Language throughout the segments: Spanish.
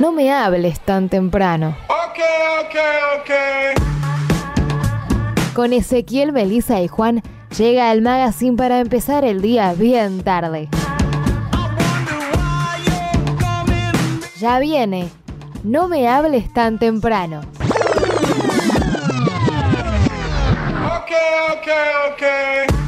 No me hables tan temprano. Ok, ok, ok. Con Ezequiel, Belisa y Juan llega el magazine para empezar el día bien tarde. Ya viene. No me hables tan temprano. Ok, ok, ok.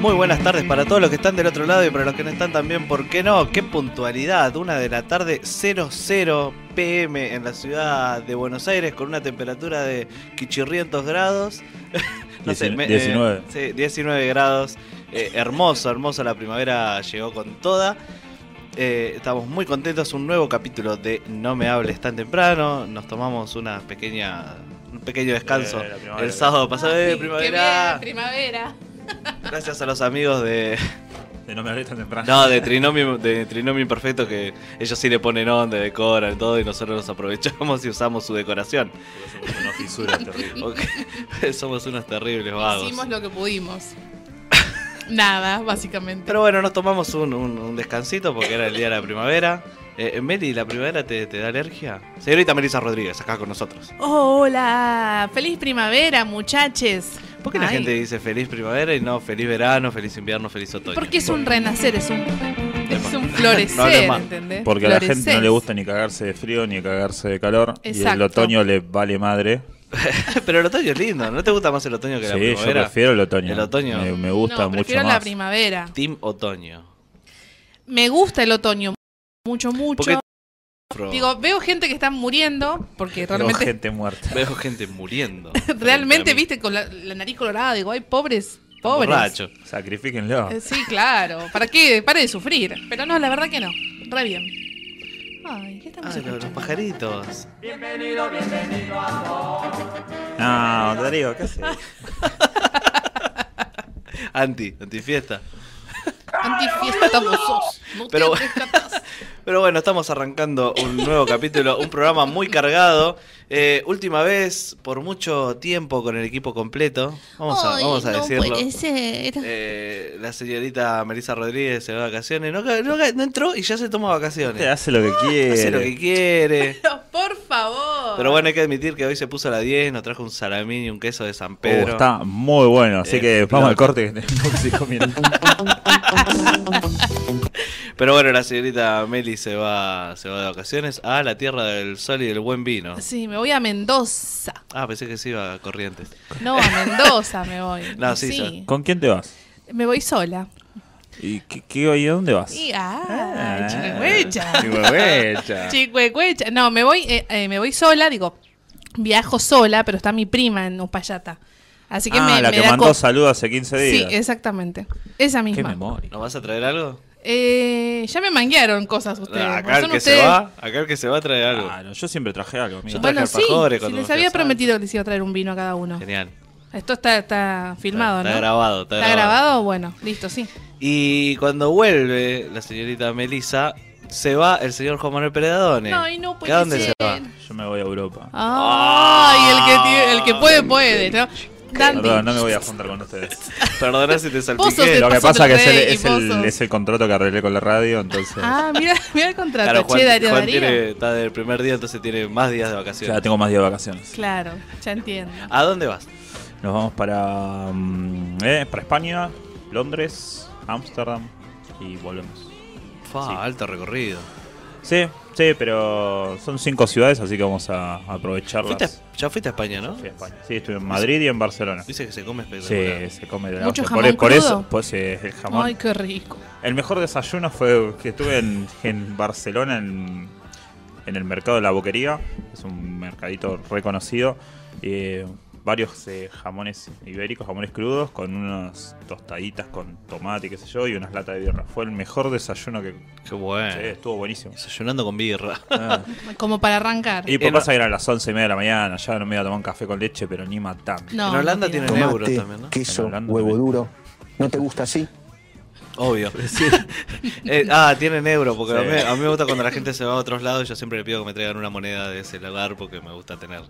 Muy buenas tardes para todos los que están del otro lado y para los que no están también, ¿por qué no? ¡Qué puntualidad! Una de la tarde 00 pm en la ciudad de Buenos Aires con una temperatura de quichirrientos grados. Diecin- me- 19. eh, sí, 19 grados. Eh, hermoso, hermoso, la primavera llegó con toda. Eh, estamos muy contentos, un nuevo capítulo de No me hables tan temprano. Nos tomamos una pequeña, un pequeño descanso Eh, el sábado pasado de Ay, primavera. Qué bien, primavera. Gracias a los amigos de, De no me hables tan temprano. no, de Trinomio, de Trinomio Imperfecto que ellos sí le ponen onda, decoran todo y nosotros nos aprovechamos y usamos su decoración. Somos una fisura terrible. Ok, Somos unos terribles vagos. Hicimos lo que pudimos. Nada, básicamente. Pero bueno, nos tomamos un, un- un descansito porque era el día de la primavera. Eh, Meli, ¿la primavera te, te da alergia? Señorita Melissa Rodríguez, acá con nosotros. Hola, feliz primavera, muchaches. ¿Por qué la Ay, gente dice feliz primavera y no feliz verano, feliz invierno, feliz otoño? Porque es un renacer, es un, es un No florecer, más. ¿entendés? Porque a la gente no le gusta ni cagarse de frío ni cagarse de calor. Y el otoño le vale madre. Pero el otoño es lindo, ¿no te gusta más el otoño que la Sí, yo primavera? prefiero el otoño. El otoño. Me, me gusta no, mucho prefiero más. la primavera. Team otoño. Me gusta el otoño mucho, mucho. Porque- Pro- Digo, veo gente que está muriendo, porque Veo realmente, gente muerta. Veo gente muriendo. realmente, viste, con la, la nariz colorada, digo, ay, pobres, pobres. Borracho. Sacrifíquenlo. Eh, Sí, claro. ¿Para qué? Pare de sufrir. Pero no, la verdad que no. Re bien. Ay, ¿qué estamos Ah, los, los escuchando? pajaritos. No, Rodrigo, ¿qué haces? Anti, antifiesta. Antifiesta vos sos. No te Pero- rescatás. Pero bueno, estamos arrancando un nuevo capítulo, un programa muy cargado. Eh, última vez por mucho tiempo con el equipo completo. Vamos a, vamos a no decirlo. puede ser. Eh, la señorita Melissa Rodríguez se va de vacaciones. No, no- no entró y ya se toma vacaciones. Hace lo que quiere. Hace lo que quiere. Pero, por favor. Pero bueno, hay que admitir que hoy se puso a la 10, nos trajo un salamín y un queso de San Oh, Pedro. está muy bueno, así Eh, que vamos al corte que tenemos. Pero bueno, la señorita Meli se va, se va de vacaciones a la tierra del sol y del buen vino. Sí, me voy a Mendoza. Ah, pensé que se iba a Corrientes. No, a Mendoza me voy. No, sí, sí. ¿Con quién te vas? Me voy sola. ¿Y qué, qué, y a dónde vas? Y, ah, Ah, chihuehuecha. chihuehuecha. Chihuehuecha. No, me voy, eh, eh, me voy sola, digo, viajo sola, pero está mi prima en Uspallata. Así que ah, me, la me que da mandó saludos hace 15 Sí, días. exactamente. Esa Qué misma. memoria. ¿Nos vas a traer algo? Eh, ya me manguearon cosas ustedes. acá el que ustedes- se va, acá el que se va a traer algo. Ah, yo siempre traje algo. Yo Bueno, traje sí, alfajores si les había prometido que les iba a traer un vino a cada uno. Genial. Esto está, está filmado, está, ¿no? Está grabado, está, ¿Está grabado? Bueno, listo, sí. Y cuando vuelve la señorita Melissa, se va el señor Juan Manuel Peredadone. No, y no puede ¿Que ¿A dónde ser. se va? Yo me voy a Europa. Ay, el que, tiene- el que puede, puede, ¿no? Dandy. Perdón, no me voy a juntar con ustedes. Perdona si te salpiqué. Lo que pasa que es el, es, el, sos- es el contrato que arreglé con la radio, entonces Ah, mira, mira el contrato. Claro, Juan, che, Darío, Juan tiene, está del primer día, entonces tiene más días de vacaciones. ya tengo más días de vacaciones. Claro, ya entiendo. ¿A dónde vas? Nos vamos para, mm, eh, para España, Londres, Ámsterdam y volvemos. Fa, Sí. alto recorrido. Sí, sí, pero son cinco ciudades, así que vamos a aprovecharlas. Fuiste a- ya fuiste a España, ¿no? Fui a España. Sí, estuve en Madrid y en Barcelona. Dice que se come Sí, espectacular. se come de la ¿Mucho jamón por, por crudo? eso, pues sí, el jamón. Ay, qué rico. El mejor desayuno fue que estuve en, en Barcelona, en, en el mercado de la boquería. Es un mercadito reconocido. eh, varios eh, jamones ibéricos, jamones crudos, con unas tostaditas con tomate, qué sé yo, y unas latas de birra. Fue el mejor desayuno que. Qué bueno. Sí, estuvo buenísimo. Desayunando con birra. Ah. Como para arrancar. Y por pasa que eran las once y media de la mañana, ya no me iba a tomar un café con leche, pero ni matando. No, en Holanda no tienen tiene. euros también, ¿no? queso, En Holanda huevo duro. ¿No te gusta así? Obvio. Eh, ah, tienen euro, porque a, mí, a mí me gusta cuando la gente se va a otros lados, yo siempre le pido que me traigan una moneda de ese lugar porque me gusta tener.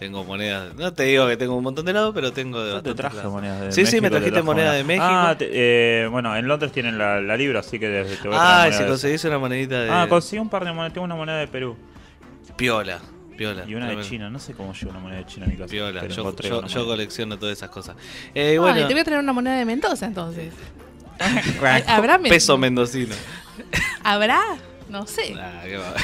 Tengo monedas, no te digo que tengo un montón de lados, pero tengo de Yo te traje lados. monedas de Sí, sí, me México, te trajiste traje moneda de monedas. México. Ah, te- eh, bueno, en Londres tienen la, la libra, así que desde te voy a traer Ah, y monedas si conseguís una monedita de Ah, conseguí un par de monedas. Tengo una moneda de Perú piola, piola. y una de. China. No sé cómo llevo una moneda de China a mi casa. Piola, yo, colecciono todas esas cosas. Eh, Ay, bueno, te voy a traer una moneda de Mendoza entonces. ¿Habrá peso mendocino. ¿Habrá? No sé. Qué va.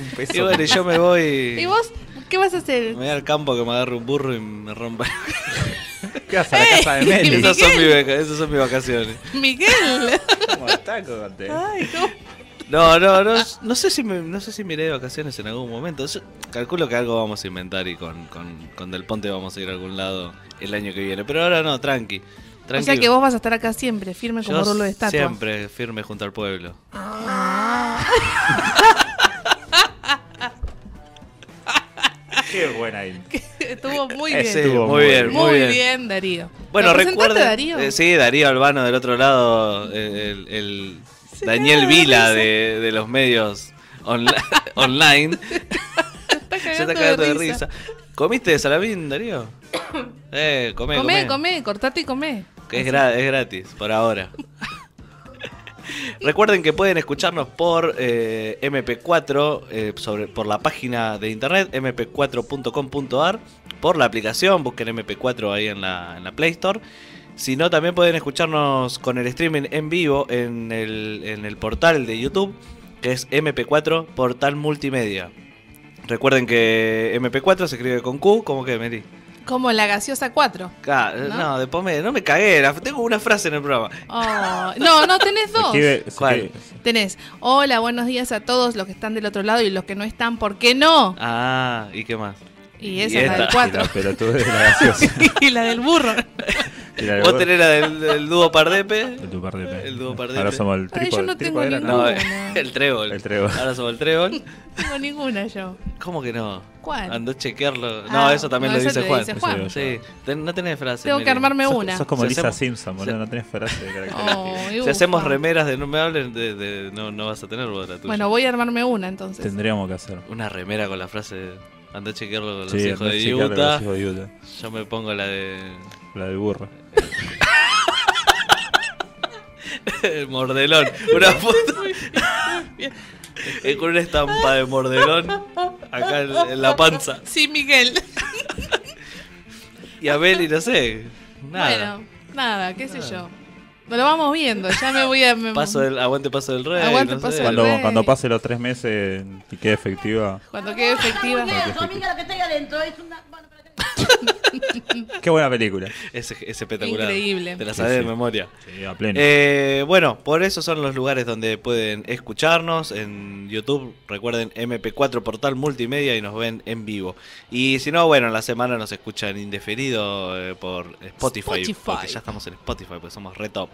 Un peso. y bueno, yo me voy. ¿Y vos qué vas a hacer? Me voy al campo que me agarre un burro y me rompa. ¿Qué vas a la casa de Meli? esas, son esas son mis vacaciones. Miguel. ¿Cómo está, Cogote? Ay, ¿cómo? No, no, no, no sé si me, no sé si me iré de vacaciones en algún momento. Yo calculo que algo vamos a inventar y con, con, con Del Ponte vamos a ir a algún lado el año que viene. Pero ahora no, tranqui. O sea que vos vas a estar acá siempre, firme como Yo rulo de estatua. siempre firme junto al pueblo. Qué buena ahí. Estuvo muy bien. Estuvo muy muy bien, muy, muy bien. bien. Darío. Bueno, ¿Lo presentaste, recuerden. Darío? eh, sí, Darío Albano del otro lado. eh, El, Daniel de Vila de, de los medios onla- online. Está Se está cagando de risa. ¿Comiste salamín, Darío? Eh, comé, Comé, comé. comé, cortate y comé. Es, gra- es gratis, por ahora. Recuerden que pueden escucharnos por eh, MP4, eh, sobre, por la página de internet mp4.com.ar, por la aplicación, busquen MP4 ahí en la, en la Play Store. Si no, también pueden escucharnos con el streaming en vivo en el, en el portal de YouTube, que es MP4 Portal Multimedia. Recuerden que MP4 se escribe con Q, ¿cómo que, Mary? Como la gaseosa 4. Ca- ¿No? ¿No? después me, no me cagué, la- tengo una frase en el programa. Oh, no, no, tenés dos. Escribe- ¿Cuál? Tenés, hola, buenos días a todos los que están del otro lado y los que no están, ¿por qué no? Ah, ¿y qué más? Y y esa es la del esta. 4. La pelotude de la gaseosa. y la del burro. Vos tenés la del, del dúo Pardepe. El dúo par de pe. El dúo par de Ahora somos el Ay, trípode. yo no tengo trípode era, ninguna. No, No. el trébol. El trébol. Ahora somos el trébol. No tengo ninguna yo. ¿Cómo que no? ¿Cuál? Andó a chequearlo. No, Ah, eso también no, lo eso dice te Juan. dice Sí, ten- no tenés frase. Tengo que armarme Sos, una. sos como Si Lisa hacemos- Simpson, boludo. No tenés frase de característica. Oh, Si hacemos remeras de no me hablen, de, de- no, no vas a tener vos la tuya. Bueno, voy a armarme una entonces. Tendríamos que hacer. Una remera con la frase andá a chequearlo con los Sí, de hijos de Utah. Yo me pongo la de La del burro. el mordelón. Una foto con una estampa de mordelón acá en, la panza. Sí, Miguel. Y a Beli, no sé. Nada. Bueno, nada, qué sé yo. Nos lo vamos viendo. Ya me voy a. me- Paso del, aguante paso del rey. Aguante no paso sé. del Cuando, rey. cuando pase los tres meses y quede efectiva. Cuando quede efectiva. Eso, amiga, lo que está ahí adentro es una... Qué buena película. Es, es espectacular. Increíble. Te la Sí, sabes de memoria. Sí, a pleno. Eh, bueno, por eso son los lugares donde pueden escucharnos. En YouTube, recuerden MP4 Portal Multimedia y nos ven en vivo. Y si no, bueno, en la semana nos escuchan indeferido eh, por Spotify, Spotify. Porque ya estamos en Spotify, porque somos re top.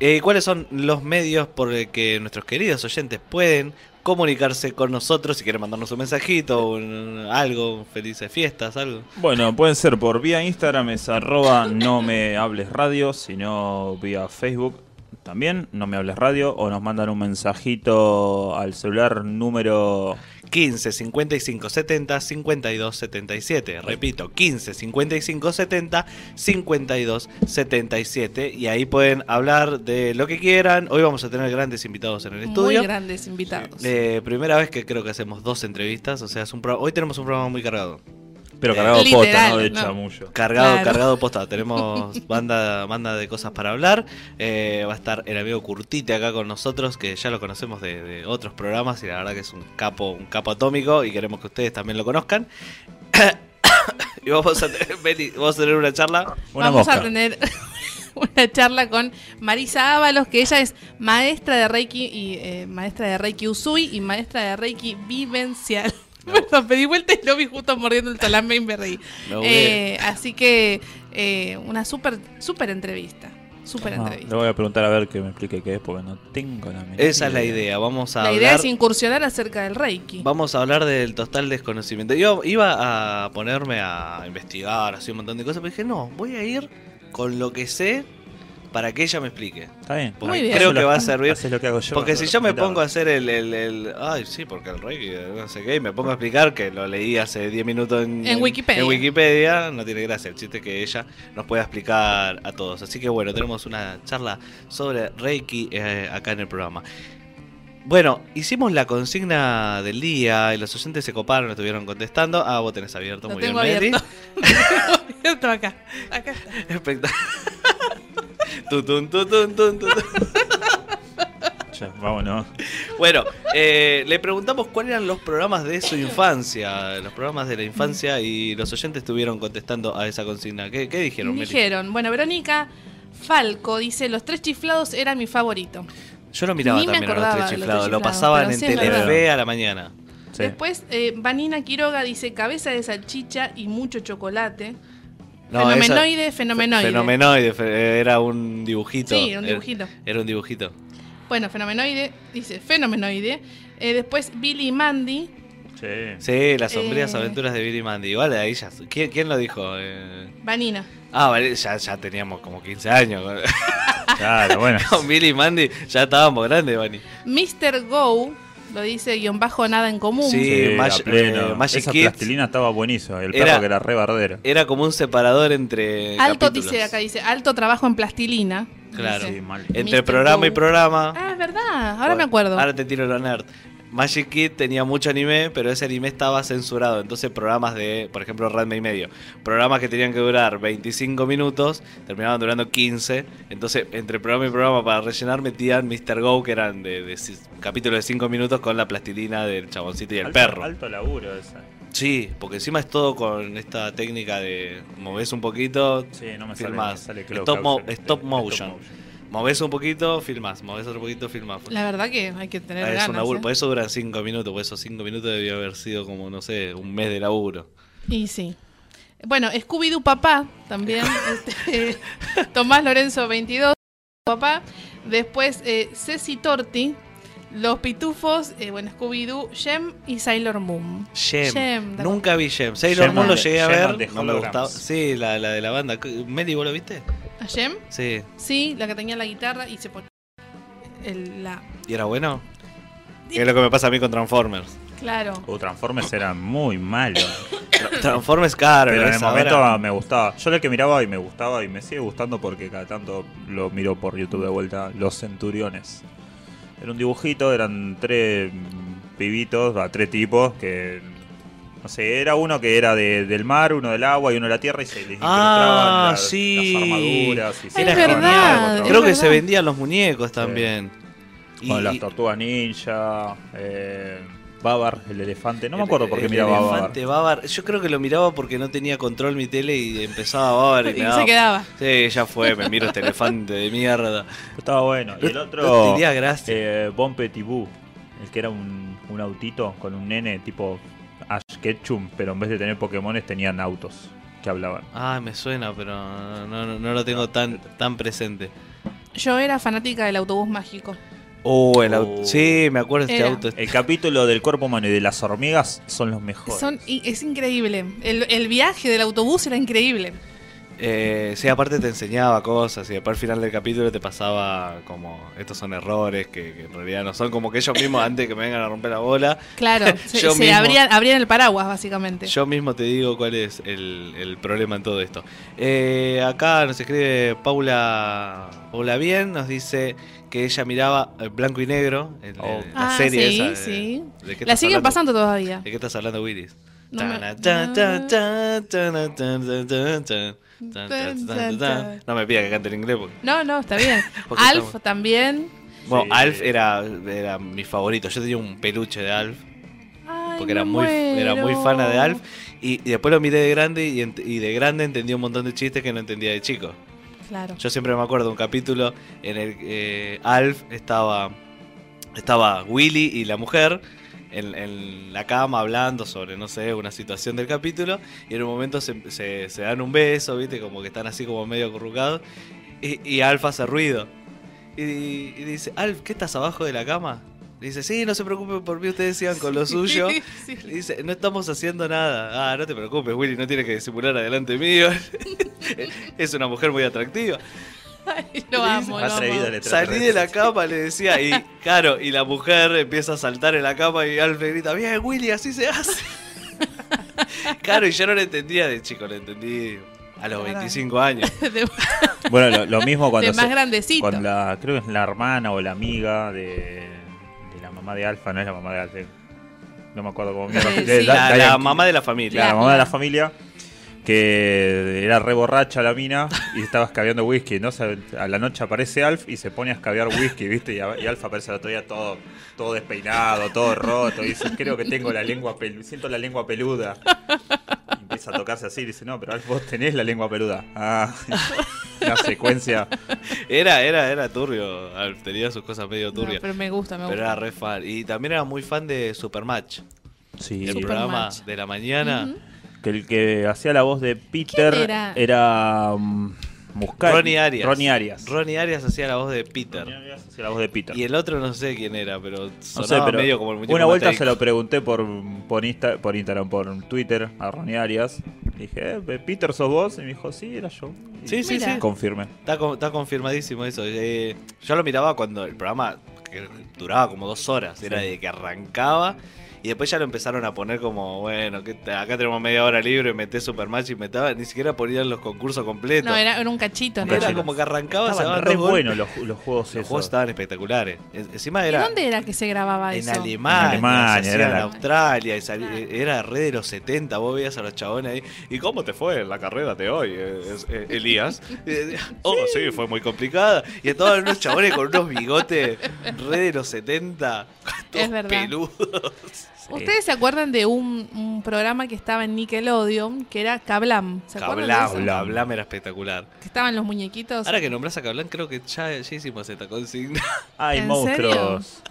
Eh, ¿Cuáles son los medios por el que nuestros queridos oyentes pueden comunicarse con nosotros? Si quieren mandarnos un mensajito, un- algo, felices fiestas, algo. Bueno, pueden ser por vía Instagram, es arroba no me hables radio, sino vía Facebook también, no me hables radio, o nos mandan un mensajito al celular número 15 55 70 52 77. Repito, 15 55 70 52 77. Y ahí pueden hablar de lo que quieran. Hoy vamos a tener grandes invitados en el Muy estudio. grandes invitados. Eh, primera vez que creo que hacemos dos entrevistas. O sea, es un pro- hoy tenemos un programa muy cargado. Pero cargado literal, posta, no de no. chamullo. Cargado, Claro. cargado posta. Tenemos banda, banda de cosas para hablar. Eh, va a estar el amigo Curtite acá con nosotros, que ya lo conocemos de, de otros programas y la verdad que es un capo, un capo atómico y queremos que ustedes también lo conozcan. y vamos a tener, vamos a tener una charla. Una Vamos mosca. a tener una charla con Marisa Ábalos, que ella es maestra de Reiki y eh, maestra de Reiki Usui y maestra de Reiki vivencial. Perdón, pedí vuelta y lo vi justo mordiendo el talambe y me reí. Eh, así que eh, una súper super entrevista. Súper Ah, entrevista. le voy a preguntar a ver que me explique qué es, porque no tengo la menor Esa es la idea. Vamos a La hablar. idea es incursionar acerca del Reiki. Vamos a hablar del total desconocimiento. Yo iba a ponerme a investigar, así un montón de cosas, pero dije, no, voy a ir con lo que sé para que ella me explique. Está bien. Porque Muy bien. creo que va a servir. haces lo que hago yo. Porque si yo me pongo a hacer el, el, el- Ay, sí, porque el Reiki, no sé qué, y me pongo a explicar que lo leí hace 10 minutos en, En Wikipedia. en Wikipedia, no tiene gracia. El chiste es que ella nos pueda explicar a todos. Así que bueno, tenemos una charla sobre Reiki eh, acá en el programa. Bueno, hicimos la consigna del día y los oyentes se coparon, estuvieron contestando. Ah, vos tenés abierto, Lo muy tengo bien, Mary. abierto. Lo tengo abierto acá. Acá está. Espectacular. Tutun, tutun, tun, tutun. Ya, vámonos. Bueno, eh, le preguntamos cuáles eran los programas de su infancia, los programas de la infancia, y los oyentes estuvieron contestando a esa consigna. ¿Qué, qué dijeron, Meli? Dijeron, bueno, Verónica Falco dice, los tres chiflados eran mi favorito. Yo lo miraba Ni también a los tres chiflados, lo pasaban en sí Telefe a la mañana. Sí. Después, eh, Vanina Quiroga dice, cabeza de salchicha y mucho chocolate. No, fenomenoide, esa- fenomenoide. Fenomenoide, fe- era un dibujito. Sí, un Era- dibujito. Era, un dibujito. Bueno, fenomenoide, dice fenomenoide. Eh, después Billy y Mandy. Sí. Sí, las sombrías Eh. aventuras de Billy y Mandy. Igual ahí ya. ¿Quién, quién lo dijo? Eh, Vanina. Ah, vale, ya, ya teníamos como 15 años. Claro, bueno. Con Billy y Mandy ya estábamos grandes, Vani. Mr. Go, lo dice guion bajo nada en común. Sí. Sí, Mag- a pleno. eh, Magic Esa Kids. plastilina estaba buenísima. El Era- perro que era re bardero. Era como un separador entre. Alto capítulos. dice acá, dice, alto trabajo en plastilina. Claro. Dice. Sí, mal. Entre programa y programa. Ah, es verdad, ahora me acuerdo. Ahora te tiro lo nerd. Magic Kid tenía mucho anime, pero ese anime estaba censurado. Entonces, programas de, por ejemplo, Ranma y medio. Programas que tenían que durar 25 minutos, terminaban durando 15. Entonces, entre programa y programa, para rellenar, metían Mr. Go, que eran de, capítulos de 5 minutos con la plastilina del chaboncito y el alto, perro. Alto laburo esa. Sí, porque encima es todo con esta técnica de moves un poquito, Sí, no me sale, me stop, mo- motion. Moves un poquito, filmás. Moves otro poquito, filmás. La verdad que hay que tener Ah, es un laburo, ¿eh? Por eso duran 5 minutos, por esos 5 minutos debió haber sido como, no sé, un mes de laburo. Y sí. Bueno, Scooby-Doo Papá también. este, Tomás Lorenzo 22, Papá. Después eh, Ceci Torti, Los Pitufos, eh, bueno, Scooby-Doo, Jem y Sailor Moon. Gem. Gem, ¿te Nunca vi Gem. Sailor Moon lo llegué a ver, no me gustaba. Sí, la, la de la banda. Meli, ¿vos lo viste? ¿A Jem? Sí. Sí, la que tenía la guitarra y se ponía el- la... ¿Y era bueno? Es lo que me pasa a mí con Transformers. Claro. Uh, Transformers era muy malo. Transformers, claro. Pero en el momento me gustaba. Yo el que miraba y me gustaba y me sigue gustando porque cada tanto lo miro por YouTube de vuelta. Los Centuriones. Era un dibujito, eran tres pibitos, va, tres tipos que. No sé, era uno que era de- del mar, uno del agua y uno de la tierra y se les Ah, las, sí. las armaduras. Y se Es verdad, con- Creo que verdad. se vendían los muñecos también. Con las tortugas ninja, eh, Babar, el elefante. No me el- acuerdo por qué el miraba Babar. elefante Babar. Yo creo que lo miraba porque no tenía control mi tele y empezaba Babar y, Y me se daba- quedaba. Sí, ya fue, me miro este elefante de mierda. Estaba bueno. Y el otro, no tenía gracia. eh, Bon Petit Bou, el que era un, un autito con un nene tipo Ash Ketchum, pero en vez de tener Pokémones tenían autos que hablaban. Ah, me suena, pero no, no- no lo tengo tan, tan presente. Yo era fanática del autobús mágico. Oh, el auto. Oh. Sí, me acuerdo de este Era. auto. El capítulo del cuerpo humano y de las hormigas son los mejores. Son, es increíble. El, el viaje del autobús era increíble. Eh, sí, aparte te enseñaba cosas y después al final del capítulo te pasaba como estos son errores que, que en realidad no son como que ellos mismos antes que me vengan a romper la bola. Claro, se, Yo se mismo- abrían, abrían el paraguas, básicamente. Yo mismo te digo cuál es el, el problema en todo esto. Eh, acá nos escribe Paula Paula Bien, nos dice que ella miraba eh, Blanco y Negro, en, Oh. en la Ah, serie sí, esa. de- sí. ¿de qué La siguen hablando? pasando todavía. ¿De qué estás hablando, Willis? No me- no me pida que cante en inglés. Porque... No, no, está bien. Alf también. Bueno. Alf era, era mi favorito. Yo tenía un peluche de Alf. Porque era muy, era muy fana de Alf. Y, después lo miré de grande y, de grande entendí un montón de chistes que no entendía de chico. Claro. Yo siempre me acuerdo de un capítulo en el que eh, Alf estaba, estaba Willy y la mujer en, en la cama hablando sobre, no sé, una situación del capítulo y en un momento se, se- se dan un beso, ¿viste? Como que están así como medio acurrucados y, y Alf hace ruido. Y, y dice, Alf, ¿qué estás abajo de la cama? Le dice, sí, no se preocupen por mí, ustedes sigan con lo suyo. Sí. Le dice, no estamos haciendo nada. Ah, no te preocupes, Willy, no tiene que disimular adelante mío. es una mujer muy atractiva. Ay, Lo amo, lo Atrevido amo. el Salí de la cama, le decía, y claro, y la mujer empieza a saltar en la cama y Alfred grita, bien, Willy, así se hace. claro, y yo no lo entendía de chico, lo entendí a los 25 años. Bueno, lo, lo mismo cuando. de más se- grandecito. Cuando la, creo que es la hermana o la amiga de, de la mamá de Alfa, no es la mamá de Alfa. No me acuerdo cómo sí. La, Diane- la mamá de la familia. la mamá de la familia que era re borracha la mina y estaba escabeando whisky, ¿no? A la noche aparece Alf y se pone a escabear whisky, ¿viste? Y, a- y Alf aparece al otro todo, todo despeinado, todo roto. Y dice, creo que tengo la lengua peluda, siento la lengua peluda. Y empieza a tocarse así y dice, no, pero Alf, vos tenés la lengua peluda. Ah, una secuencia. Era, era, era turbio, Alf, tenía sus cosas medio No, turbias. pero me gusta, me pero gusta. era re fan. Y también era muy fan de Supermatch, Sí, el Supermatch. programa de la mañana. Que el que hacía la voz de Peter ¿Quién era? era um, Muscat- Ronnie Arias. Ronnie Arias. Ronnie Arias hacía la voz de Ronnie Peter. Arias hacía la voz de Peter. Y el otro no sé quién era, pero No sé, pero medio como el muñeco una vuelta se lo pregunté por, por, Insta- por Instagram, por Twitter, a Ronnie Arias. Dije, eh, Peter, ¿sos vos? Y me dijo, sí, era yo. Y Sí, sí, Mira. sí. Confirmé. Está, está confirmadísimo eso. Eh, yo lo miraba cuando el programa que duraba como dos horas. Era Sí. de que arrancaba. Y después ya lo empezaron a poner como, bueno, que acá tenemos media hora libre, meté Supermatch y metaba, ni siquiera ponían los concursos completos. No, era, era un cachito, ¿no? Era como que arrancaba, se re buenos los, los juegos Los esos. juegos estaban espectaculares. En- Encima ¿Y era dónde era que se grababa en eso? Alemania, En Alemania, era en la- Australia, y Ah. era re de los 70, vos veías a los chabones ahí. ¿Y cómo te fue en la carrera de hoy, eh, eh, Elías? Oh, sí, fue muy complicada. Y estaban unos chabones con unos bigotes re de los 70, todos Es verdad. peludos. Sí. ¿Ustedes se acuerdan de un, un programa que estaba en Nickelodeon que era Kablam? ¿Se acuerdan de Cablam, eso? Cablam era espectacular. Que estaban los muñequitos. Ahora que nombras a Cablam, creo que ya, ya hicimos esta consigna. Ay, ¿En monstruos.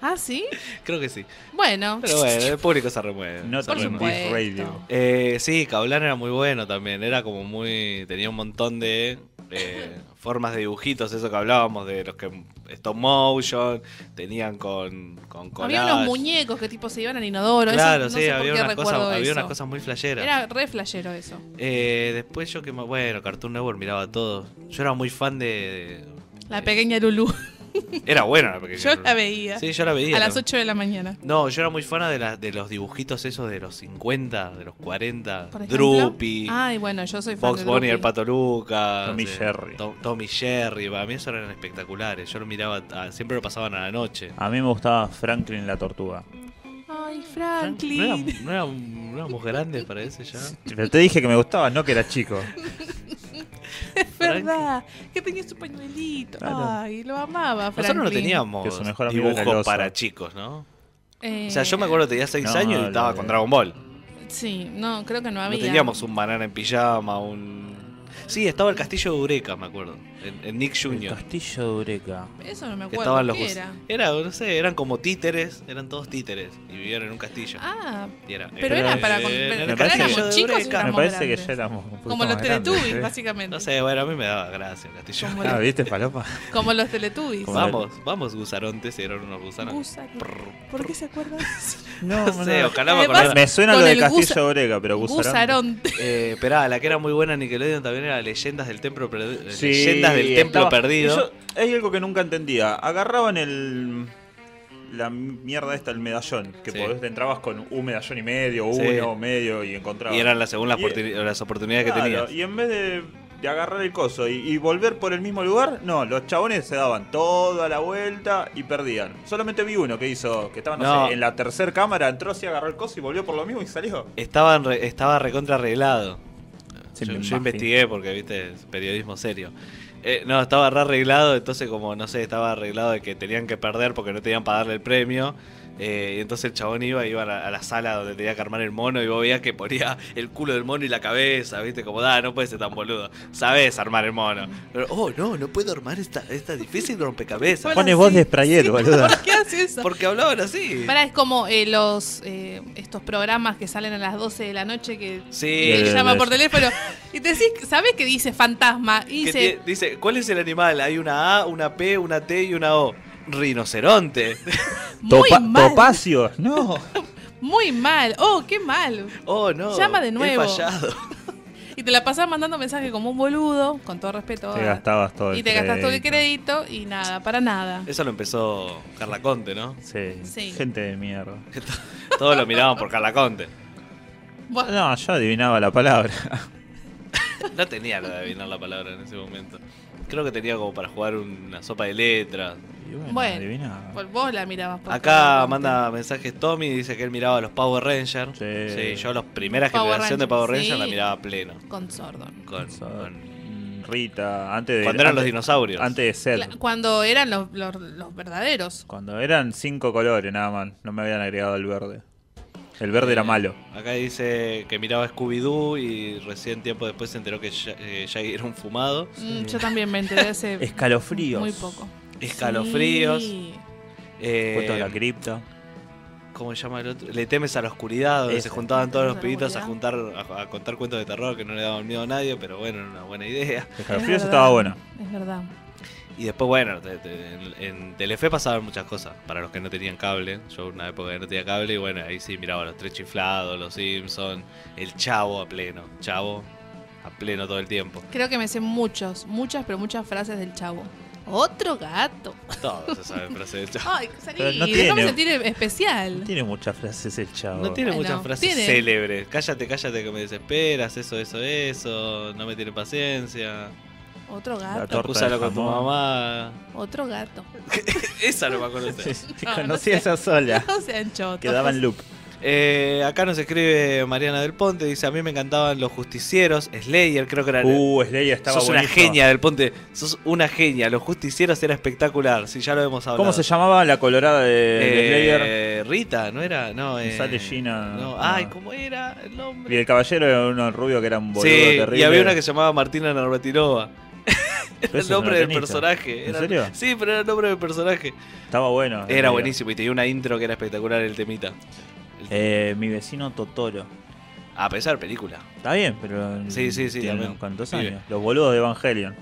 Ah, ¿sí? creo que sí. Bueno. Pero bueno, el público se remueve. No se remueve. Radio. Eh, sí, Cablan era muy bueno también. Era como muy. Tenía un montón de eh, formas de dibujitos, eso que hablábamos, de los que stop motion, tenían con, con Había unos muñecos que tipo se iban al inodoro. eso Claro, no sí, sé había, unas cosas, había eso. unas cosas muy flasheras. Era re flashero eso. Eh, después yo que. Bueno, Cartoon Network miraba todo. Yo era muy fan de. La pequeña Lulu. Era buena la pequeña. Yo la veía. Sí, yo la veía. a las también. 8 de la mañana. No, yo era muy fan de, la- de los dibujitos esos de los 50, de los 40. Por. Droopy. Ay, bueno, yo soy fan Fox de Bunny, el. Pato Lucas. Tommy eh, Jerry. Tom- Tommy Jerry. Para mí eso eran espectaculares. Yo lo miraba, ah, siempre lo pasaban a la noche. A mí me gustaba Franklin la tortuga. Ay, ¿No, Franklin. era- no era- no éramos grandes para ese ya? Pero te dije que me gustaba, no que era chico. Es verdad. Que tenía su pañuelito. Claro. Ay, lo amaba, Franklin. Nosotros no teníamos Que su mejor amigo dibujos para chicos, ¿no? Eh, O sea, yo me acuerdo que tenía 6 no, años y estaba de- con Dragon Ball. Sí, no, creo que no había. No teníamos un banana en pijama, un... Sí, estaba el castillo de Eureka, me acuerdo. En, en Nick El Jr. castillo de Eureka. Eso no me Que acuerdo. estaban los ¿Qué era? Era, no sé, eran como títeres, eran todos títeres y vivían en un castillo. Ah, Y era- pero era para con- el me parece éramos chicos y. Me parece que grandes. ya éramos un poquito como los grandes, Teletubbies, básicamente. No sé, bueno, a mí me daba gracia el castillo. Como Ah, ¿viste, Palopa? Como los Teletubbies. Como- Vamos, vamos, gusarontes, eran unos gusanos. Gusano. ¿Por qué se acuerdan? No sé, ojalá me Además, acordara. Me suena lo de el Castillo de Eureka, pero Gusarán. Gusaronte. Eh, esperá, la que era muy buena en Nickelodeon también era Leyendas del Templo, Perdi- Sí, Leyendas del Templo estaba- Perdido. Yo- hay algo que nunca entendía. Agarraban el. La mierda esta, el medallón. Que Sí. podés, entrabas con un medallón y medio, Sí. uno, medio y encontrabas. Y eran las según las, Y- oportuni- las oportunidades que tenías. Y en vez de, de agarrar el coso y, y volver por el mismo lugar, no, los chabones se daban toda la vuelta y perdían. Solamente vi uno que hizo, que estaba, no, No. sé, en la tercera cámara, entró así, agarró el coso y volvió por lo mismo y salió. Estaban re- estaba recontra arreglado. Sí, yo yo investigué porque, viste, es periodismo serio. Eh, no, estaba re arreglado, entonces como, no sé, estaba arreglado de que tenían que perder porque no tenían para darle el premio. Eh, y entonces el chabón iba, iba a la, a la sala donde tenía que armar el mono y vos veías que ponía el culo del mono y la cabeza, viste, como, da, no puedes ser tan boludo. Sabes armar el mono. Pero, oh, no, no puedo armar esta, esta difícil rompecabezas. Pone voz de Sprayet, Sí, boluda. ¿Por qué hace eso? Porque hablaban así. Pará, es como eh, los eh, estos programas que salen a las 12 de la noche que Sí. te llama por teléfono y te decís, ¿sabes que dice fantasma? Y dice, dice, ¿cuál es el animal? Hay una A, una P, una T y una O. Rinoceronte. muy Topa- mal, Topacio, no. muy mal. Oh, qué mal. Oh, no. Llama de nuevo. He fallado. Y te la pasás mandando mensajes como un boludo, con todo respeto. Te gastabas todo el Y te gastas todo el crédito. crédito y nada, para nada. Eso lo empezó Carla Conte, ¿no? Sí, Sí. gente de mierda. Todos lo miraban por Carla Conte. Bueno, No, yo adivinaba la palabra. No tenía lo de adivinar la palabra en ese momento. Creo que tenía como para jugar una sopa de letras. Y bueno, Bueno, vos la mirabas por Acá manda mensajes Tommy, dice que él miraba a los Power Rangers. Sí. yo la primera Power generación de Power Rangers sí. la miraba pleno. Con Sordon. Con, Son- con- Rita, antes de. cuando eran los dinosaurios. Antes de ser. Cuando eran los, los, los verdaderos. Cuando eran cinco colores nada más. No me habían agregado el verde. El verde era Eh, malo. Acá dice que miraba Scooby-Doo y recién tiempo después se enteró que eh, Shaggy era un fumado. Mm, yo también me enteré hace Escalofríos. muy poco. Escalofríos. Sí. eh, de la cripta. ¿Cómo se llama el otro? Le temes a la oscuridad, donde Ese. se juntaban todos los pibitos a juntar a, a contar cuentos de terror que no le daban miedo a nadie, pero bueno, era una buena idea. Escalofríos Es estaba bueno. Es verdad. Y después, bueno, te- te- en, en Telefe pasaban muchas cosas. Para los que no tenían cable. Yo una época que no tenía cable y bueno, ahí sí miraba los tres chiflados, los Simpsons, el Chavo a pleno. Chavo a pleno todo el tiempo. Creo que me sé muchos, muchas, pero muchas frases del chavo. Otro gato. Todos se saben frases del Chavo. Ay, salí, Pero no tiene- sentir especial. No tiene muchas frases el chavo. No tiene Bueno, muchas frases tiene. célebres. Cállate, cállate que me desesperas. Eso, eso, eso. No me tiene paciencia. Otro La gato. torta Acúsalo de con tu jamón. mamá. Otro gato. Esa no me acuerdo. Sí, sí, No, no conocí sé. esa sola. No sean chotos. Quedaba en loop. Eh, acá nos escribe Mariana del Ponte, dice, a mí me encantaban los justicieros, Slayer, creo que era... Uh, Slayer estaba sos una genia del Ponte, sos una genia, los justicieros era espectacular, si ya lo hemos hablado. ¿Cómo se llamaba la colorada de, de Slayer? Eh, Rita, ¿no era? No, eh, Sale Gina. No, No. ay, ¿cómo era el Y nombre? el caballero era uno rubio que era un boludo Sí, terrible. y había una que se llamaba Martina Navratilova. Era el nombre del personaje. ¿En Era- serio? Sí, pero era el nombre del personaje. Estaba bueno. Era buenísimo y tenía una intro que era espectacular el temita. Eh, mi vecino Totoro. A pesar de película. Está bien, pero. Sí, sí, sí, tiene también. unos cuantos Pibe. años. Los boludos de Evangelion.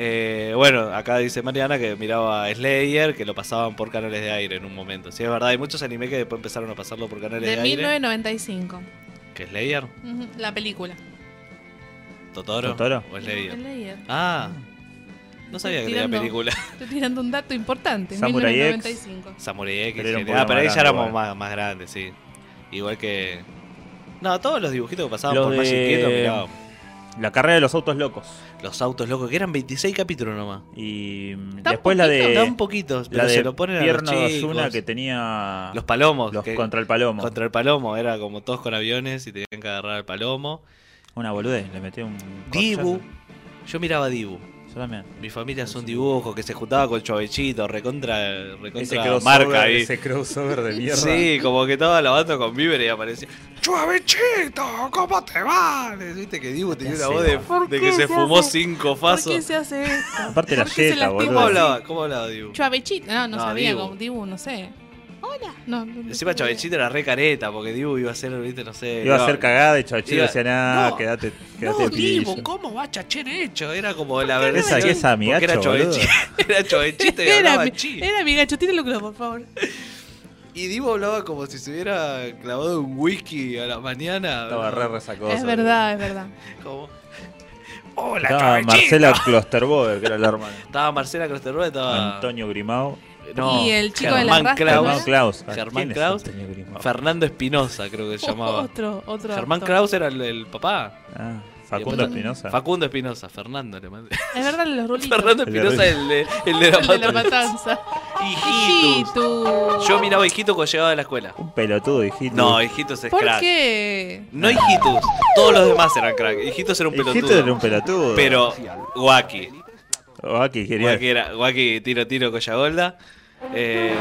Eh, bueno, acá dice Mariana que miraba a Slayer, que lo pasaban por canales de aire en un momento. Sí, es verdad, hay muchos anime que después empezaron a pasarlo por canales de, De aire. 1995. ¿Qué Slayer? La película. ¿Totoro? ¿Totoro? ¿O Slayer? Slayer. Ah, no sabía que Tirando. película. Estoy tirando un dato importante. Samurai 1995. Samurai X. Pero era un genial. Ah, pero ahí ya éramos más grandes, sí. Igual que. No, todos los dibujitos que pasaban Los por Magic de- Kid los mirábamos. La carrera de los autos locos. Los autos locos, que eran 26 capítulos nomás. Y mm, ¿Tan después la poquito? de. Tan poquitos, pero la de se lo ponen a los Pierno de chicos. Ozuna que tenía. Los palomos. los que- contra el palomo. Contra el palomo, era como todos con aviones y tenían que agarrar al palomo. Una boludez, le metí un. Dibu. corchazo. Yo miraba Dibu. Yo también. Mi familia es un dibujo que se juntaba con Chovechito, recontra, Ese recontra crossover, marca ahí. ese crossover de mierda. Sí, como que estaba lavando con Bieber y aparecía ¡Chovechito! ¿Cómo te va? Viste que Dibu tenía una voz de, ¿Por de qué que se se fumó hace? cinco ¿Por fasos. qué se hace esto? Aparte la ¿Por qué se yeta, lastimó? ¿Cómo boludo. hablaba? ¿Cómo hablaba Dibu? Chuavechito. No, no, No, sabía. Dibu. Como Dibu, no sé. Hola. No, no, Encima era re careta porque Dibu iba a ser, viste, no sé. Iba a ser cagada y Chavechito decía, nada, No, quédate, quédate No, pillo". Dibu, ¿cómo va a chachar hecho? Era como la verdad. Esa que es amigacho, Era boludo. Chovechito, era Chovechito y Era, mi- chi. era mi gacho. Tíralo, por favor. Y Dibu hablaba como si se hubiera clavado un whisky a la mañana. Estaba re resacoso. Es verdad, es verdad. Como, Hola, Estaba. Marcela Klosterboer, que era la hermana. Estaba Marcela Crosterroa, estaba. Antonio Grimao. No, Y el chico de la Kraus. Germán Klaus. Ah, Germán ¿quién es Kraus. Antonio Grimao? Fernando Espinosa, creo que se llamaba. Otro, otro. Germán. Kraus era el, el papá. Ah, Facundo Espinosa. Facundo Espinosa, Fernando le mandé. Es verdad, los rulitos. Fernando Espinosa, el de, el de la El de la matanza. Hijitus. Yo miraba Hijito cuando llegaba de la escuela. Un pelotudo, hijito. No, Hijitos es ¿Por crack. qué? No Hijitus, todos los demás eran crack. Hijitos era un pelotudo. Hijito era un pelotudo. Pero. Oh, aquí quería. Wacky era tiro tiro Collagolda. Eh,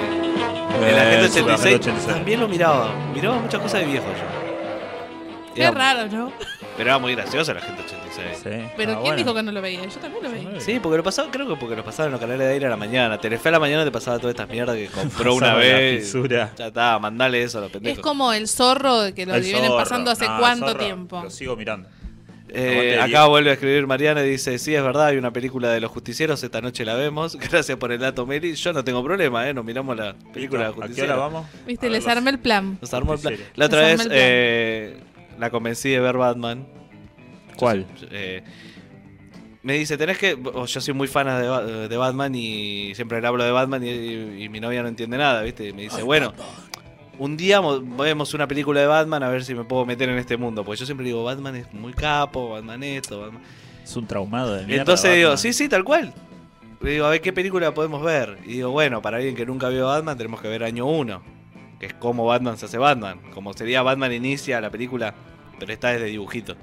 Eh, el agente sí, el 86 Agente 86. también lo miraba. Miraba muchas cosas de viejo yo. Qué Era- raro, ¿no? Pero era muy gracioso el agente 86. Sí. Pero Ah, ¿quién bueno. dijo que no lo veía? Yo también lo veía. Sí, porque lo pasaba, creo que porque lo pasaban en los canales de aire a la mañana. Telefe a la mañana te pasaba todas estas mierdas que compró una vez. Ya está, mandale eso a los Es pendejos. como el zorro de que lo El vienen zorro. pasando hace No, cuánto zorro, tiempo. Lo sigo mirando. Eh, acá vuelve a escribir Mariana y dice, sí, es verdad, hay una película de los justicieros, esta noche la vemos. Gracias por el dato, Mary. Yo no tengo problema, ¿eh? Nos miramos la película de los ¿A qué hora justicieros. vamos? Viste, A les armé el plan. Nos armó el plan. La otra Nos vez eh, la convencí de ver Batman. ¿Cuál? eh, me dice, tenés que... yo soy muy fan de, Ba- de Batman y siempre le hablo de Batman y, y- y mi novia no entiende nada, ¿viste? Y me dice, bueno, un día mo- vemos una película de Batman a ver si me puedo meter en este mundo. Porque yo siempre digo, Batman es muy capo, Batman esto, Batman... Es un traumado de mierda. Entonces digo, sí, sí, tal cual. Le digo, a ver qué película podemos ver. Y digo, bueno, para alguien que nunca vio Batman, tenemos que ver año 1. Que es como Batman se hace Batman. Como sería Batman inicia la película, pero esta es de dibujito.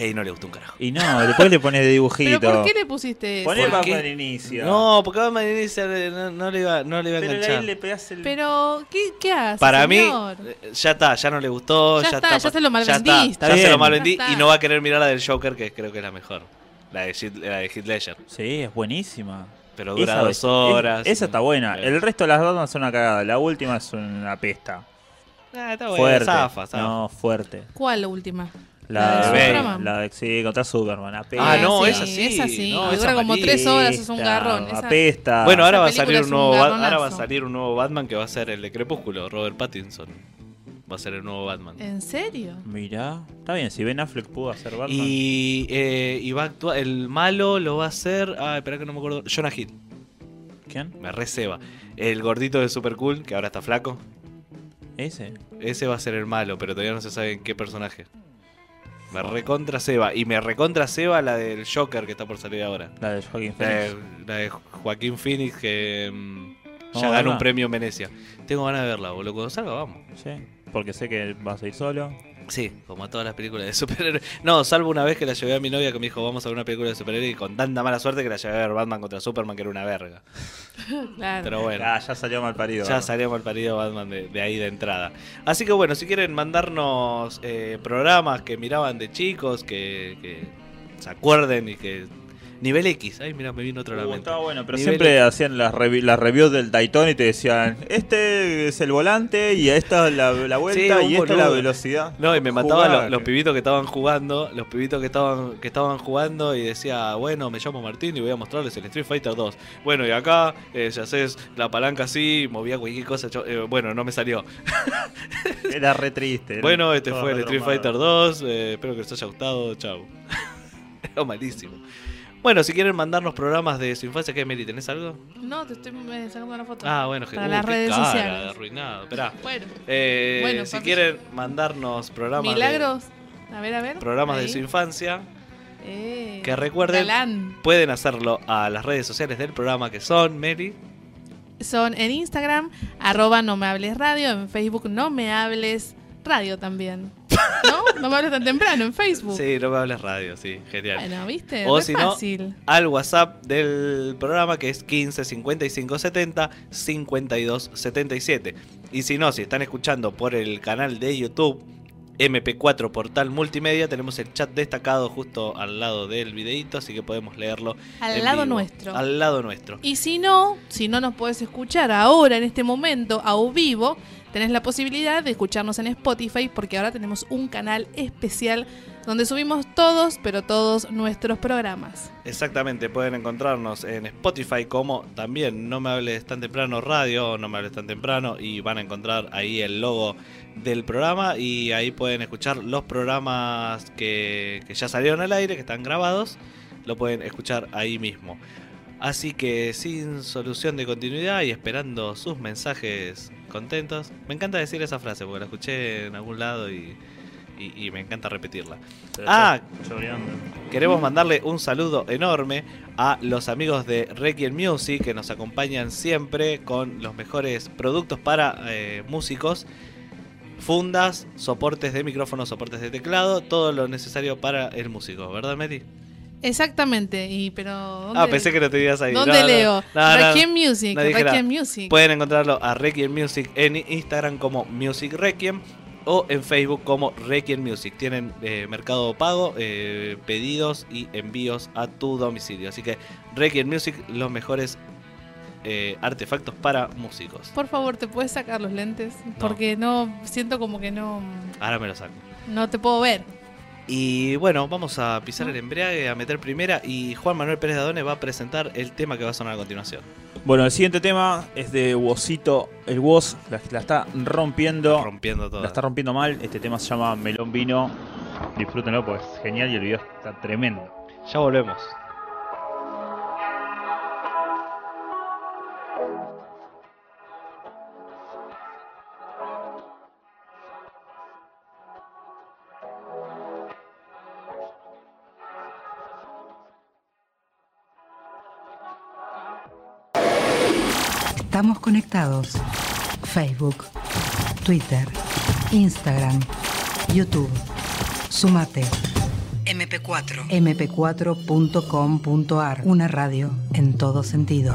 Y no le gustó un carajo. Y no, después le pones de dibujito. ¿Pero por qué le pusiste eso? Poné ¿Por Batman qué? inicia. No, porque Batman inicia eh, no, no le iba, no le iba a pero enganchar. ahí le pegás el. Pero, ¿qué, qué hace, Para mí, señor? eh, ya está, ya no le gustó. Ya Ya, está, ya se lo Ya, está, malvendiste. ya se lo malvendí y no va a querer mirar la del Joker, que creo que es la mejor. La de, Heath- la de Heath Ledger. Sí, es buenísima. Pero dura Esa- dos es- horas. esa está buena. Eh. El resto de las Batman son una cagada. La última es una pesta. Ah, está buena, fuerte. zafa, zafa. No, fuerte. ¿Cuál la última? La, ¿La de Superman? La de, sí, contra Superman. Apesta. Ah, no, sí, esa sí, Esa sí. no, dura esa como tres horas, es un garrón. Esa- Apesta. Bueno, ahora va a salir es un nuevo ahora va a salir un nuevo Batman que va a ser el de Crepúsculo, Robert Pattinson. Va a ser el nuevo Batman. ¿En serio? Mirá. Está bien, si Ben Affleck pudo hacer Batman. Y, eh, y va a actuar el malo lo va a hacer, ah, espera que no me acuerdo, Jonah Hill. ¿Quién? Me receba. El gordito de Super Cool, que ahora está flaco. Ese. Ese va a ser el malo, pero todavía no se sabe en qué personaje. Me recontra Seba. Y me recontra Seba la del Joker que está por salir ahora. La de Joaquin La Phoenix. la de Joaquín Phoenix que mm, Vamos ya ganó un premio en Venecia. Tengo ganas de verla, boludo. Cuando salga, vamos. Sí. Porque sé que vas a ir solo. Sí, como a todas las películas de superhéroes. No, salvo una vez que la llevé a mi novia que me dijo, vamos a ver una película de superhéroes y con tanta mala suerte que la llevé a ver Batman contra Superman, que era una verga. Claro. Pero bueno. Ah, ya salió mal parido. Ya salió mal parido Batman de, de ahí de entrada. Así que bueno, si quieren mandarnos eh, programas que miraban de chicos, que, que se acuerden y que... Nivel X, ay mira, me vino otro a la Uh, estaba bueno, pero Nivel siempre hacían las, revi- las reviews del Daytona y te decían, este es el volante y esta es la, la vuelta Sí, y esta es la velocidad. No, y me mataban los, los pibitos que estaban jugando, los pibitos que estaban que estaban jugando y decía, bueno, me llamo Martín y voy a mostrarles el Street Fighter 2. Bueno, y acá eh, ya haces la palanca así, movía cualquier cosa, yo- eh, bueno, no me salió. Era re triste. era Bueno, este fue el Street. Fighter 2, eh, espero que les haya gustado, chao. Era malísimo. Bueno, si quieren mandarnos programas de su infancia, ¿qué, Meli? ¿Tenés algo? No, te estoy sacando una foto. Ah, bueno, Para uh, las qué redes cara sociales. arruinado. Esperá. Bueno, Eh, Bueno, si papi. quieren mandarnos programas de, milagros. A ver, a ver. programas de su infancia, Eh, que recuerden, galán. pueden hacerlo a las redes sociales del programa que son Meli. Son en Instagram, arroba no me hables radio, en Facebook no me hables radio también. ¿No? No me hables tan temprano en Facebook. Sí, no me hables radio, sí, genial. Bueno, ¿viste? O si no, al WhatsApp del programa que es 15 55 70 52 77. Y si no, si están escuchando por el canal de YouTube MP4 Portal Multimedia, tenemos el chat destacado justo al lado del videito, así que podemos leerlo. Al lado vivo. nuestro. Al lado nuestro. Y si no, si no nos puedes escuchar ahora, en este momento, a vivo, tenés la posibilidad de escucharnos en Spotify porque ahora tenemos un canal especial donde subimos todos, pero todos nuestros programas. Exactamente, pueden encontrarnos en Spotify como también No me hables tan temprano radio, No me hables tan temprano y van a encontrar ahí el logo del programa y ahí pueden escuchar los programas que, que ya salieron al aire, que están grabados, lo pueden escuchar ahí mismo. Así que sin solución de continuidad y esperando sus mensajes contentos, me encanta decir esa frase porque la escuché en algún lado y, y- y me encanta repetirla. Ah. Queremos mandarle un saludo enorme a los amigos de Requiem Music que nos acompañan siempre con los mejores productos para eh, músicos, fundas, soportes de micrófono, soportes de teclado, todo lo necesario para el músico, ¿verdad, Meti? Exactamente, y pero ¿dónde, Ah, pensé que lo tenías ahí. ¿dónde No, no, leo? no, no, Requiem Music, no Requiem. Music. Pueden encontrarlo a Requiem Music en Instagram como Music Requiem o en Facebook como Requiem Music. Tienen eh, mercado pago, eh, pedidos y envíos a tu domicilio. Así que Requiem Music, los mejores eh, artefactos para músicos. Por favor, ¿te puedes sacar los lentes? Porque no, siento como que no, Ahora me lo saco. no te puedo ver. Y bueno, vamos a pisar el embriague, a meter primera y Juan Manuel Pérez Dadone va a presentar el tema que va a sonar a continuación. Bueno, el siguiente tema es de Wosito. El Wos la, la está rompiendo. Rompiendo todo. La está rompiendo mal. Este tema se llama Melón Vino. disfrútenlo porque es genial y el video está tremendo. Ya volvemos. Estamos conectados. Facebook, Twitter, Instagram, YouTube. Sumate. MP4. mp4.com.ar. Una radio en todo sentido.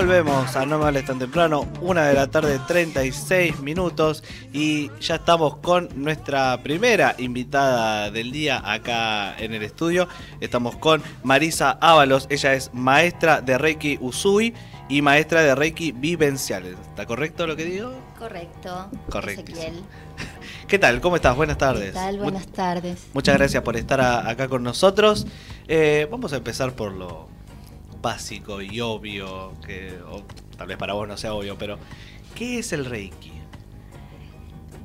Volvemos a No me hables tan temprano, una de la tarde 36 minutos y ya estamos con nuestra primera invitada del día acá en el estudio. Estamos con Marisa Ábalos, ella es maestra de Reiki Usui y maestra de Reiki Vivencial. ¿Está correcto lo que digo? Correcto. Ezequiel. ¿Qué tal? ¿Cómo estás? Buenas tardes. ¿Qué tal? Buenas tardes. Muchas gracias por estar a- acá con nosotros. Eh, vamos a empezar por lo básico y obvio, que tal vez para vos no sea obvio, pero ¿qué es el Reiki?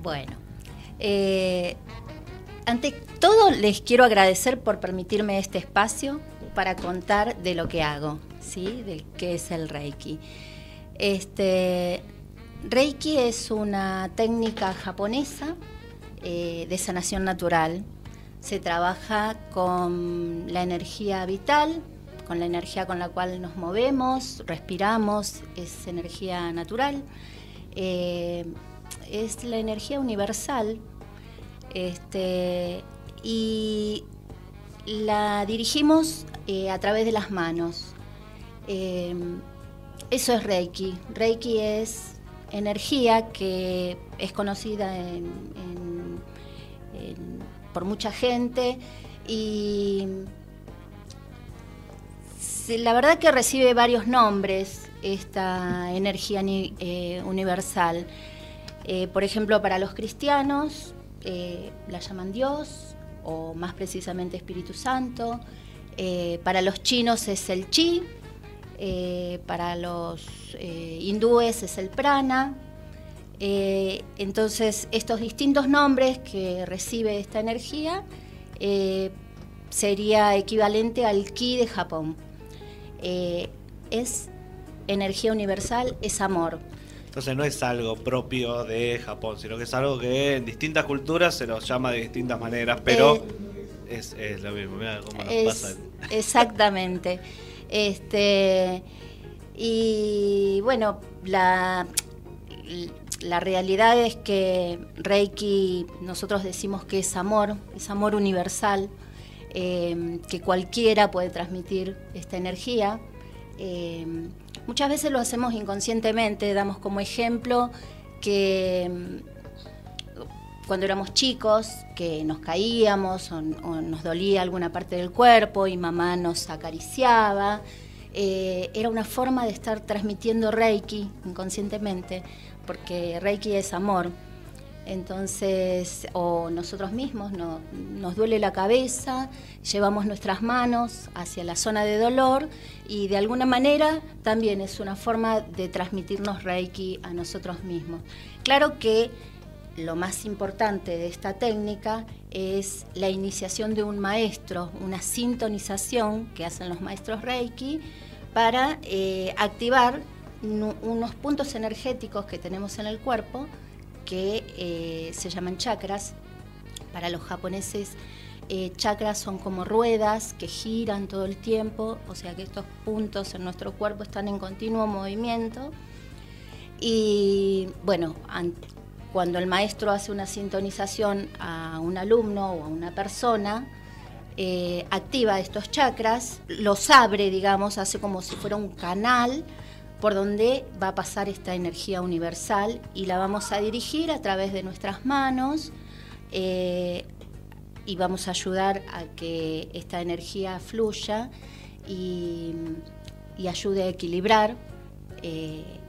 Bueno, eh, ante todo les quiero agradecer por permitirme este espacio para contar de lo que hago, ¿sí? De qué es el Reiki. Este, Reiki es una técnica japonesa eh, de sanación natural. Se trabaja con la energía vital, con la energía con la cual nos movemos, respiramos, es energía natural. Eh, es la energía universal este, y la dirigimos eh, a través de las manos. Eh, eso es Reiki. Reiki es energía que es conocida por mucha gente y la verdad que recibe varios nombres esta energía eh, universal. Eh, por ejemplo, para los cristianos eh, la llaman Dios o más precisamente Espíritu Santo. Para los chinos es el chi. Para los hindúes es el prana. Entonces, estos distintos nombres que recibe esta energía sería equivalente al ki de Japón. Eh, es energía universal, es amor. Entonces no es algo propio de Japón, sino que es algo que en distintas culturas se los llama de distintas maneras, pero es, es lo mismo. Mira cómo nos Eh, Es- pasa. exactamente. Este, y bueno, la, la realidad es que Reiki, nosotros decimos que es amor, es amor universal, eh, que cualquiera puede transmitir esta energía. Eh, muchas veces lo hacemos inconscientemente, damos como ejemplo que mm, cuando éramos chicos, que nos caíamos o, o nos dolía alguna parte del cuerpo y mamá nos acariciaba, eh, era una forma de estar transmitiendo Reiki inconscientemente, porque Reiki es amor. Entonces, o nosotros mismos no- nos duele la cabeza, llevamos nuestras manos hacia la zona de dolor y de alguna manera también es una forma de transmitirnos Reiki a nosotros mismos. Claro que lo más importante de esta técnica es la iniciación de un maestro, una sintonización que hacen los maestros Reiki para eh, activar unos puntos energéticos que tenemos en el cuerpo que eh, se llaman chakras. Para los japoneses, eh, chakras son como ruedas que giran todo el tiempo, o sea que estos puntos en nuestro cuerpo están en continuo movimiento. Y bueno, an- cuando el maestro hace una sintonización a un alumno o a una persona, eh, activa estos chakras, los abre, digamos, hace como si fuera un canal por donde va a pasar esta energía universal y la vamos a dirigir a través de nuestras manos eh, y vamos a ayudar a que esta energía fluya y, y ayude a equilibrar eh,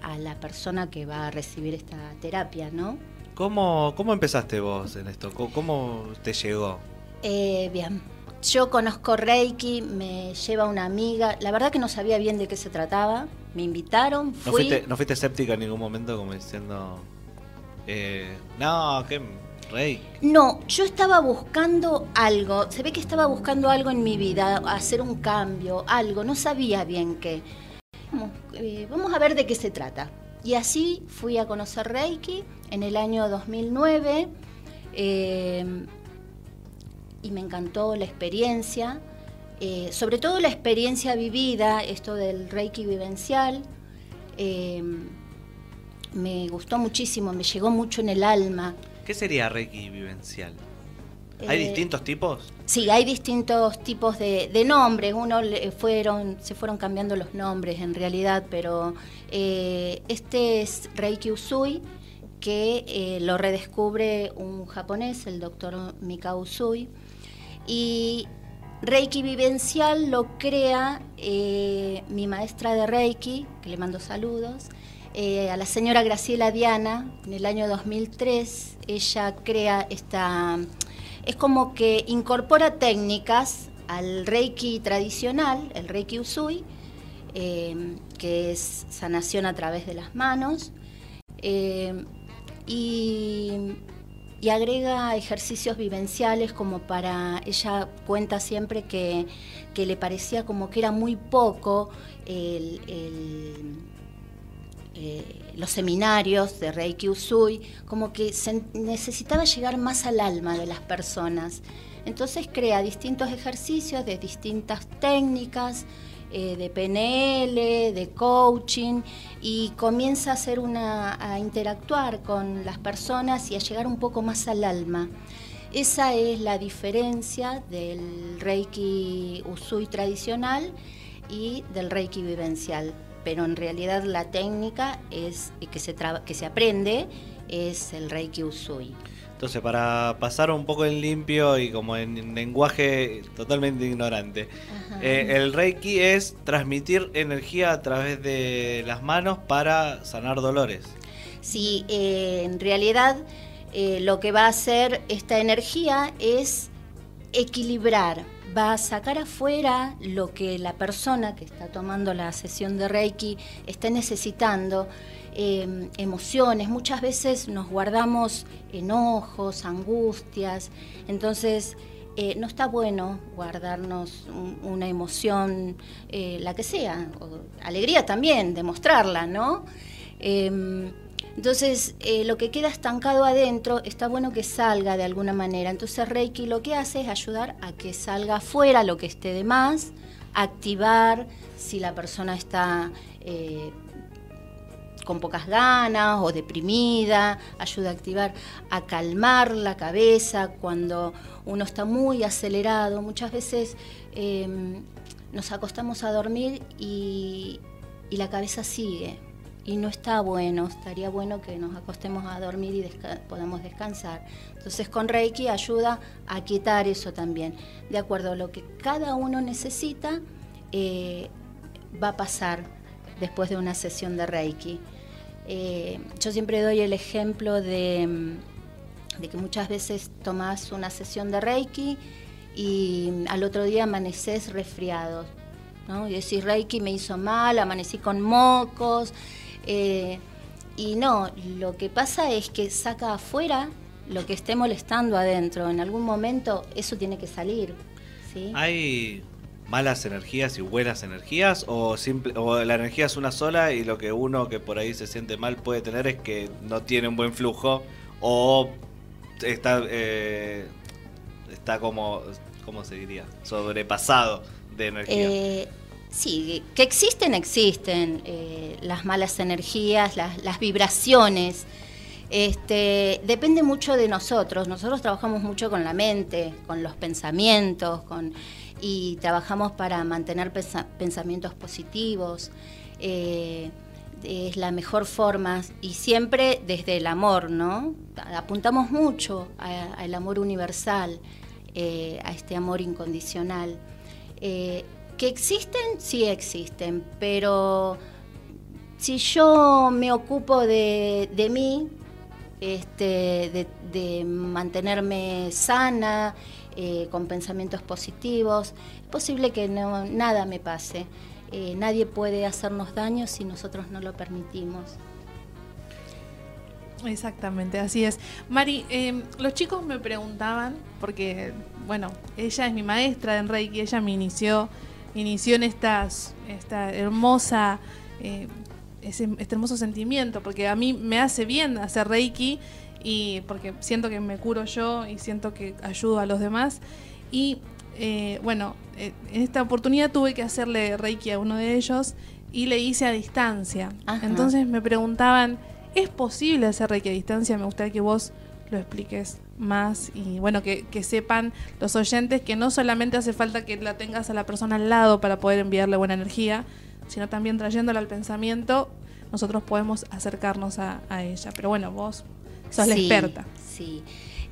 a la persona que va a recibir esta terapia, ¿no? ¿Cómo, ¿Cómo empezaste vos en esto? ¿Cómo, cómo te llegó? Eh, bien, yo conozco Reiki, me lleva una amiga. La verdad que no sabía bien de qué se trataba. Me invitaron, ¿No fui. fuiste, ¿No fuiste escéptica en ningún momento como diciendo... eh, no, qué rey? No, yo estaba buscando algo, se ve que estaba buscando algo en mi vida, hacer un cambio, algo, no sabía bien qué. Vamos, eh, vamos a ver de qué se trata. Y así fui a conocer Reiki en el año 2009 eh, y me encantó la experiencia, eh, sobre todo la experiencia vivida, esto del Reiki vivencial. eh, me gustó muchísimo, me llegó mucho en el alma. ¿Qué sería Reiki vivencial? ¿Hay Eh, distintos tipos? Sí, hay distintos tipos de, de nombres. Uno le fueron, se fueron cambiando los nombres en realidad, pero eh, este es Reiki Usui, que eh, lo redescubre un japonés, el doctor Mikao Usui. Y Reiki Vivencial lo crea eh, mi maestra de Reiki, que le mando saludos, eh, a la señora Graciela Diana, en el año 2003. Ella crea esta es como que incorpora técnicas al Reiki tradicional, el Reiki Usui, eh, que es sanación a través de las manos, y, y agrega ejercicios vivenciales como para, ella cuenta siempre que, que le parecía como que era muy poco el- eh, los seminarios de Reiki Usui, como que se necesitaba llegar más al alma de las personas. Entonces crea distintos ejercicios de distintas técnicas, eh, de PNL, de coaching, y comienza a hacer una, a interactuar con las personas y a llegar un poco más al alma. Esa es la diferencia del Reiki Usui tradicional y del Reiki vivencial. Pero en realidad la técnica es que se, que se aprende es el Reiki Usui. Entonces, para pasar un poco en limpio y como en lenguaje totalmente ignorante, eh, el Reiki es transmitir energía a través de las manos para sanar dolores. Sí, eh, en realidad eh, lo que va a hacer esta energía es equilibrar, va a sacar afuera lo que la persona que está tomando la sesión de Reiki está necesitando, eh, emociones, muchas veces nos guardamos enojos, angustias, entonces eh, no está bueno guardarnos un- una emoción, eh, la que sea, alegría también, demostrarla, ¿no? Em, entonces, eh, lo que queda estancado adentro, está bueno que salga de alguna manera. Entonces, Reiki lo que hace es ayudar a que salga afuera lo que esté de más, activar si la persona está con pocas ganas o deprimida, ayuda a activar, a calmar la cabeza cuando uno está muy acelerado. Muchas veces em, nos acostamos a dormir y, y la cabeza sigue. Y no está bueno, estaría bueno que nos acostemos a dormir y podamos descansar. Entonces con Reiki ayuda a quitar eso también. De acuerdo a lo que cada uno necesita, eh, va a pasar después de una sesión de Reiki. Eh, yo siempre doy el ejemplo de, mm, de que muchas veces tomás una sesión de Reiki y al otro día amaneces resfriado. ¿no? Y decís, Reiki me hizo mal, amanecí con mocos. eh, y no, lo que pasa es que saca afuera lo que esté molestando adentro. En algún momento eso tiene que salir. ¿sí? ¿Hay malas energías y buenas energías? ¿O, simple, ¿O la energía es una sola y lo que uno que por ahí se siente mal puede tener es que no tiene un buen flujo? ¿O está, eh, está como, ¿cómo se diría? Sobrepasado de energía. Eh, sí, que existen, existen eh, las malas energías, las, las vibraciones. Este, depende mucho de nosotros. Nosotros trabajamos mucho con la mente, con los pensamientos, con, y trabajamos para mantener pensa- pensamientos positivos. Eh, es la mejor forma y siempre desde el amor, ¿no? Apuntamos mucho al amor universal, eh, a este amor incondicional. Eh, que existen, sí existen, pero si yo me ocupo de, mí, este, de mantenerme sana, eh, con pensamientos positivos. Es posible que no, nada me pase. Eh, nadie puede hacernos daño si nosotros no lo permitimos. Exactamente, así es. Mari, eh, los chicos me preguntaban, porque, bueno, ella es mi maestra en Reiki, ella me inició, inició en estas, esta hermosa, eh, ese, este hermoso sentimiento, porque a mí me hace bien hacer Reiki y porque siento que me curo yo y siento que ayudo a los demás. Y eh, bueno, eh, en esta oportunidad tuve que hacerle Reiki a uno de ellos y le hice a distancia. Ajá. Entonces me preguntaban, ¿es posible hacer Reiki a distancia? Me gustaría que vos lo expliques más y bueno, que, que sepan los oyentes que no solamente hace falta que la tengas a la persona al lado para poder enviarle buena energía, sino también trayéndola al pensamiento, nosotros podemos acercarnos a, a ella. Pero bueno, vos sos la Sí, experta. Sí.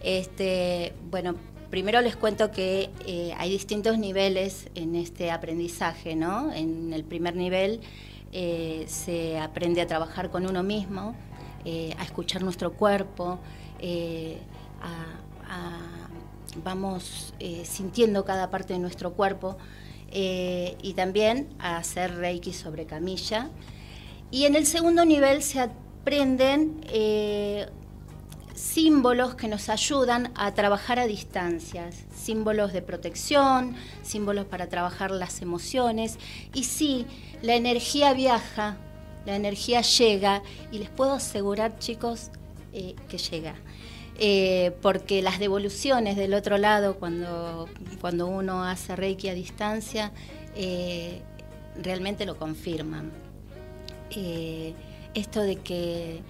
Este, bueno, primero les cuento que eh, hay distintos niveles en este aprendizaje, ¿no? En el primer nivel eh, se aprende a trabajar con uno mismo, eh, a escuchar nuestro cuerpo, a- a- vamos sintiendo cada parte de nuestro cuerpo y también a hacer reiki sobre camilla. Y en el segundo nivel se aprenden símbolos que nos ayudan a trabajar a distancias, símbolos de protección, símbolos para trabajar las emociones. Y sí, la energía viaja, la energía llega y les puedo asegurar, chicos, eh, que llega. Eh, porque las devoluciones del otro lado, cuando, cuando uno hace Reiki a distancia, eh, realmente lo confirman. Esto de que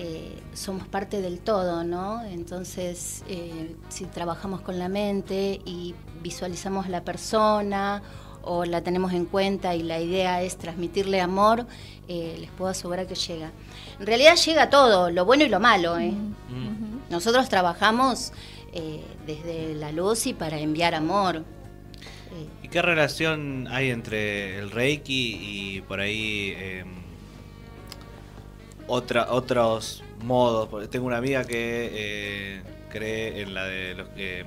eh, somos parte del todo, ¿no? Entonces, eh, si trabajamos con la mente y visualizamos la persona o la tenemos en cuenta y la idea es transmitirle amor, eh, les puedo asegurar que llega. En realidad llega todo, lo bueno y lo malo, ¿eh? Nosotros trabajamos eh, desde la luz y para enviar amor. Eh, ¿Y qué relación hay entre el Reiki y por ahí eh, otra, otros modos? Porque Tengo una amiga que eh, cree en la de los eh,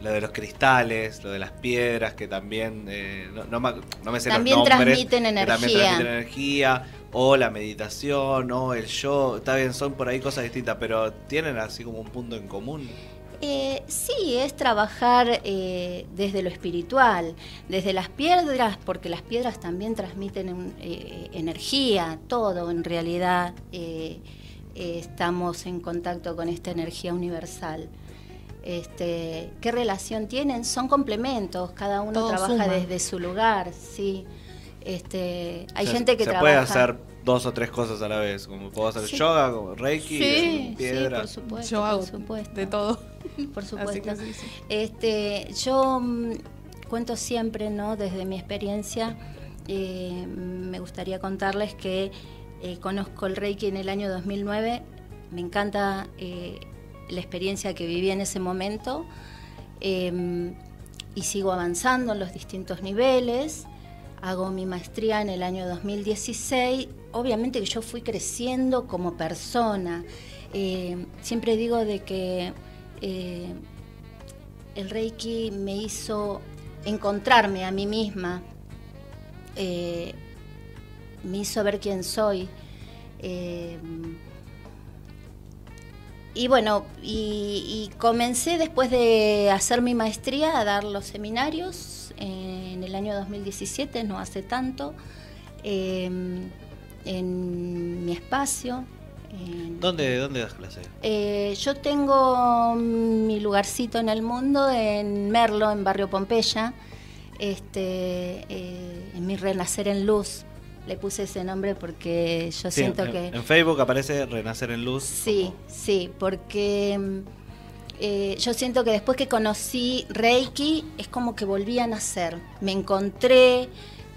la de los cristales, lo de las piedras, que también eh, no, no me, no me sé También los nombres, transmiten que también energía. transmiten energía, o la meditación, o el yo, está bien, son por ahí cosas distintas, pero tienen así como un punto en común. Eh, sí, es trabajar eh, desde lo espiritual, desde las piedras, porque las piedras también transmiten un- eh, energía, todo en realidad eh, eh, estamos en contacto con esta energía universal. Este, ¿Qué relación tienen? Son complementos, cada uno Todo trabaja suma. desde su lugar, sí. Este, hay O sea, gente que se trabaja. puede hacer dos o tres cosas a la vez, como puedo hacer Sí. yoga, como Reiki, Sí, piedra. por supuesto, Yo por hago supuesto. de todo. Por Así supuesto. que sí, sí. Este, yo mm, cuento siempre, ¿no? Desde mi experiencia, eh, me gustaría contarles que eh, conozco el Reiki en el año 2009. Me encanta eh, la experiencia que viví en ese momento eh, y sigo avanzando en los distintos niveles. Hago mi maestría en el año 2016. Obviamente que yo fui creciendo como persona. Eh, siempre digo de que eh, el Reiki me hizo encontrarme a mí misma, eh, me hizo ver quién soy. y bueno, y, y comencé después de hacer mi maestría a dar los seminarios en el año 2017, no hace tanto, eh, en mi espacio. en- ¿Dónde, ¿Dónde das clase? eh, yo tengo mi lugarcito en el mundo en Merlo, en Barrio Pompeya, este, eh, en mi Renacer en Luz. Le puse ese nombre porque yo Sí, siento en, que... en Facebook aparece Renacer en Luz. Sí, sí, porque mm, eh, yo siento que después que conocí Reiki es como que volví a nacer. Me encontré,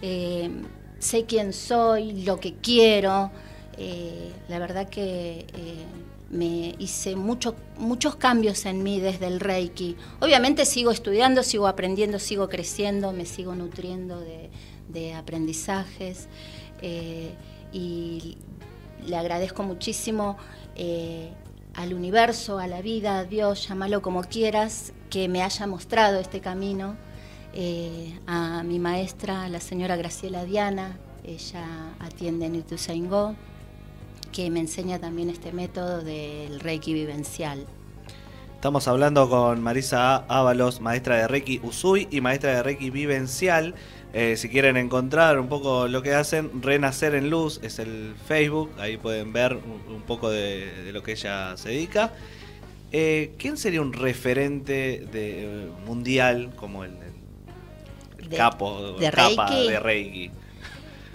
eh, sé quién soy, lo que quiero. eh, la verdad que me hice mucho- muchos cambios en mí desde el Reiki. Obviamente sigo estudiando, sigo aprendiendo, sigo creciendo, me sigo nutriendo de, aprendizajes. y le agradezco muchísimo al universo, a la vida, a Dios, llámalo como quieras, que me haya mostrado este camino, eh, a mi maestra, la señora Graciela Diana, ella atiende en Ituzaingó, que me enseña también este método del Reiki vivencial. Estamos hablando con Marisa Ábalos, maestra de Reiki Usui y maestra de Reiki Vivencial. Eh, si quieren encontrar un poco lo que hacen, Renacer en Luz es el Facebook, ahí pueden ver un, un poco de, de lo que ella se dedica. Eh, ¿Quién sería un referente de, eh, mundial como el, el- el De- capo de capa Reiki. de Reiki?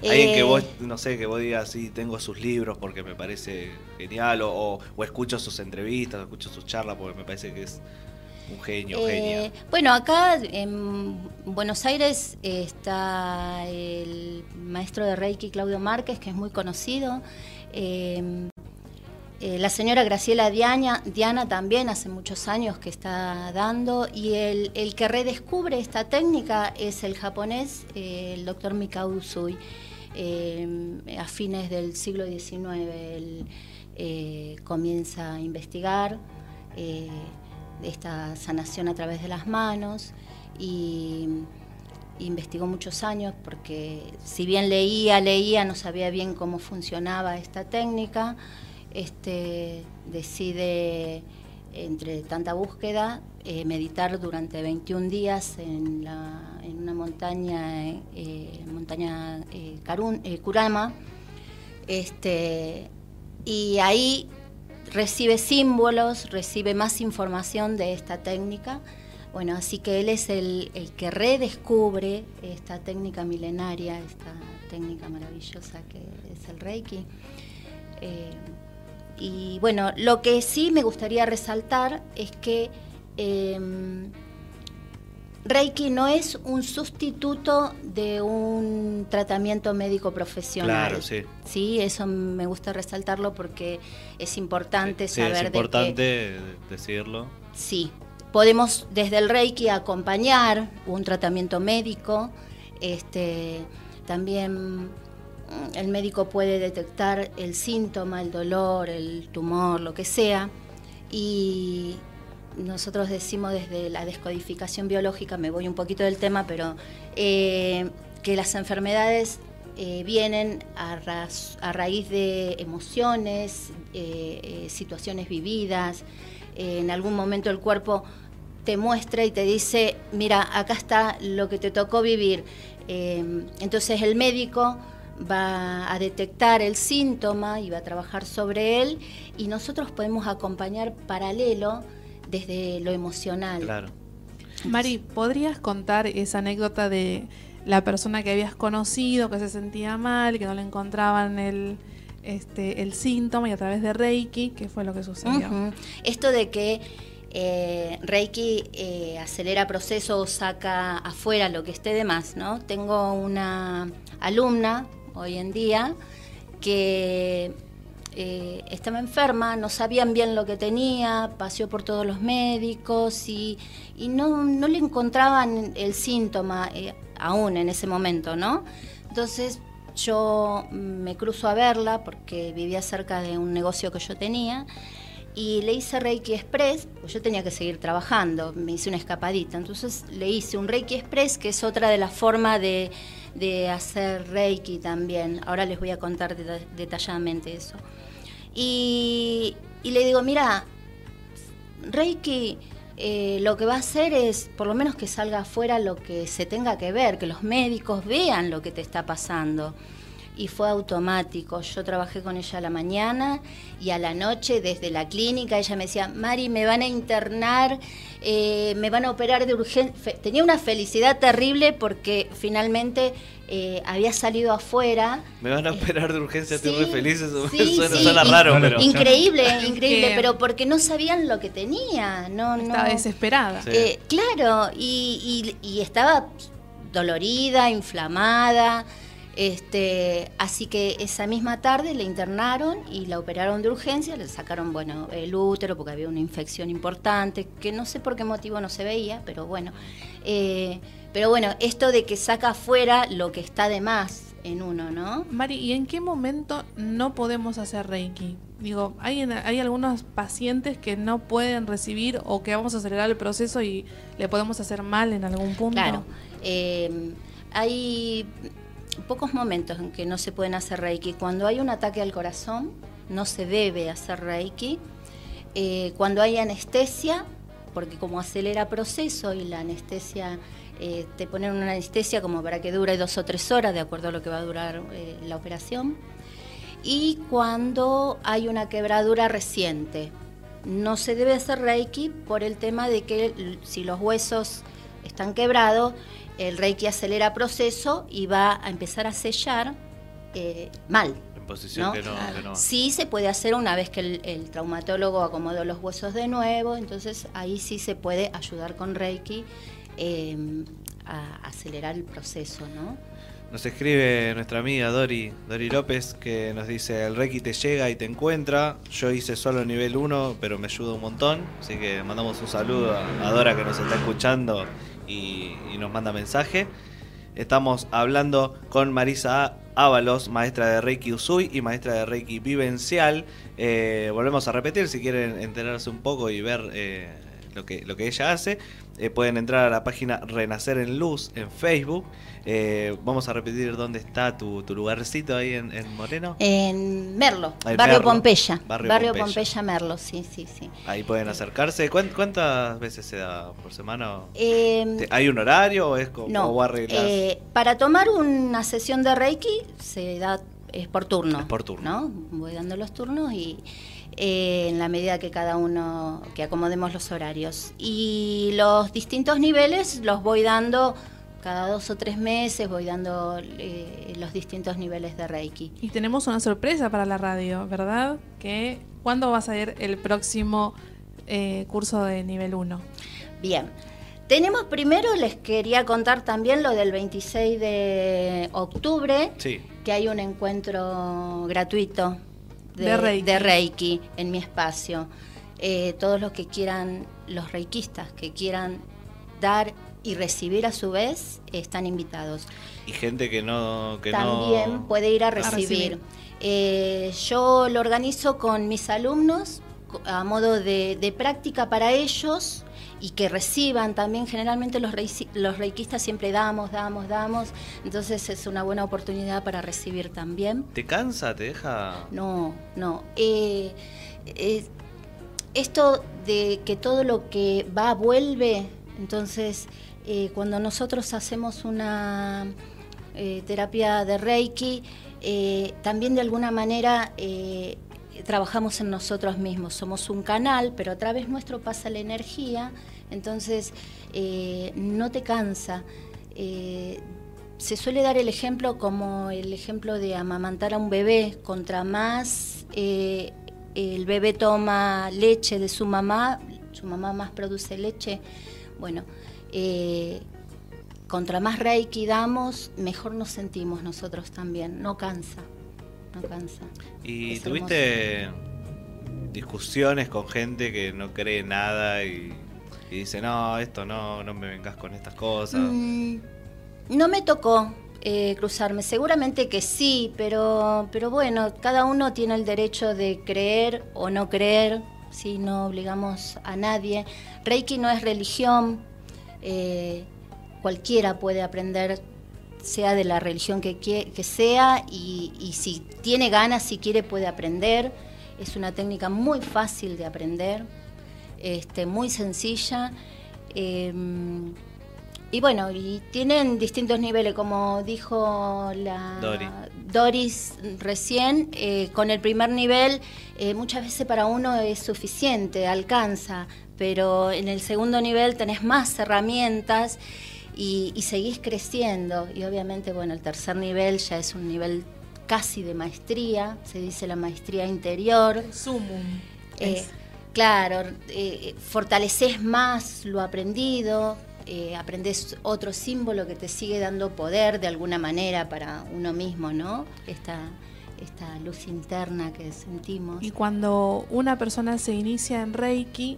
Alguien que Eh, vos, no sé, que vos digas, sí, tengo sus libros porque me parece genial, o, o- o escucho sus entrevistas, o escucho sus charlas porque me parece que es un genio, Eh, bueno, acá en Buenos Aires está el maestro de Reiki Claudio Márquez, que es muy conocido. Eh, eh, la señora Graciela Diana, Diana también hace muchos años que está dando y el, el que redescubre esta técnica es el japonés, eh, el doctor Mikao Usui. Eh, a fines del siglo XIX él eh, comienza a investigar eh, esta sanación a través de las manos y investigó muchos años porque si bien leía, leía, no sabía bien cómo funcionaba esta técnica, este, decide, entre tanta búsqueda, eh, meditar durante 21 días en, la- en una montaña, eh, montaña eh, Karun- eh, Kurama, este, y ahí recibe símbolos, recibe más información de esta técnica. Bueno, así que él es el, el que redescubre esta técnica milenaria, esta técnica maravillosa que es el Reiki. Eh, y bueno, lo que sí me gustaría resaltar es que em, Reiki no es un sustituto de un tratamiento médico profesional. Claro, sí. Sí, eso me gusta resaltarlo porque es importante Sí, saber es de que importante decirlo. Sí, podemos desde el Reiki acompañar un tratamiento médico. Este, también mm, el médico puede detectar el síntoma, el dolor, el tumor, lo que sea. Y nosotros decimos desde la descodificación biológica, me voy un poquito del tema, pero eh, que las enfermedades eh, vienen a, raíz de emociones, eh, situaciones vividas. En algún momento el cuerpo te muestra y te dice, mira, acá está lo que te tocó vivir. Eh, entonces el médico va a detectar el síntoma y va a trabajar sobre él y nosotros podemos acompañar paralelo desde lo emocional. Claro. Mari, ¿podrías contar esa anécdota de la persona que habías conocido, que se sentía mal, que no le encontraban el, este, el síntoma y a través de Reiki, qué fue lo que sucedió? Esto de que eh, Reiki eh, acelera procesos, saca afuera lo que esté de más, ¿no? Tengo una alumna hoy en día que eh, estaba enferma, no sabían bien lo que tenía, paseó por todos los médicos y, y no, no le encontraban el síntoma eh, aún en ese momento, ¿no? Entonces yo me cruzo a verla porque vivía cerca de un negocio que yo tenía y le hice Reiki Express, pues yo tenía que seguir trabajando, me hice una escapadita, entonces le hice un Reiki Express, que es otra de las formas de, de hacer Reiki también, ahora les voy a contar deta- detalladamente eso. Y, y le digo, mira, Reiki eh, lo que va a hacer es, por lo menos que salga afuera lo que se tenga que ver, que los médicos vean lo que te está pasando. Y fue automático. Yo trabajé con ella a la mañana y a la noche desde la clínica ella me decía, Mari, me van a internar, eh, me van a operar de urgencia. Tenía una felicidad terrible porque finalmente eh, había salido afuera. Me van a operar de urgencia, estoy Sí, muy feliz. Eso sí, suena, sí, suena in- raro, No pero. Increíble, increíble, pero porque no sabían lo que tenía. No, no. Estaba desesperada. Sí. Eh, claro, y, y- y estaba dolorida, inflamada. Este, así que esa misma tarde le internaron y la operaron de urgencia, le sacaron bueno el útero porque había una infección importante, que no sé por qué motivo no se veía, pero bueno. Eh, pero bueno, esto de que saca afuera lo que está de más, en uno, ¿no? Mari, ¿y en qué momento no podemos hacer Reiki? Digo, hay, hay algunos pacientes que no pueden recibir o que vamos a acelerar el proceso y le podemos hacer mal en algún punto. Claro. eh, hay pocos momentos en que no se pueden hacer Reiki. Cuando hay un ataque al corazón, no se debe hacer Reiki. Eh, cuando hay anestesia, porque como acelera proceso y la anestesia, eh, te ponen una anestesia como para que dure dos o tres horas, de acuerdo a lo que va a durar eh, la operación. Y cuando hay una quebradura reciente, no se debe hacer Reiki por el tema de que si los huesos están quebrados, el Reiki acelera proceso y va a empezar a sellar eh, mal. En posición ¿no? que no, que no va. Sí se puede hacer una vez que el, el traumatólogo acomodó los huesos de nuevo, entonces ahí sí se puede ayudar con Reiki eh, a acelerar el proceso, ¿no? Nos escribe nuestra amiga Dori, Dori López, que nos dice, el Reiki te llega y te encuentra. Yo hice solo nivel 1, pero me ayuda un montón. Así que mandamos un saludo a a Dora que nos está escuchando y, nos manda mensaje. Estamos hablando con Marisa Ábalos, maestra de Reiki Usui y maestra de Reiki Vivencial. Eh, volvemos a repetir, si quieren enterarse un poco y ver eh, lo, que, lo que ella hace, eh, pueden entrar a la página Renacer en Luz en Facebook. Eh, vamos a repetir dónde está tu, tu lugarcito ahí en, en Moreno. En Merlo, Ah, en barrio Merlo. Pompeya. Barrio Barrio, Pompeya. Pompeya. Merlo, sí, sí, sí. Ahí pueden acercarse. ¿Cuán- ¿Cuántas veces se da por semana? Eh, ¿Te- ¿Hay un horario o es como no, eh, para tomar una sesión de Reiki se da es por turno. Es por turno. ¿no? Voy dando los turnos y eh, en la medida que cada uno, que acomodemos los horarios. Y los distintos niveles los voy dando cada dos o tres meses, voy dando eh, los distintos niveles de Reiki. Y tenemos una sorpresa para la radio, ¿verdad? Que ¿Cuándo va a salir el próximo eh, curso de nivel 1? Bien. Tenemos primero, les quería contar también lo del 26 de octubre, Sí. que hay un encuentro gratuito de, De Reiki. de Reiki en mi espacio. Eh, todos los que quieran, los reikistas que quieran dar y recibir a su vez, están invitados. Y gente que no. Que También no... puede ir a recibir. recibir. Eh, yo lo organizo con mis alumnos a modo de, de práctica para ellos y que reciban también. Generalmente los, reiki- los reikistas siempre damos, damos, damos. Entonces es una buena oportunidad para recibir también. ¿Te cansa? ¿Te deja.? No, no. Eh, eh, esto de que todo lo que va vuelve, entonces eh, cuando nosotros hacemos una eh, terapia de Reiki, eh, también de alguna manera trabajamos en nosotros mismos. Somos un canal, pero a través nuestro pasa la energía, entonces no te cansa. Se suele dar el ejemplo como el ejemplo de amamantar a un bebé. Contra más el bebé toma leche de su mamá, su mamá más produce leche. Bueno, eh, contra más reiki damos, mejor nos sentimos nosotros también. No cansa, no cansa. ¿Y Es tuviste discusiones con gente que no cree nada y, y dice, no, esto no, no me vengas con estas cosas? Mm, no me tocó eh, cruzarme, seguramente que sí, pero, pero bueno, cada uno tiene el derecho de creer o no creer, si no obligamos a nadie. Reiki no es religión, eh, cualquiera puede aprender, sea de la religión que, quie- que sea, y, y si tiene ganas, si quiere, puede aprender. Es una técnica muy fácil de aprender, este, muy sencilla. em, y bueno, y tienen distintos niveles, como dijo la Dori. Doris recién, eh, con el primer nivel eh, muchas veces para uno es suficiente, alcanza, pero en el segundo nivel tenés más herramientas y, y seguís creciendo. Y obviamente, bueno, el tercer nivel ya es un nivel casi de maestría, se dice la maestría interior. Sumum. Eh, claro, eh, fortaleces más lo aprendido, eh, aprendes otro símbolo que te sigue dando poder de alguna manera para uno mismo, ¿no? Esta, esta luz interna que sentimos. Y cuando una persona se inicia en Reiki,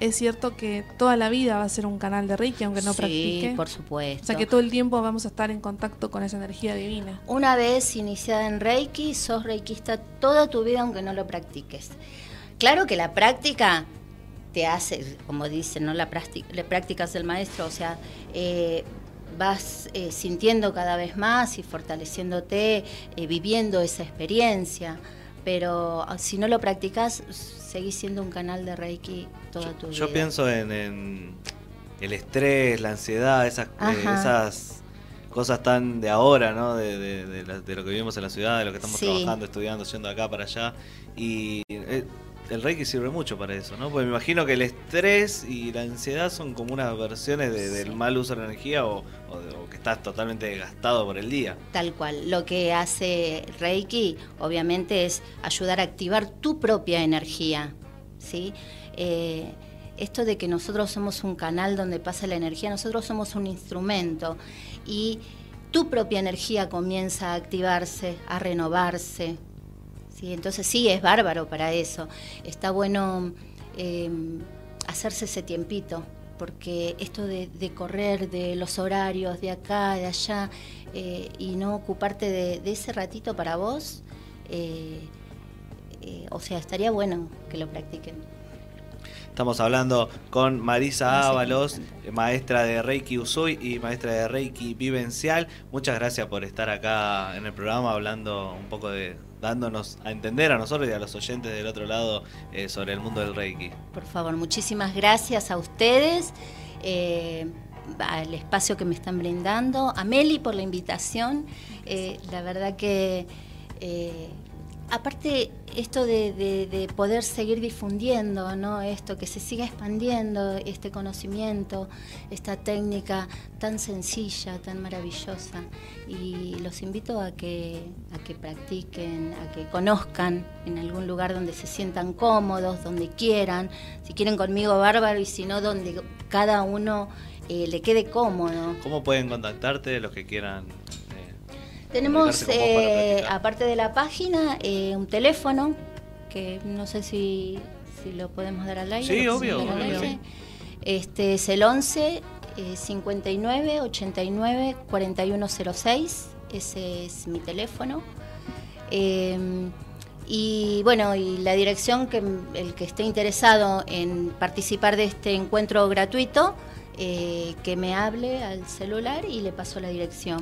es cierto que toda la vida va a ser un canal de Reiki, aunque no sí, practique. por supuesto. O sea que todo el tiempo vamos a estar en contacto con esa energía divina. Una vez iniciada en Reiki, sos reikista toda tu vida aunque no lo practiques. Claro que la práctica te hace, como dicen, ¿no? La, práctica, la práctica es el maestro, o sea, eh, vas eh, sintiendo cada vez más y fortaleciéndote, eh, viviendo esa experiencia. Pero ah, si no lo practicas, seguís siendo un canal de Reiki toda tu vida. Yo pienso en, en el estrés, la ansiedad, esas, eh, esas cosas tan de ahora, ¿no? De, de- de la- de lo que vivimos en la ciudad, de lo que estamos Sí. trabajando, estudiando, yendo de acá para allá. Y eh, el Reiki sirve mucho para eso, ¿no? Porque me imagino que el estrés y la ansiedad son como unas versiones de- del mal uso de la energía o, o de- o que estás totalmente desgastado por el día. Tal cual. Lo que hace Reiki, obviamente, es ayudar a activar tu propia energía. ¿sí? Eh, esto de que nosotros somos un canal donde pasa la energía, nosotros somos un instrumento y tu propia energía comienza a activarse, a renovarse. ¿Sí? Entonces sí, es bárbaro para eso. Está bueno eh, hacerse ese tiempito, porque esto de, de correr, de los horarios, de acá, de allá, eh, y no ocuparte de, de ese ratito para vos, eh, eh, o sea, estaría bueno que lo practiquen. Estamos hablando con Marisa Ábalos, maestra de Reiki Usui y maestra de Reiki Vivencial. Muchas gracias por estar acá en el programa hablando un poco de dándonos a entender a nosotros y a los oyentes del otro lado eh, sobre el mundo del Reiki. Por favor, muchísimas gracias a ustedes, eh, al espacio que me están brindando, a Meli por la invitación. Eh, la verdad que, aparte, esto de, de- de poder seguir difundiendo, ¿no? Esto, que se siga expandiendo este conocimiento, esta técnica tan sencilla, tan maravillosa. Y los invito a que, a que practiquen, a que conozcan en algún lugar donde se sientan cómodos, donde quieran. Si quieren conmigo, bárbaro, y si no, donde cada uno eh, le quede cómodo. ¿Cómo pueden contactarte los que quieran? Tenemos, eh, aparte de la página, eh, un teléfono, que no sé si, si lo podemos dar al aire. Sí, obvio, obvio. aire. Este es el 11 eh, 59 89 4106. Ese es mi teléfono. Eh, y bueno, y la dirección que el que esté interesado en participar de este encuentro gratuito, eh, que me hable al celular y le paso la dirección.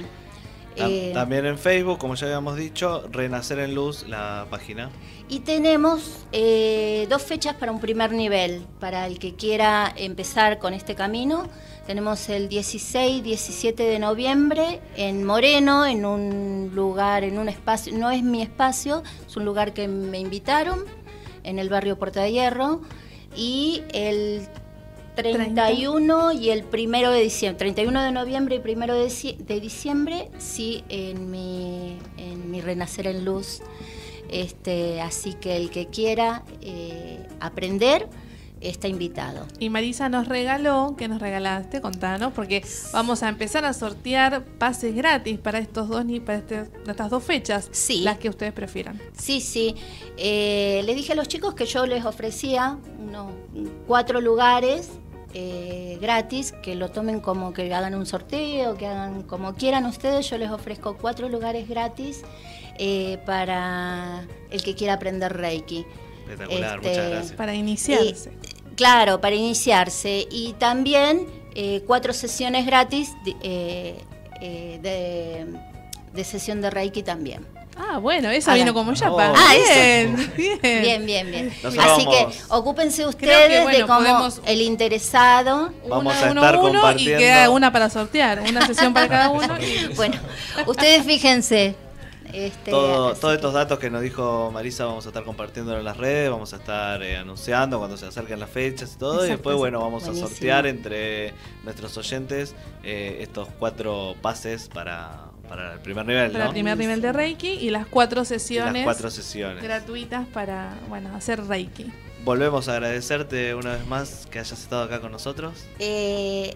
Tam- Eh, También en Facebook, como ya habíamos dicho, Renacer en Luz, la página. Y tenemos eh, dos fechas para un primer nivel, para el que quiera empezar con este camino. Tenemos el 16, 17 de noviembre en Moreno, en un lugar, en un espacio, no es mi espacio, es un lugar que me invitaron, en el barrio Puerta de Hierro. Y el 31 y el primero de diciembre, 31 de noviembre y primero de, de diciembre, sí, en mi, en mi Renacer en Luz. Este, así que el que quiera eh, aprender está invitado. Y Marisa nos regaló, ¿qué nos regalaste? Contanos, porque vamos a empezar a sortear pases gratis para estos dos ni para este- estas dos fechas, Sí. las que ustedes prefieran. Sí, sí. Eh, le dije a los chicos que yo les ofrecía unos cuatro lugares eh, gratis, que lo tomen como que hagan un sorteo, que hagan como quieran ustedes. Yo les ofrezco cuatro lugares gratis eh, para el que quiera aprender Reiki. Espectacular, Este, muchas gracias. Para iniciarse. Claro, para iniciarse. Y también eh, cuatro sesiones gratis de, eh, eh, de, de sesión de Reiki también. Ah, bueno, esa vino como yapa. Oh. Ah, bien, bien. Bien, bien, bien. Así vamos- que ocúpense ustedes que, bueno, de cómo podemos- el interesado. Vamos Una, a uno, estar uno, compartiendo. Y queda una para sortear, una sesión para cada uno. Bueno, ustedes fíjense. Este, Todo- todos estos datos que nos dijo Marisa vamos a estar compartiendo en las redes, vamos a estar eh, anunciando cuando se acerquen las fechas y todo. y Exacto, después, bueno, vamos Buenísimo. a sortear entre nuestros oyentes eh, estos cuatro pases para, para el primer nivel, para ¿no? el primer nivel de Reiki y las cuatro sesiones las cuatro sesiones. gratuitas para bueno hacer Reiki. Volvemos a agradecerte una vez más que hayas estado acá con nosotros. Eh,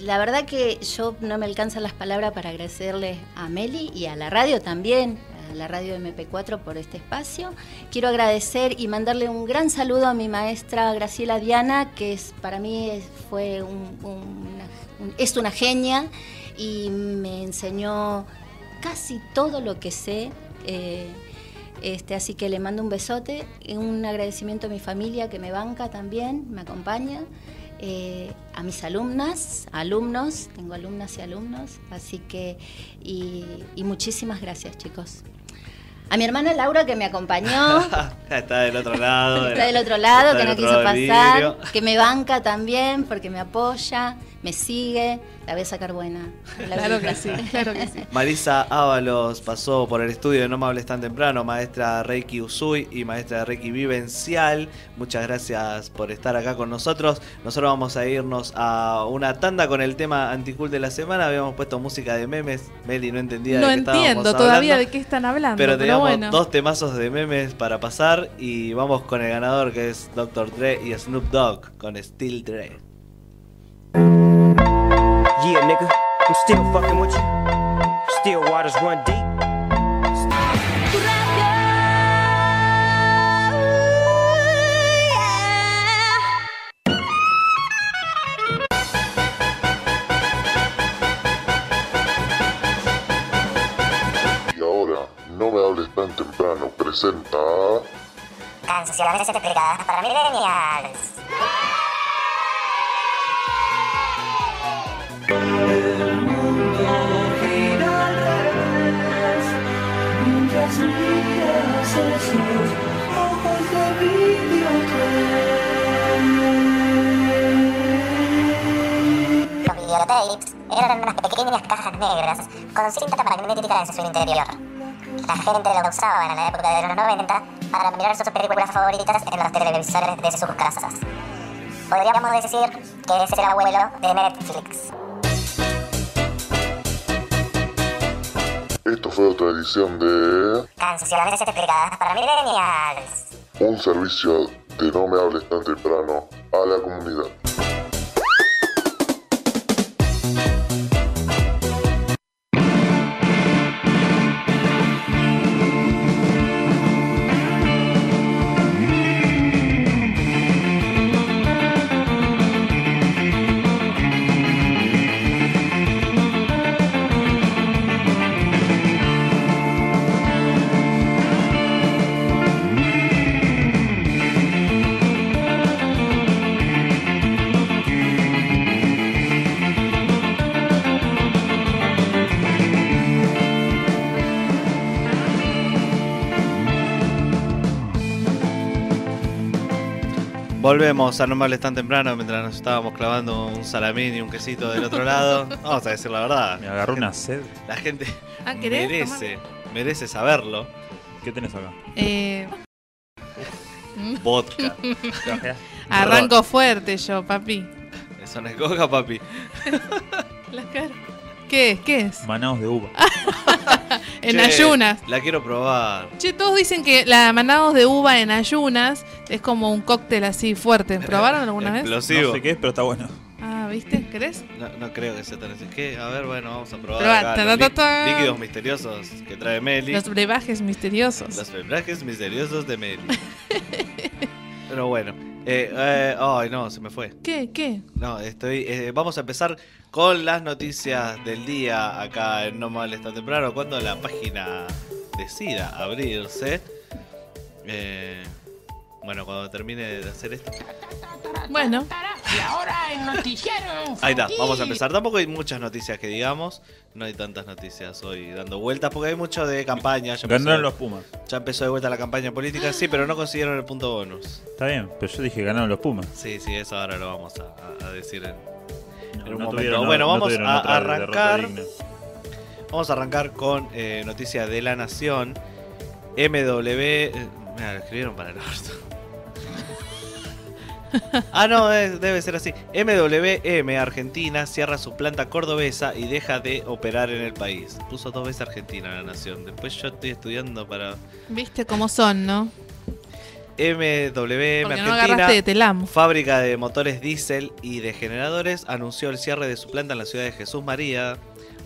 la verdad que yo no me alcanzan las palabras para agradecerle a Meli y a la radio también, a la radio MP4 por este espacio. Quiero agradecer y mandarle un gran saludo a mi maestra Graciela Diana, que es, para mí fue un- una- un- es una genia y me enseñó casi todo lo que sé. eh, este, así que le mando un besote un agradecimiento a mi familia que me banca también, me acompaña. eh, a mis alumnas, alumnos, tengo alumnas y alumnos, así que, y, y muchísimas gracias chicos. A mi hermana Laura que me acompañó, Está del otro lado. está del otro lado, que no quiso pasar, vidrio. que me banca también porque me apoya, me sigue, la voy a sacar buena. La Claro que sí, sacar. claro que sí. Marisa Ábalos pasó por el estudio de No me hables tan temprano, maestra Reiki Usui y maestra Reiki Vivencial. Muchas gracias por estar acá con nosotros. Nosotros vamos a irnos a una tanda con el tema anticool de la semana. Habíamos puesto música de memes. Meli no entendía No de qué estábamos entiendo todavía hablando, de qué están hablando, Pero pero, teníamos bueno. dos temazos de memes para pasar y vamos con el ganador que es Dr. Dre y Snoop Dogg con Still Dre. Still fucking with you. Still waters run deep. Y ahora, no me hables tan temprano, presenta... Canciones explicadas para millennials. Los videotapes eran unas pequeñas cajas negras con cinta magnética en su interior. La gente lo usaba en la época de los 90 para mirar sus películas favoritas en los televisores de sus casas. Podríamos decir que es el abuelo de Netflix. Esto fue otra edición de... Canciones explicadas para millennials. Un servicio de No me hables tan temprano a la comunidad. Volvemos a No me hables tan temprano mientras nos estábamos clavando un salamín y un quesito del otro lado. Vamos a decir la verdad. Me agarró una sed. La gente Ah, ¿querés merece, merece saberlo. ¿Qué tenés acá? Eh, Vodka. arranco fuerte yo, papi. Eso no es coca, papi. La cara. ¿Qué es? ¿Qué es? Manados de uva. En Che, ayunas. La quiero probar. Che, todos dicen que la manados de uva en ayunas es como un cóctel así fuerte. ¿Probaron alguna vez? Explosivo. No sé qué es, pero está bueno. Ah, ¿viste? ¿Querés? No, no creo que sea tan así. ¿Qué? A ver, bueno, vamos a probar. Acá ta, los ta, lí- ta, ta. líquidos misteriosos que trae Meli. Los brebajes misteriosos. Los bebrajes misteriosos de Meli. Pero bueno. Eh, eh, ay, no, se me fue. ¿Qué? ¿Qué? No, estoy. eh, vamos a empezar con las noticias del día acá en No Mal Está Temprano. Cuando la página decida abrirse. Eh, bueno, cuando termine de hacer esto. Bueno. Y ahora el noticiero. Ahí está, vamos a empezar. Tampoco hay muchas noticias que digamos. No hay tantas noticias hoy dando vueltas porque hay mucho de campaña. Ya Ganaron los Pumas. ya empezó de vuelta la campaña política, sí, pero no consiguieron el punto bonus. Está bien, pero yo dije ganaron los Pumas. Sí, sí, eso ahora lo vamos a, a- a decir en, en un No momento. tuvieron- bueno, no vamos a arrancar. Vamos a arrancar con eh, noticias de la nación. MW. eh, mira, lo escribieron para el orto. Ah, no, es- debe ser así. MWM Argentina cierra su planta cordobesa y deja de operar en el país. Puso dos veces Argentina en la nación. Después yo estoy estudiando para ¿Viste cómo son, no? MWM Porque Argentina. Telam. Fábrica de motores diésel y de generadores anunció el cierre de su planta en la ciudad de Jesús María.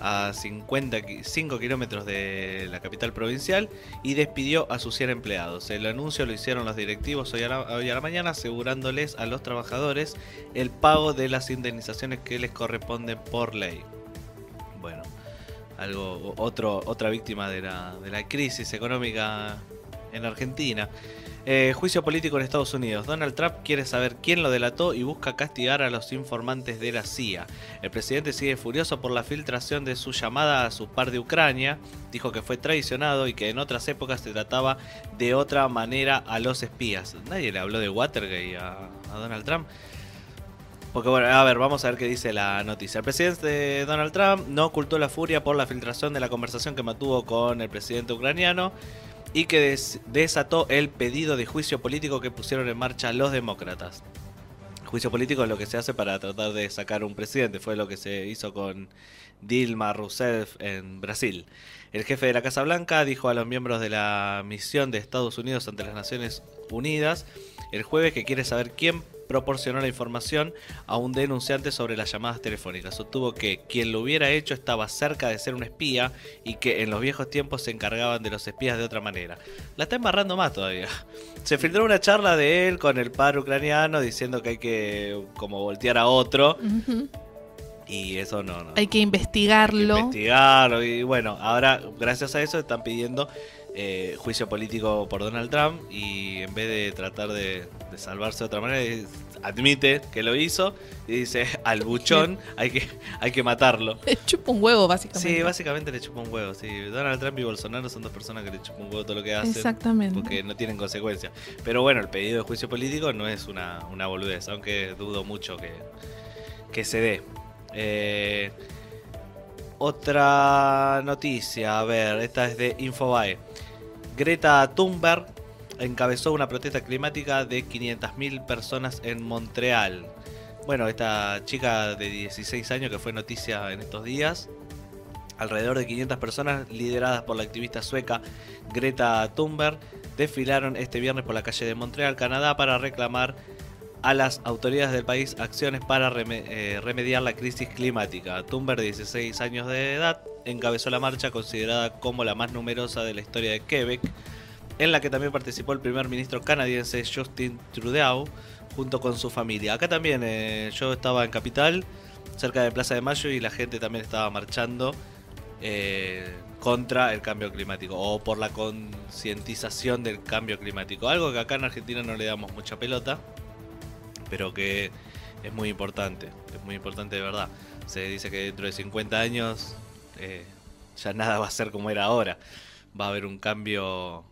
a 55 kilómetros de la capital provincial y despidió a sus 100 empleados. El anuncio lo hicieron los directivos hoy a, la, hoy a la mañana asegurándoles a los trabajadores el pago de las indemnizaciones que les corresponden por ley. Bueno, algo otro, otra víctima de la, de la crisis económica en Argentina. Eh, juicio político en Estados Unidos. Donald Trump quiere saber quién lo delató y busca castigar a los informantes de la CIA. El presidente sigue furioso por la filtración de su llamada a su par de Ucrania. Dijo que fue traicionado y que en otras épocas se trataba de otra manera a los espías. Nadie le habló de Watergate a, a Donald Trump. Porque bueno, a ver, vamos a ver qué dice la noticia. El presidente Donald Trump no ocultó la furia por la filtración de la conversación que mantuvo con el presidente ucraniano y que des- desató el pedido de juicio político que pusieron en marcha los demócratas. Juicio político es lo que se hace para tratar de sacar un presidente, fue lo que se hizo con Dilma Rousseff en Brasil. El jefe de la Casa Blanca dijo a los miembros de la misión de Estados Unidos ante las Naciones Unidas el jueves que quiere saber quién proporcionó la información a un denunciante sobre las llamadas telefónicas. Sostuvo que quien lo hubiera hecho estaba cerca de ser un espía y que en los viejos tiempos se encargaban de los espías de otra manera. La está embarrando más todavía. Se filtró una charla de él con el padre ucraniano diciendo que hay que como voltear a otro y eso no, no. Hay que investigarlo. investigarlo y bueno, ahora gracias a eso están pidiendo eh, juicio político por Donald Trump y en vez de tratar de, de salvarse de otra manera, admite que lo hizo y dice al buchón hay que, hay que matarlo. Le chupa un huevo, básicamente. Sí, básicamente le chupa un huevo. Sí. Donald Trump y Bolsonaro son dos personas que le chupan un huevo todo lo que hacen. Exactamente. Porque no tienen consecuencias. Pero bueno, el pedido de juicio político no es una, una boludez, aunque dudo mucho que, que se dé. Eh, otra noticia, a ver, esta es de Infobae. Greta Thunberg encabezó una protesta climática de 500.000 personas en Montreal. Bueno, esta chica de 16 años que fue noticia en estos días, alrededor de 500 personas lideradas por la activista sueca Greta Thunberg desfilaron este viernes por la calle de Montreal, Canadá, para reclamar a las autoridades del país acciones para eh, remediar la crisis climática. Thunberg, de 16 años de edad, encabezó la marcha considerada como la más numerosa de la historia de Quebec, en la que también participó el primer ministro canadiense Justin Trudeau junto con su familia. Acá también eh, yo estaba en Capital, cerca de Plaza de Mayo, y la gente también estaba marchando eh, contra el cambio climático o por la concientización del cambio climático. Algo que acá en Argentina no le damos mucha pelota, pero que es muy importante, es muy importante de verdad. Se dice que dentro de 50 años eh, ya nada va a ser como era ahora. Va a haber un cambio,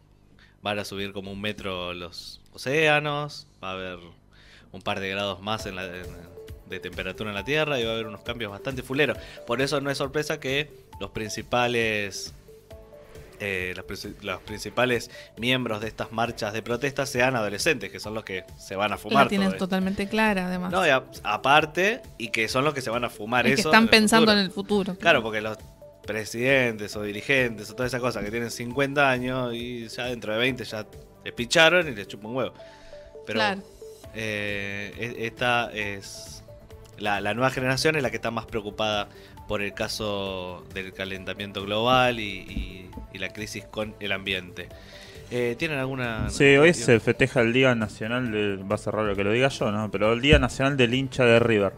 van a subir como un metro los océanos, va a haber un par de grados más en la, de temperatura en la Tierra y va a haber unos cambios bastante fuleros. Por eso no es sorpresa que los principales eh, los, princi- los principales miembros de estas marchas de protesta sean adolescentes, que son los que se van a fumar. La esto. totalmente clara, además. No, y a- aparte, y que son los que se van a fumar que eso. están pensando en el futuro. Claro, porque los presidentes o dirigentes o toda esa cosa que tienen 50 años y ya dentro de 20 ya les picharon y les chupan un huevo. Pero Claro. eh, e- esta es la, la nueva generación es la que está más preocupada por el caso del calentamiento global y, y- y la crisis con el ambiente. Eh, ¿Tienen alguna... Sí, hoy se festeja el Día Nacional del. Va a ser raro que lo diga yo, ¿no? Pero el Día Nacional del hincha de River.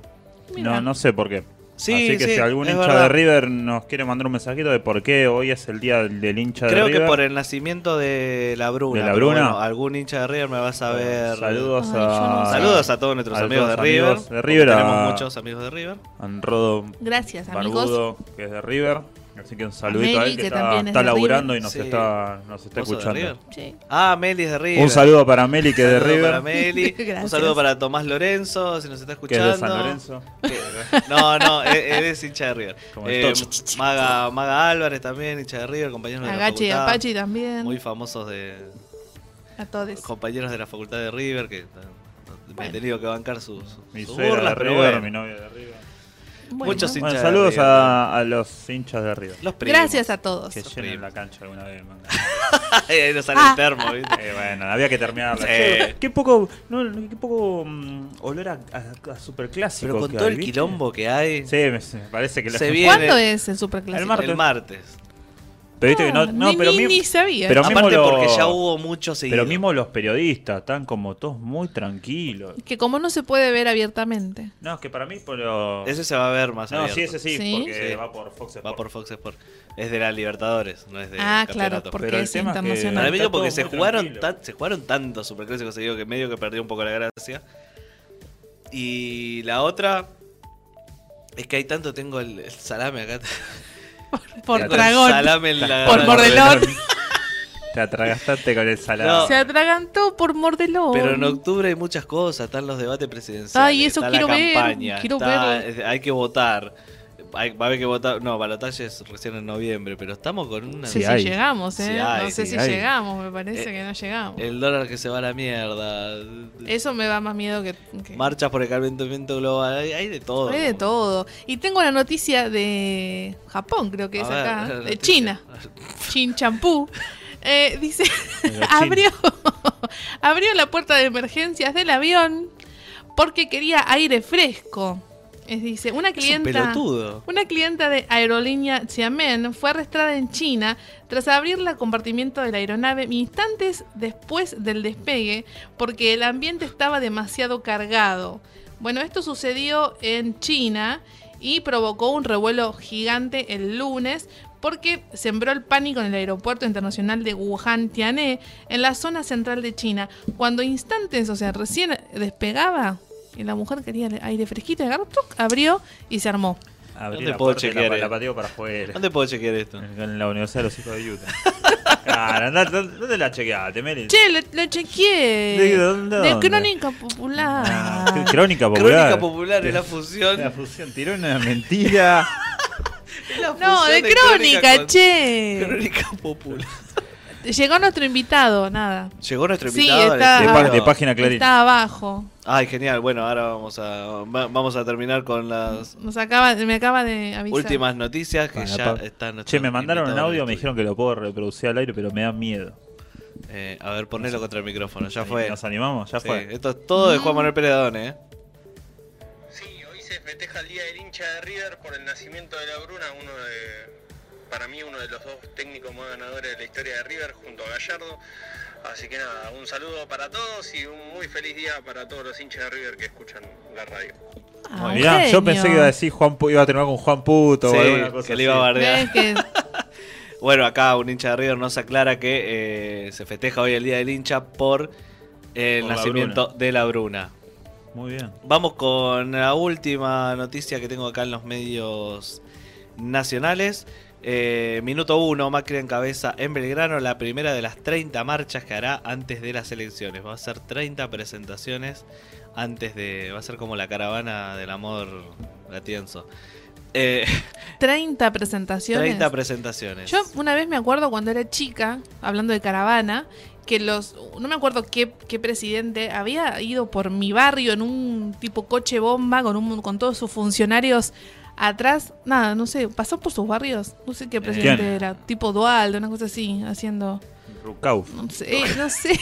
Mira. No, no sé por qué. Sí, Así que sí, si algún hincha verdad. de River nos quiere mandar un mensajito de por qué hoy es el Día del, del hincha Creo de que River. por el nacimiento de la Bruna. ¿De la pero Bruna? bueno, algún hincha de River me va a saber. Saludos Ay, yo no a. sé. Saludos a todos nuestros a amigos de River. amigos de River, a- Tenemos muchos amigos de River. a Rodo Gracias, amigos. Barbudo, que es de River. Así que un saludito a, Meli, él que, que está, también es está de laburando River. y nos Sí. está, nos está ¿Vos sos de escuchando. River? Sí. Ah, Meli es de River. Un saludo para Meli, que es de Saludo River. para Meli. Un saludo para Tomás Lorenzo, si nos está Que es escuchando. de San Lorenzo. Que- No, no, es, es hincha de River. Como el Eh, Tocho. Maga, Maga Álvarez también, hincha de River, compañeros de la Agachi y facultad. Apache también. Muy famosos de A todos. compañeros de la facultad de River que eh, me he Bueno. tenido que bancar sus, sus Mi sus suegra burlas, de pero River, bueno. mi novia de River. Bueno, Muchos hinchas Bueno, de saludos River. a, a los hinchas de River. Los primos. Gracias a todos. Que Los llenen primos. la cancha alguna vez. manga. Ahí no sale Ah. el termo, ¿viste? Eh, bueno, había que terminar. Sí. Qué poco, no, qué poco mm, olor a, a, a superclásico. Pero con que todo hay, el ¿viste? quilombo que hay, Sí, me, me parece que lo- Se viene- ¿Cuándo es el superclásico? El martes. el martes. Pero viste que no, no, ni, pero ni, mi- ni sabía. pero mismo Aparte lo- porque ya hubo mucho seguido. Pero mismo los periodistas están como todos muy tranquilos. Que como no se puede ver abiertamente. No, es que para mí por lo... Ese se va a ver más No, abierto. sí, ese sí, ¿Sí? porque Sí. va por Fox Va Sports. por Fox Sport. Es de la Libertadores, no es de ah, claro, porque Pero el es internacional. Para mí porque se jugaron, tan- se jugaron tantos superclásicos seguidos que medio que perdió un poco la gracia. Y la otra es que hay tanto, tengo el, el salame acá. Por dragón. salame en la Por mordelón. Te atragastaste con el salado. No. Se atragantó por mordelón. Pero en octubre hay muchas cosas, están los debates presidenciales. Ay, eso está quiero la ver, campaña, quiero está- ver. Hay que votar. Hay- va a haber que votar. No, balotaje es recién en noviembre, pero estamos con una. No sé Sí si hay. llegamos, ¿eh? Sí hay, no sé sí si llegamos, me parece Eh, que no llegamos. El dólar que se va a la mierda. Eso me da más miedo que... que- Marchas por el calentamiento global. Hay, hay de todo. Hay de todo. Y tengo una noticia de Japón, creo que A es ver, acá. De noticia. China. Chin Champú. Eh, dice, abrió, abrió la puerta de emergencias del avión porque quería aire fresco. Es dice, una un clienta, pelotudo. una clienta de aerolínea Xiamen fue arrestada en China tras abrir el compartimiento de la aeronave instantes después del despegue porque el ambiente estaba demasiado cargado. Bueno, esto sucedió en China y provocó un revuelo gigante el lunes porque sembró el pánico en el aeropuerto internacional de Wuhan Tianhe, en la zona central de China. Cuando instantes, o sea, recién despegaba y la mujer quería aire fresquito, y agarró, tuc, abrió y se armó. Abrí ¿Dónde la puedo puerta y chequear, la, la para afuera. ¿Dónde puedo chequear esto? En la Universidad de los Hijos de Utah. Claro, andá, ¿dónde la chequeaste, Meli? Che, lo, lo chequeé. ¿De dónde, De? Crónica Popular. Ah, Crónica popular. Crónica popular es la fusión. La fusión tiró una mentira. No, de Crónica, con- che. Crónica popular. Llegó nuestro invitado, nada. Llegó nuestro Sí, invitado. está- De, página Clarín. Está abajo. Ay, genial. Bueno, ahora vamos a va- vamos a terminar con las Nos acaba, me acaba de avisar. últimas noticias que Bueno, ya están. Che, me mandaron un audio, me dijeron que lo puedo reproducir al aire, pero me da miedo. Eh, a ver, ponelo contra el micrófono. Ya fue. ¿Nos animamos? Ya Sí, fue. Esto es todo de Juan Manuel Pérez Dadone, ¿eh? Sí, hoy se festeja el Día del hincha de River por el nacimiento de la Bruna, uno de, para mí uno de los dos técnicos más ganadores de la historia de River junto a Gallardo. Así que nada, un saludo para todos y un muy feliz día para todos los hinchas de River que escuchan la radio. Ah, Mirá, yo pensé que iba a decir Juan iba a terminar con Juan Puto Sí, o alguna cosa que le iba a bardear. Bueno, acá un hincha de River nos aclara que eh, se festeja hoy el Día del hincha por el Por la nacimiento de la Bruna. Muy bien. Vamos con la última noticia que tengo acá en los medios nacionales. Eh, minuto 1, Macri encabeza en Belgrano la primera de las 30 marchas que hará antes de las elecciones. Va a ser 30 presentaciones antes de... Va a ser como la caravana del amor latienzo. Eh, 30 presentaciones. 30 presentaciones. Yo una vez me acuerdo cuando era chica, hablando de caravana, que los, no me acuerdo qué, qué presidente había ido por mi barrio en un tipo coche bomba con, un, con todos sus funcionarios atrás. Nada, no sé, pasó por sus barrios. No sé qué presidente ¿Quién? era, tipo Dualde, una cosa así, haciendo... Rucauf. No sé, eh, no sé.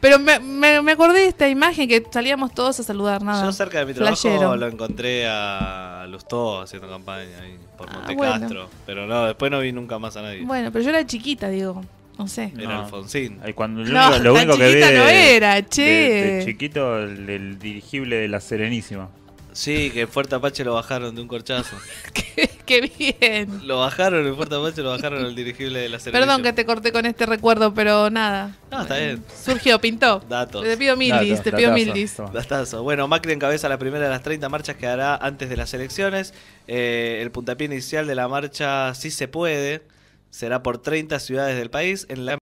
Pero me, me, me acordé de esta imagen que salíamos todos a saludar, nada. Yo cerca de mi trabajo Flashero. lo encontré a Lustó haciendo campaña ahí por Ah, Monte bueno. Castro. Pero no, después no vi nunca más a nadie. Bueno, pero yo era chiquita, digo. No sé. Era No. Alfonsín. Ay, cuando lo No, único, lo tan único que vi chiquita de, no era, de- che. de chiquito el, el dirigible de la Serenísima. Sí, que en Fuerte Apache lo bajaron de un corchazo. Qué bien. Lo bajaron en Fuerte Apache, lo bajaron al dirigible de la Serenísima. Perdón que te corté con este recuerdo, pero nada. No, está bien. Surgió, pintó. Datos. Te pido mildis, te pido datazo, mildis. toma. Datazo. Bueno, Macri encabeza la primera de las 30 marchas que hará antes de las elecciones. Eh, el puntapié inicial de la marcha Sí se puede será por 30 ciudades del país en las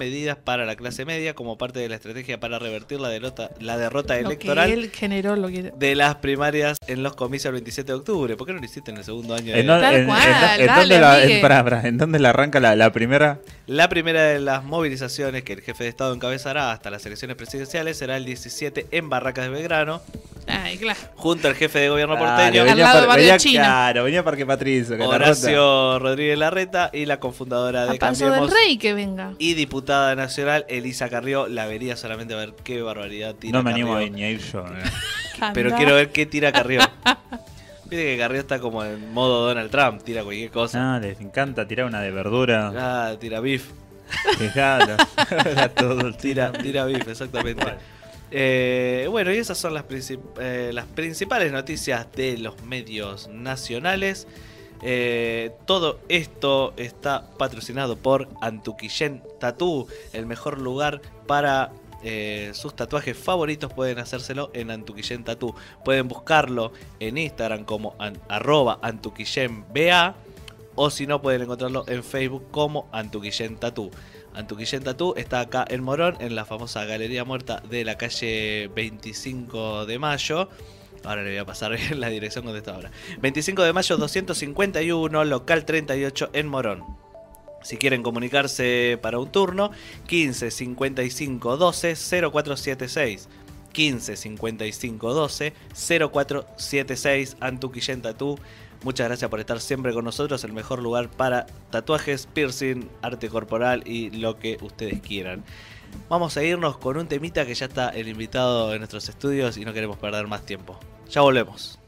medidas para la clase media como parte de la estrategia para revertir la derrota, la derrota Lo que electoral él generó, lo que... de las primarias en los comicios el 27 de octubre. ¿Por qué no lo hiciste en el segundo año? de- ¿En, dónde- Tal en- en- cual, en dale, dónde la, amigue. en- pará, pará, ¿en dónde la arranca la, la primera? La primera de las movilizaciones que el jefe de Estado encabezará hasta las elecciones presidenciales será el 17 en Barracas de Belgrano. Ay, claro. Junto al jefe de gobierno porteño, Al venía, lado par- venía- chino. claro, venía Parque Patricio. la Horacio Rodríguez Larreta y la cofundadora A de paso del Cambiemos rey que venga. y diputada nacional Elisa Carrió. La vería solamente a ver qué barbaridad tira No me animo a Carrió. ni a ir yo. eh. Pero quiero ver qué tira Carrió. Viste que Carrió está como en modo Donald Trump, tira cualquier cosa. No, les encanta tirar una de verdura. Ah, tira beef. Fijalo. Era todo el Tira, tira beef, exactamente. Eh, bueno, y esas son las, princip- eh, las principales noticias de los medios nacionales. Eh, todo esto está patrocinado por Antuquillén Tattoo, el mejor lugar para eh, sus tatuajes favoritos. Pueden hacérselo en Antuquillén Tattoo. Pueden buscarlo en Instagram como an- arroba antuquillenba o si no pueden encontrarlo en Facebook como Antuquillén Tattoo. Antuquillén Tattoo está acá en Morón, en la famosa Galería Muerta de la calle 25 de Mayo. Ahora le voy a pasar la dirección donde está ahora. 25 de mayo 251, local 38 en Morón. Si quieren comunicarse para un turno, 15 55 12 0476. 15 55 12 0476 Antuquillén Tattoo. Muchas gracias por estar siempre con nosotros. El mejor lugar para tatuajes, piercing, arte corporal y lo que ustedes quieran. Vamos a irnos con un temita que ya está el invitado en nuestros estudios y no queremos perder más tiempo. Ya volvemos.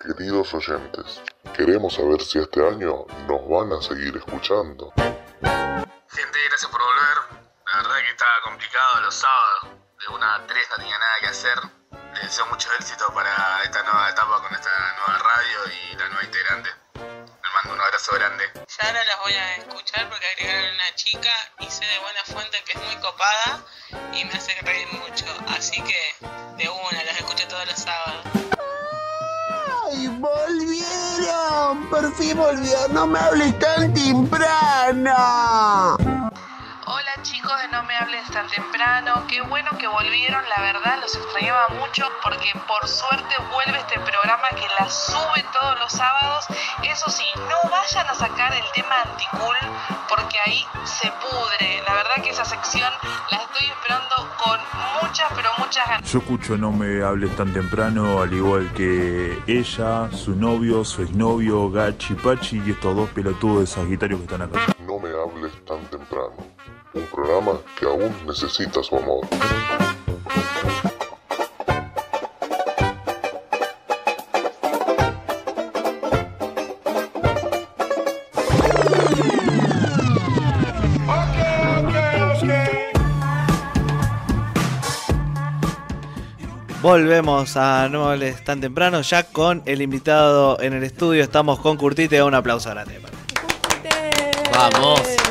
Queridos oyentes, queremos saber si este año nos van a seguir escuchando. Gente, gracias por volver. La verdad que estaba complicado los sábados. De una a tres no tenía nada que hacer. Les deseo mucho éxito para esta nueva etapa con esta nueva radio y la nueva integrante. Mando un abrazo grande. Ya ahora las voy a escuchar porque agregaron una chica y sé de buena fuente que es muy copada y me hace reír mucho. Así que de una, las escucho todos los sábados. ¡Ay, volvieron! ¡Por fin volvieron! ¡No me hables tan temprano! Chicos de No Me Hables Tan Temprano, qué bueno que volvieron, la verdad los extrañaba mucho porque por suerte vuelve este programa que la sube todos los sábados. Eso sí, no vayan a sacar el tema anticool porque ahí se pudre. La verdad que esa sección la estoy esperando con muchas, pero muchas ganas. Yo escucho No me hables tan temprano, al igual que ella, su novio, su exnovio, Gachi Pachi y estos dos pelotudos de Sagitario que están acá. No me hables tan temprano. Un programa que aún necesita su amor. Volvemos a No Hables tan temprano, ya con el invitado en el estudio. Estamos con Curtite. Un aplauso grande. Vamos.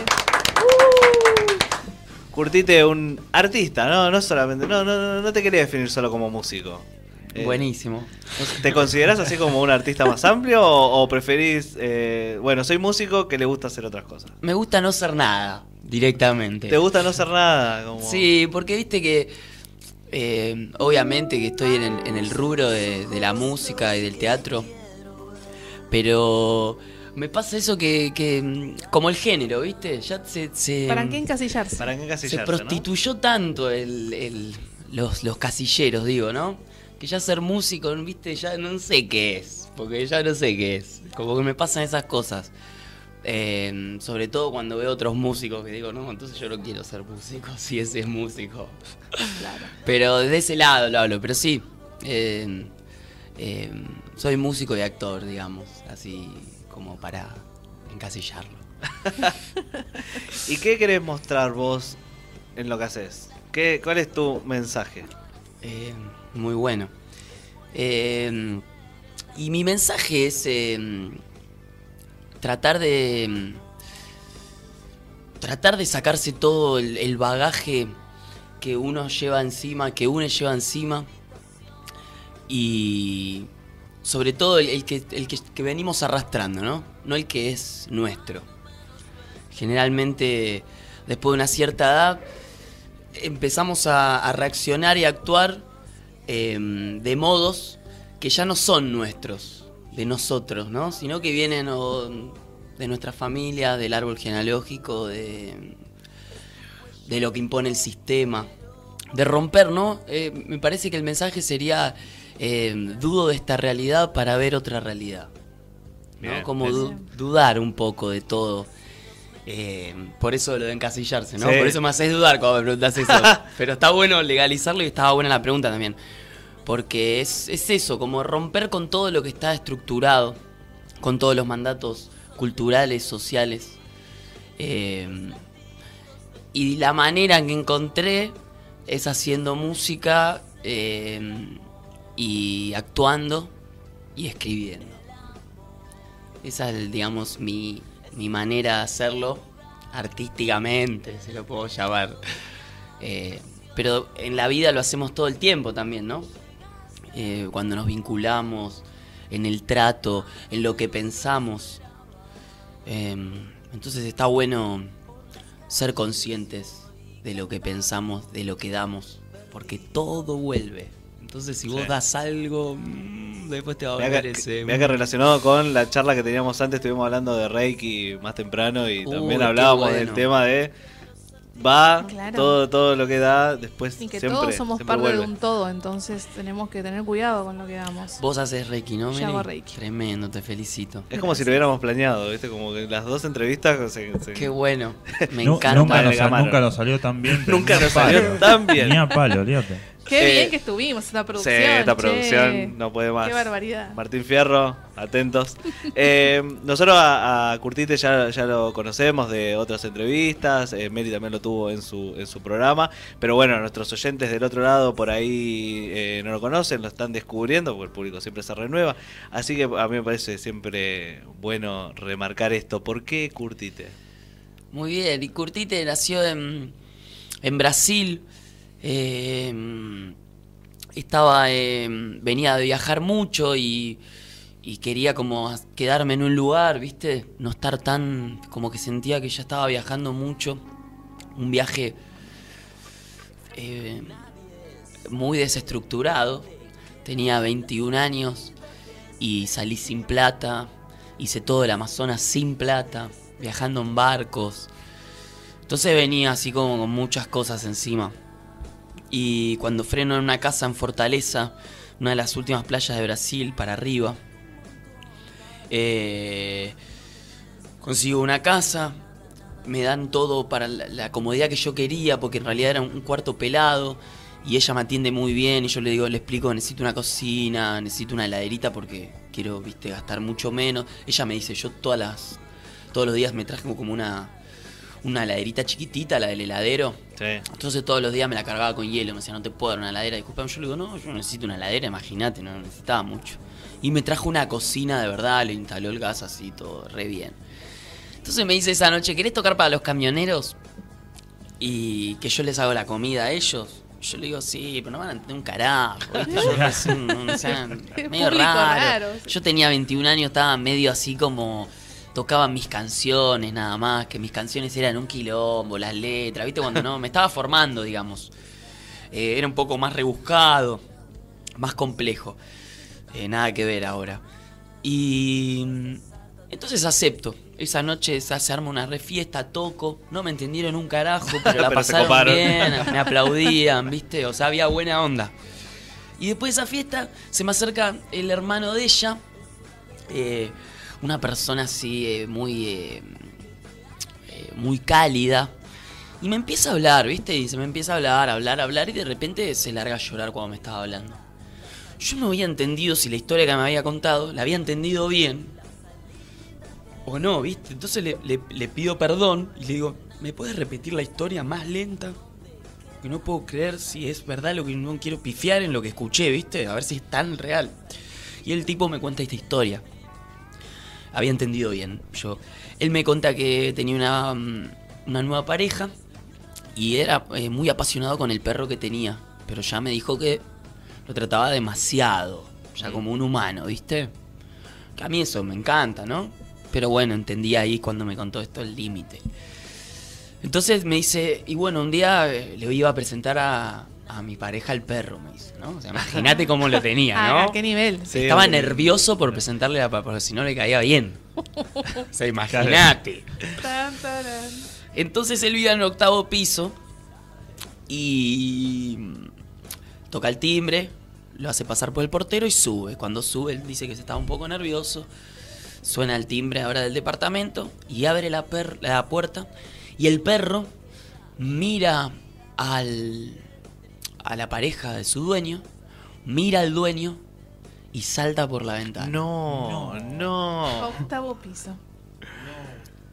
Curtite, un artista, ¿no? No solamente. No, no, no, te quería definir solo como músico. Eh, Buenísimo. ¿Te consideras así como un artista más amplio o, o preferís, eh, bueno, soy músico que le gusta hacer otras cosas? Me gusta no ser nada, directamente. ¿Te gusta no hacer nada? Como... Sí, porque viste que eh, obviamente que estoy en el, en el rubro de, de la música y del teatro, pero me pasa eso que, que, mm, como el género, viste, ya se... se ¿Para qué encasillarse? ¿Para qué se no? prostituyó tanto el, el- los, los casilleros, digo, ¿no? Que ya ser músico, viste, ya no sé qué es, porque ya no sé qué es. Como que me pasan esas cosas. Eh, sobre todo cuando veo otros músicos que digo, no, entonces yo no quiero ser músico, si ese es músico. Pero desde ese lado lo hablo, pero sí. eh, eh, soy músico y actor, digamos, así como para encasillarlo. ¿Y qué querés mostrar vos en lo que haces? ¿Qué, ¿Cuál es tu mensaje? Eh, muy bueno. Eh, y mi mensaje es eh, tratar de. Tratar de sacarse todo el, el bagaje que uno lleva encima, que uno lleva encima. Y. Sobre todo el, que, el que, que venimos arrastrando, ¿no? No el que es nuestro. Generalmente, después de una cierta edad, empezamos a, reaccionar y actuar eh, de modos que ya no son nuestros, de nosotros, ¿no? Sino que vienen de nuestra familia, del árbol genealógico, de, de lo que impone el sistema. de romper, ¿no? Eh, me parece que el mensaje sería, eh, dudo de esta realidad para ver otra realidad. ¿no? Como du- dudar un poco de todo. Eh, por eso lo de encasillarse, ¿no? Sí. Por eso me haces dudar cuando me preguntas eso. Pero está bueno legalizarlo y estaba buena la pregunta también. Porque es, es eso, como romper con todo lo que está estructurado, con todos los mandatos culturales, sociales. Eh, y la manera en que encontré es haciendo música eh, y actuando y escribiendo. Esa es, digamos, mi, mi manera de hacerlo artísticamente, si lo puedo llamar. Eh, pero en la vida lo hacemos todo el tiempo también, ¿no? Eh, cuando nos vinculamos, en el trato, en lo que pensamos. Eh, entonces está bueno ser conscientes de lo que pensamos, de lo que damos, porque todo vuelve. Entonces si vos Sí. das algo, mm, después te va a volver que, ese... mirá que relacionado con la charla que teníamos antes, estuvimos hablando de Reiki más temprano y Uy, también hablábamos del tema de va Claro. todo todo lo que da después Y que siempre, todos somos parte vuelve. de un todo, entonces tenemos que tener cuidado con lo que damos. Vos haces Reiki, ¿no? Yo hago Reiki. Tremendo, te felicito. Es como si lo hubiéramos planeado, ¿viste? Como que las dos entrevistas se, se- Qué bueno, me encanta. Nunca nos, nunca nos salió tan bien. Nunca nos salió tan bien. Ni a palo, olvídate. Qué Eh, bien que estuvimos esta Sí, producción. esta che. producción no puede más. Qué barbaridad. Martín Fierro, atentos. Eh, nosotros a, a Curtite ya, ya lo conocemos de otras entrevistas, eh, Meli también lo tuvo en su, en su programa, pero bueno, nuestros oyentes del otro lado por ahí eh, no lo conocen, lo están descubriendo, porque el público siempre se renueva, así que a mí me parece siempre bueno remarcar esto. ¿Por qué Curtite? Muy bien, y Curtite nació en, en Brasil. Eh, estaba, eh, venía de viajar mucho y, y quería como quedarme en un lugar, ¿viste? No estar tan, como que sentía que ya estaba viajando mucho. Un viaje eh, muy desestructurado. Tenía 21 años y salí sin plata. Hice todo el Amazonas sin plata, viajando en barcos. Entonces venía así como con muchas cosas encima. Y cuando freno en una casa en Fortaleza, una de las últimas playas de Brasil, para arriba, eh, consigo una casa, me dan todo para la, comodidad que yo quería, porque en realidad era un, un cuarto pelado, y ella me atiende muy bien, y yo le digo, le explico, necesito una cocina, necesito una heladerita porque quiero, viste, gastar mucho menos. Ella me dice, yo todas las, todos los días me traje como una, una heladerita chiquitita, la del heladero. Entonces todos los días me la cargaba con hielo, me decía, no te puedo dar una heladera, disculpame. Yo le digo, no, yo necesito una heladera, imagínate, no necesitaba mucho. Y me trajo una cocina de verdad, le instaló el gas así, todo re bien. Entonces me dice esa noche, ¿querés tocar para los camioneros? Y que yo les hago la comida a ellos. Yo le digo, sí, pero no van a entender un carajo. ¿viste? Yo recién, o sea, medio raro. Yo tenía 21 años, estaba medio así como tocaba mis canciones nada más, que mis canciones eran un quilombo, las letras, ¿viste? Cuando no, me estaba formando, digamos. Eh, era un poco más rebuscado, más complejo. Eh, nada que ver ahora. Y mm, entonces acepto. Esa noche se se arma una refiesta, toco. No me entendieron un carajo, pero la Pero pasaron bien, me aplaudían, ¿viste? O sea, había buena onda. Y después de esa fiesta se me acerca el hermano de ella, eh, una persona así eh, muy, eh, eh, muy cálida. Y me empieza a hablar, ¿viste? Y se me empieza a hablar, hablar, hablar y de repente se larga a llorar cuando me estaba hablando. Yo no había entendido si la historia que me había contado la había entendido bien o no, ¿viste? Entonces le, le- le pido perdón y le digo, ¿me puedes repetir la historia más lenta? Que no puedo creer si es verdad lo que no quiero pifiar en lo que escuché, ¿viste? A ver si es tan real. Y el tipo me cuenta esta historia. Había entendido bien. Yo, él me cuenta que tenía una, mm, una nueva pareja y era eh, muy apasionado con el perro que tenía. Pero ya me dijo que lo trataba demasiado. Ya como un humano, ¿viste? Que a mí eso me encanta, ¿no? Pero bueno, entendí ahí cuando me contó esto el límite. Entonces me dice, y bueno, un día eh, le iba a presentar a, a mi pareja el perro, me dice, ¿no? O sea, imagínate cómo lo tenía, Ah, ¿no? ¿A qué nivel? Estaba nervioso por presentarle a porque si no le caía bien. O sea, imagínate. Entonces él vivía en el octavo piso Y toca el timbre, lo hace pasar por el portero y sube. Cuando sube, él dice que se estaba un poco nervioso. Suena el timbre ahora del departamento y abre la, per- la puerta. Y el perro mira al, a la pareja de su dueño, mira al dueño y salta por la ventana. No, no. Octavo piso.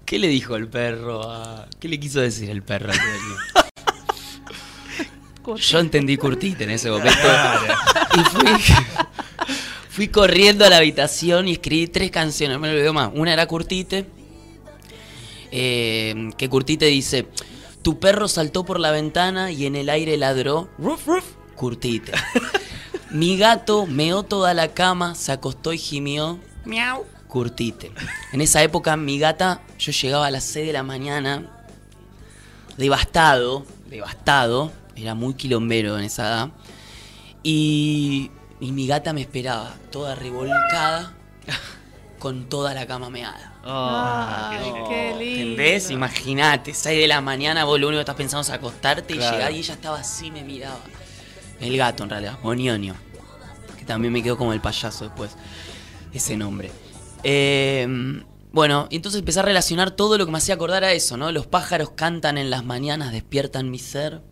¿Qué le dijo el perro a... ¿Qué le quiso decir el perro al dueño? Yo entendí curtite en ese momento. Y fui, fui corriendo a la habitación y escribí tres canciones, no me lo olvido más. Una era Curtite, eh, que Curtite dice, tu perro saltó por la ventana y en el aire ladró, ruf, ruf, Curtite. Mi gato meó toda la cama, se acostó y gimió, miau, Curtite. En esa época mi gata, yo llegaba a las 6 de la mañana, devastado, devastado, era muy quilombero en esa edad, y, y mi gata me esperaba, toda revolcada, con toda la cama meada. Ay, qué lindo. ¿Entendés? Imagínate, 6 de la mañana, vos lo único que estás pensando es acostarte y llegar y ella estaba así, me miraba. El gato, en realidad, Bonionio. Que también me quedó como el payaso después. Ese nombre. Eh, bueno, y entonces empecé a relacionar todo lo que me hacía acordar a eso, ¿no? Los pájaros cantan en las mañanas, despiertan mi ser.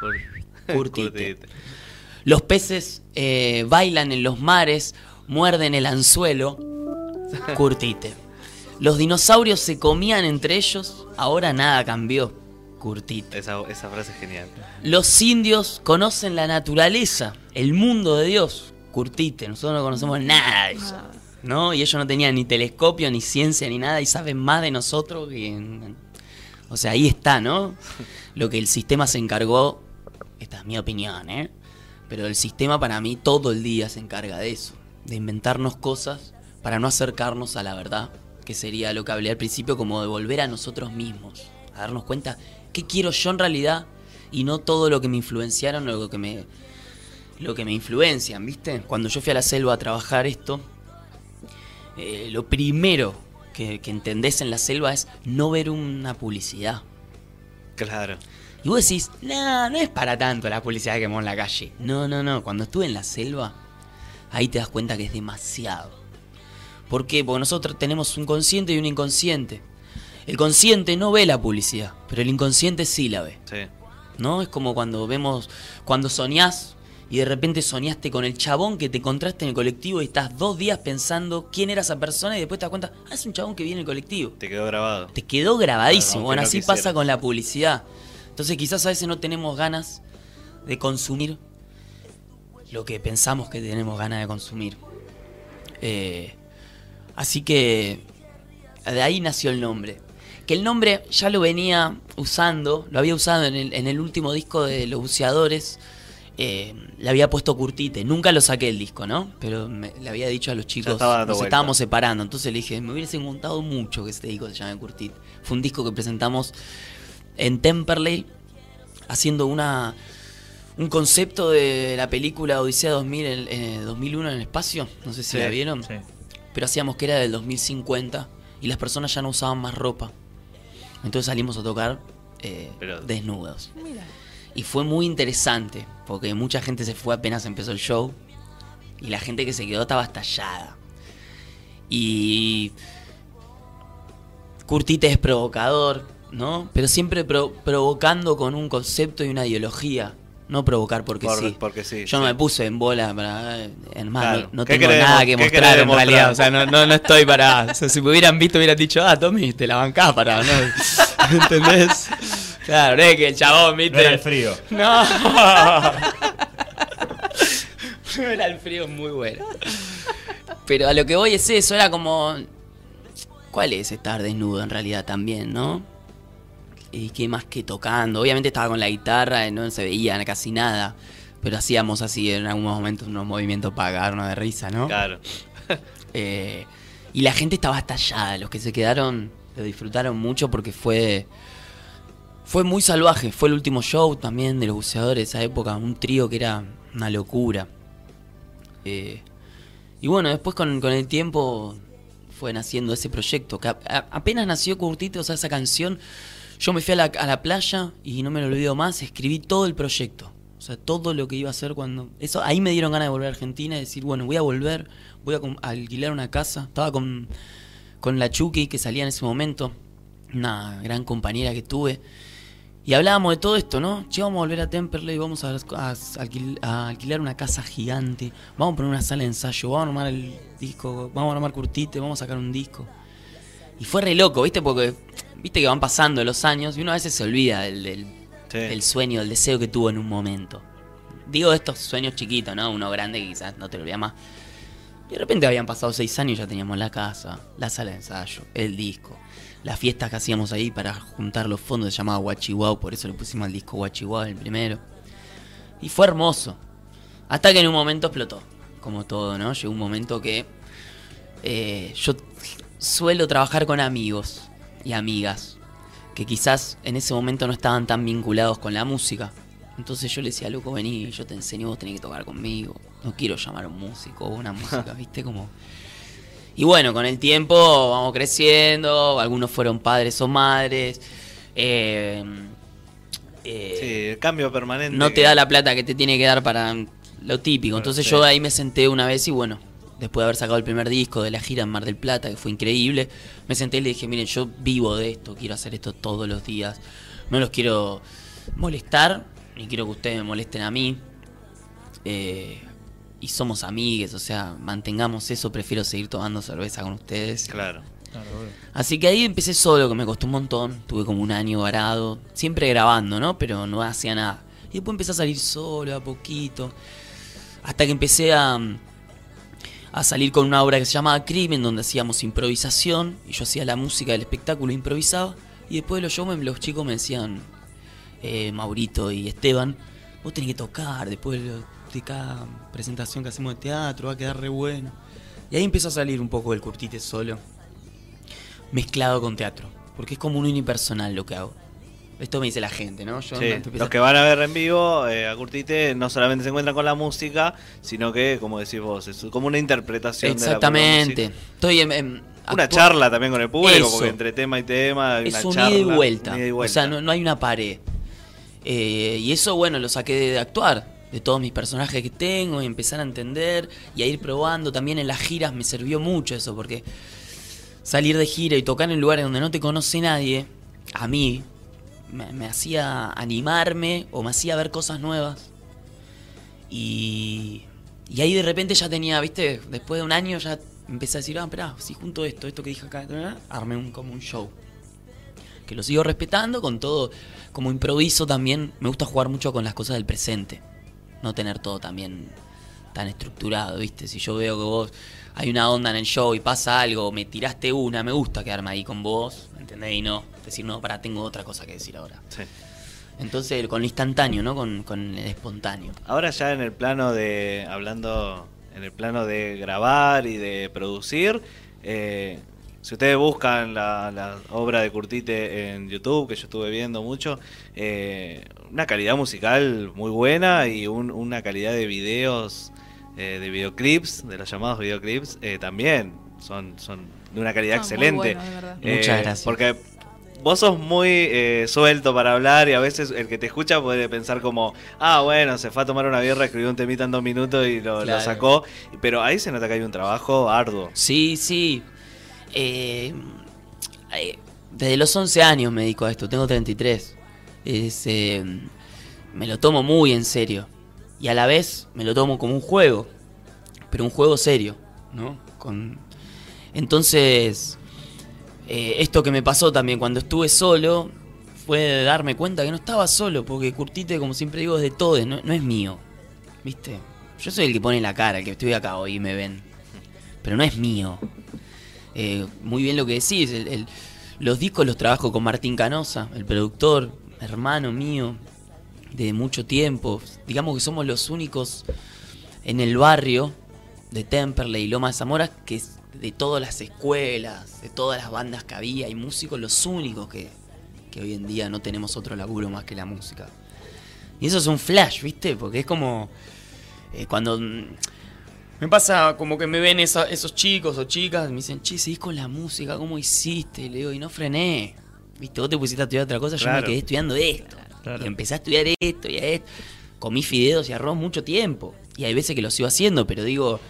Curtite. Los peces eh, bailan en los mares, muerden el anzuelo. Curtite. Los dinosaurios se comían entre ellos, ahora nada cambió. Curtite. Esa, esa frase es genial. Los indios conocen la naturaleza, el mundo de Dios. Curtite, nosotros no conocemos nada de eso. ¿No? Y ellos no tenían ni telescopio, ni ciencia, ni nada, y saben más de nosotros que. O sea, ahí está, ¿no? Lo que el sistema se encargó. Esta es mi opinión, ¿eh? Pero el sistema para mí todo el día se encarga de eso. De inventarnos cosas para no acercarnos a la verdad. Que sería lo que hablé al principio, como de volver a nosotros mismos. A darnos cuenta qué quiero yo en realidad y no todo lo que me influenciaron o lo que me, lo que me influencian, ¿viste? Cuando yo fui a la selva a trabajar esto, eh, lo primero que, que entendés en la selva es no ver una publicidad. Claro. Y vos decís, no, no es para tanto la publicidad que vemos en la calle. No, no, no. Cuando estuve en la selva, ahí te das cuenta que es demasiado. ¿Por qué? Porque nosotros tenemos un consciente y un inconsciente. El consciente no ve la publicidad, pero el inconsciente sí la ve. Sí. ¿No? Es como cuando vemos, cuando soñás y de repente soñaste con el chabón que te encontraste en el colectivo y estás dos días pensando quién era esa persona y después te das cuenta, ah, es un chabón que viene en el colectivo. Te quedó grabado. Te quedó grabadísimo. Claro, bueno, no así pasa con la publicidad. Entonces quizás a veces no tenemos ganas de consumir lo que pensamos que tenemos ganas de consumir. Eh, así que de ahí nació el nombre. Que el nombre ya lo venía usando, lo había usado en el, en el último disco de Los Buceadores. eh, le había puesto Curtite. Nunca lo saqué el disco, ¿no? Pero me- le había dicho a los chicos, nos vuelta. estábamos separando. Entonces le dije, me hubiese gustado mucho que este disco se llame Curtite. Fue un disco que presentamos en Temperley, haciendo una un concepto de la película Odisea 2000, en- eh, 2001 en el espacio. No sé si Sí, la vieron. sí. Pero hacíamos que era del 2050 y las personas ya no usaban más ropa. Entonces salimos a tocar eh, desnudos. Y fue muy interesante, porque mucha gente se fue apenas empezó el show. Y la gente que se quedó estaba estallada. Y. Curtite es provocador, ¿no? Pero siempre pro- provocando con un concepto y una ideología. No provocar porque Por- sí. porque sí, Yo sí. no me puse en bola para. En más, Claro. no, no ¿Qué tengo querés nada que mostrar en demostrar? realidad. O sea, no, no, no estoy para. O sea, si me hubieran visto, hubieran dicho, ah, Tommy, te la bancás para. ¿no? ¿Entendés? Claro, no es que el chabón, viste. No era el frío. No. no era el frío muy bueno. Pero a lo que voy es eso, era como. ¿Cuál es estar desnudo en realidad también, no? Y qué más que tocando. Obviamente estaba con la guitarra, no se veía casi nada. Pero hacíamos así en algunos momentos unos movimientos para cagarnos de risa, ¿no? Claro. Eh, y la gente estaba estallada. Los que se quedaron lo disfrutaron mucho porque fue. Fue muy salvaje. Fue el último show también de los buceadores de esa época. Un trío que era una locura. Eh, y bueno, después con, con el tiempo fue naciendo ese proyecto. Que a- a- apenas nació Curtito, o sea, esa canción. Yo me fui a la, a la playa y no me lo olvido más, escribí todo el proyecto. O sea, todo lo que iba a hacer cuando... Eso, ahí me dieron ganas de volver a Argentina y decir, bueno, voy a volver, voy a, alquilar una casa. Estaba con, con la Chucky que salía en ese momento, una gran compañera que tuve. Y hablábamos de todo esto, ¿no? Che, vamos a volver a Temperley, vamos a, a alquilar una casa gigante, vamos a poner una sala de ensayo, vamos a armar el disco, vamos a armar Curtite, vamos a sacar un disco. Y fue re loco, ¿viste? Porque, viste que van pasando los años y uno a veces se olvida del, del, del sueño, del deseo que tuvo en un momento. Digo estos sueños chiquitos, ¿no? Uno grande que quizás no te lo olvidas más. Y de repente habían pasado seis años y ya teníamos la casa, la sala de ensayo, el disco. Las fiestas que hacíamos ahí para juntar los fondos se llamaba Guachihuau, por eso le pusimos al disco Guachihuau el primero. Y fue hermoso. Hasta que en un momento explotó. Como todo, ¿no? Llegó un momento que eh, yo suelo trabajar con amigos y amigas que quizás en ese momento no estaban tan vinculados con la música. Entonces yo le decía, loco, vení, yo te enseño, vos tenés que tocar conmigo. No quiero llamar a un músico o una música, ¿viste? Como... Y bueno, con el tiempo vamos creciendo, algunos fueron padres o madres. eh, eh, Sí, el cambio permanente. no te da la plata que te tiene que dar para lo típico. Entonces yo ahí me senté una vez y bueno, después de haber sacado el primer disco de la gira en Mar del Plata, que fue increíble, me senté y le dije, miren, yo vivo de esto, quiero hacer esto todos los días. No los quiero molestar, ni quiero que ustedes me molesten a mí. Eh, y somos amigues, o sea, mantengamos eso, prefiero seguir tomando cerveza con ustedes. Claro. Así que ahí empecé solo, que me costó un montón. Tuve como un año varado, siempre grabando, ¿no? Pero no hacía nada. Y después empecé a salir solo, a poquito. Hasta que empecé a, a salir con una obra que se llamaba Crimen, donde hacíamos improvisación. Y yo hacía la música del espectáculo, improvisaba. Y después de los shows, los chicos me decían, eh, Maurito y Esteban, vos tenés que tocar después de cada presentación que hacemos de teatro, va a quedar re bueno. Y ahí empezó a salir un poco el curtite solo mezclado con teatro. Porque es como un unipersonal lo que hago. Esto me dice la gente, ¿no? Yo Sí, no- los que van a ver en vivo eh, a Curtite no solamente se encuentran con la música, sino que, como decís vos, es como una interpretación Exactamente. de la Estoy en. Una charla también con el público, Eso. porque entre tema y tema hay Es una un charla. ida y vuelta. ida y O vuelta. sea, no, no hay una pared. Eh, y eso, bueno, lo saqué de, de actuar. De todos mis personajes que tengo y empezar a entender y a ir probando. También en las giras me sirvió mucho eso, porque salir de gira y tocar en lugares donde no te conoce nadie, a mí, me, hacía animarme o me hacía ver cosas nuevas. Y, y ahí de repente ya tenía, viste, después de un año ya empecé a decir, ah, espera, si junto esto, esto que dije acá, armé un, como un show. Que lo sigo respetando con todo, como improviso también, me gusta jugar mucho con las cosas del presente. No tener todo también tan estructurado, viste. Si yo veo que vos hay una onda en el show y pasa algo, me tiraste una, me gusta quedarme ahí con vos, ¿entendés? Y no, decir, no, para, tengo otra cosa que decir ahora. Entonces, con lo instantáneo, ¿no? Con, con el espontáneo. Ahora ya en el plano de, hablando en el plano de grabar y de producir, eh, si ustedes buscan la, la obra de Curtite en YouTube, que yo estuve viendo mucho, eh, una calidad musical muy buena y un- una calidad de videos, eh, de videoclips, de los llamados videoclips, eh, también son, son de una calidad Ah, muy excelente. bueno, de verdad. Eh, Muchas gracias. Porque vos sos muy eh, suelto para hablar y a veces el que te escucha puede pensar como, ah, bueno, se fue a tomar una birra, escribió un temita en dos minutos y lo, sacó. Pero ahí se nota que hay un trabajo arduo. Sí, sí. Eh, desde los 11 años me dedico a esto, tengo 33. Es, eh, me lo tomo muy en serio. Y a la vez me lo tomo como un juego. Pero un juego serio, ¿no? Con... Entonces, eh, esto que me pasó también cuando estuve solo fue darme cuenta que no estaba solo, porque Curtite, como siempre digo, es de todos, no, no es mío. ¿Viste? Yo soy el que pone la cara, el que estoy acá hoy y me ven. Pero no es mío. Eh, muy bien lo que decís. los discos los trabajo con Martín Canosa, el productor, hermano mío, de mucho tiempo. Digamos que somos los únicos en el barrio de Temperley y Loma de Zamora que de todas las escuelas, de todas las bandas que había y músicos, los únicos que, que hoy en día no tenemos otro laburo más que la música. Y eso es un flash, ¿viste? Porque es como eh, cuando mm, me pasa como que me ven esa- esos chicos o chicas, me dicen, che, seguís con la música, ¿cómo hiciste? Y le digo, y no frené. Viste, vos te pusiste a estudiar otra cosa, yo me quedé estudiando esto. Y empecé a estudiar esto y esto. Comí fideos y arroz mucho tiempo. Y hay veces que lo sigo haciendo, pero digo,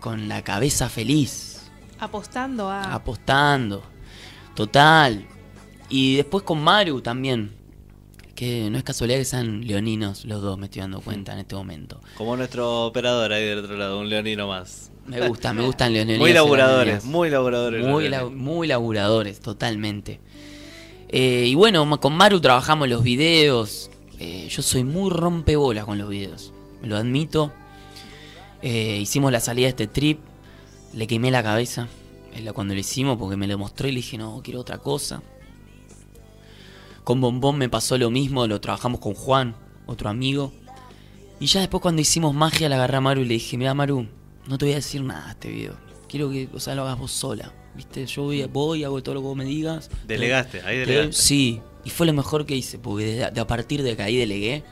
con la cabeza feliz, Apostando a. apostando. Total. Y después con Maru también. Que no es casualidad que sean leoninos los dos, me estoy dando cuenta en este momento. Como nuestro operador ahí del otro lado, un leonino más. Me gusta, me gustan leoninos. Muy laburadores, muy laburadores. Muy, muy laburadores, totalmente. Eh, y bueno, con Maru trabajamos los videos. Eh, yo soy muy rompebolas con los videos. Lo admito. Eh, hicimos la salida de este trip. Le quemé la cabeza cuando lo hicimos porque me lo mostró y le dije, no, quiero otra cosa. Con Bombón me pasó lo mismo, lo trabajamos con Juan, otro amigo. Y ya después cuando hicimos magia la agarré a Maru y le dije, mira Maru, no te voy a decir nada de este video. Quiero que, o lo hagas vos sola. ¿Viste? Yo voy, voy hago todo lo que vos me digas. Delegaste, ahí Te- delegaste. Sí, y fue lo mejor que hice, porque de, de a partir de que ahí delegué,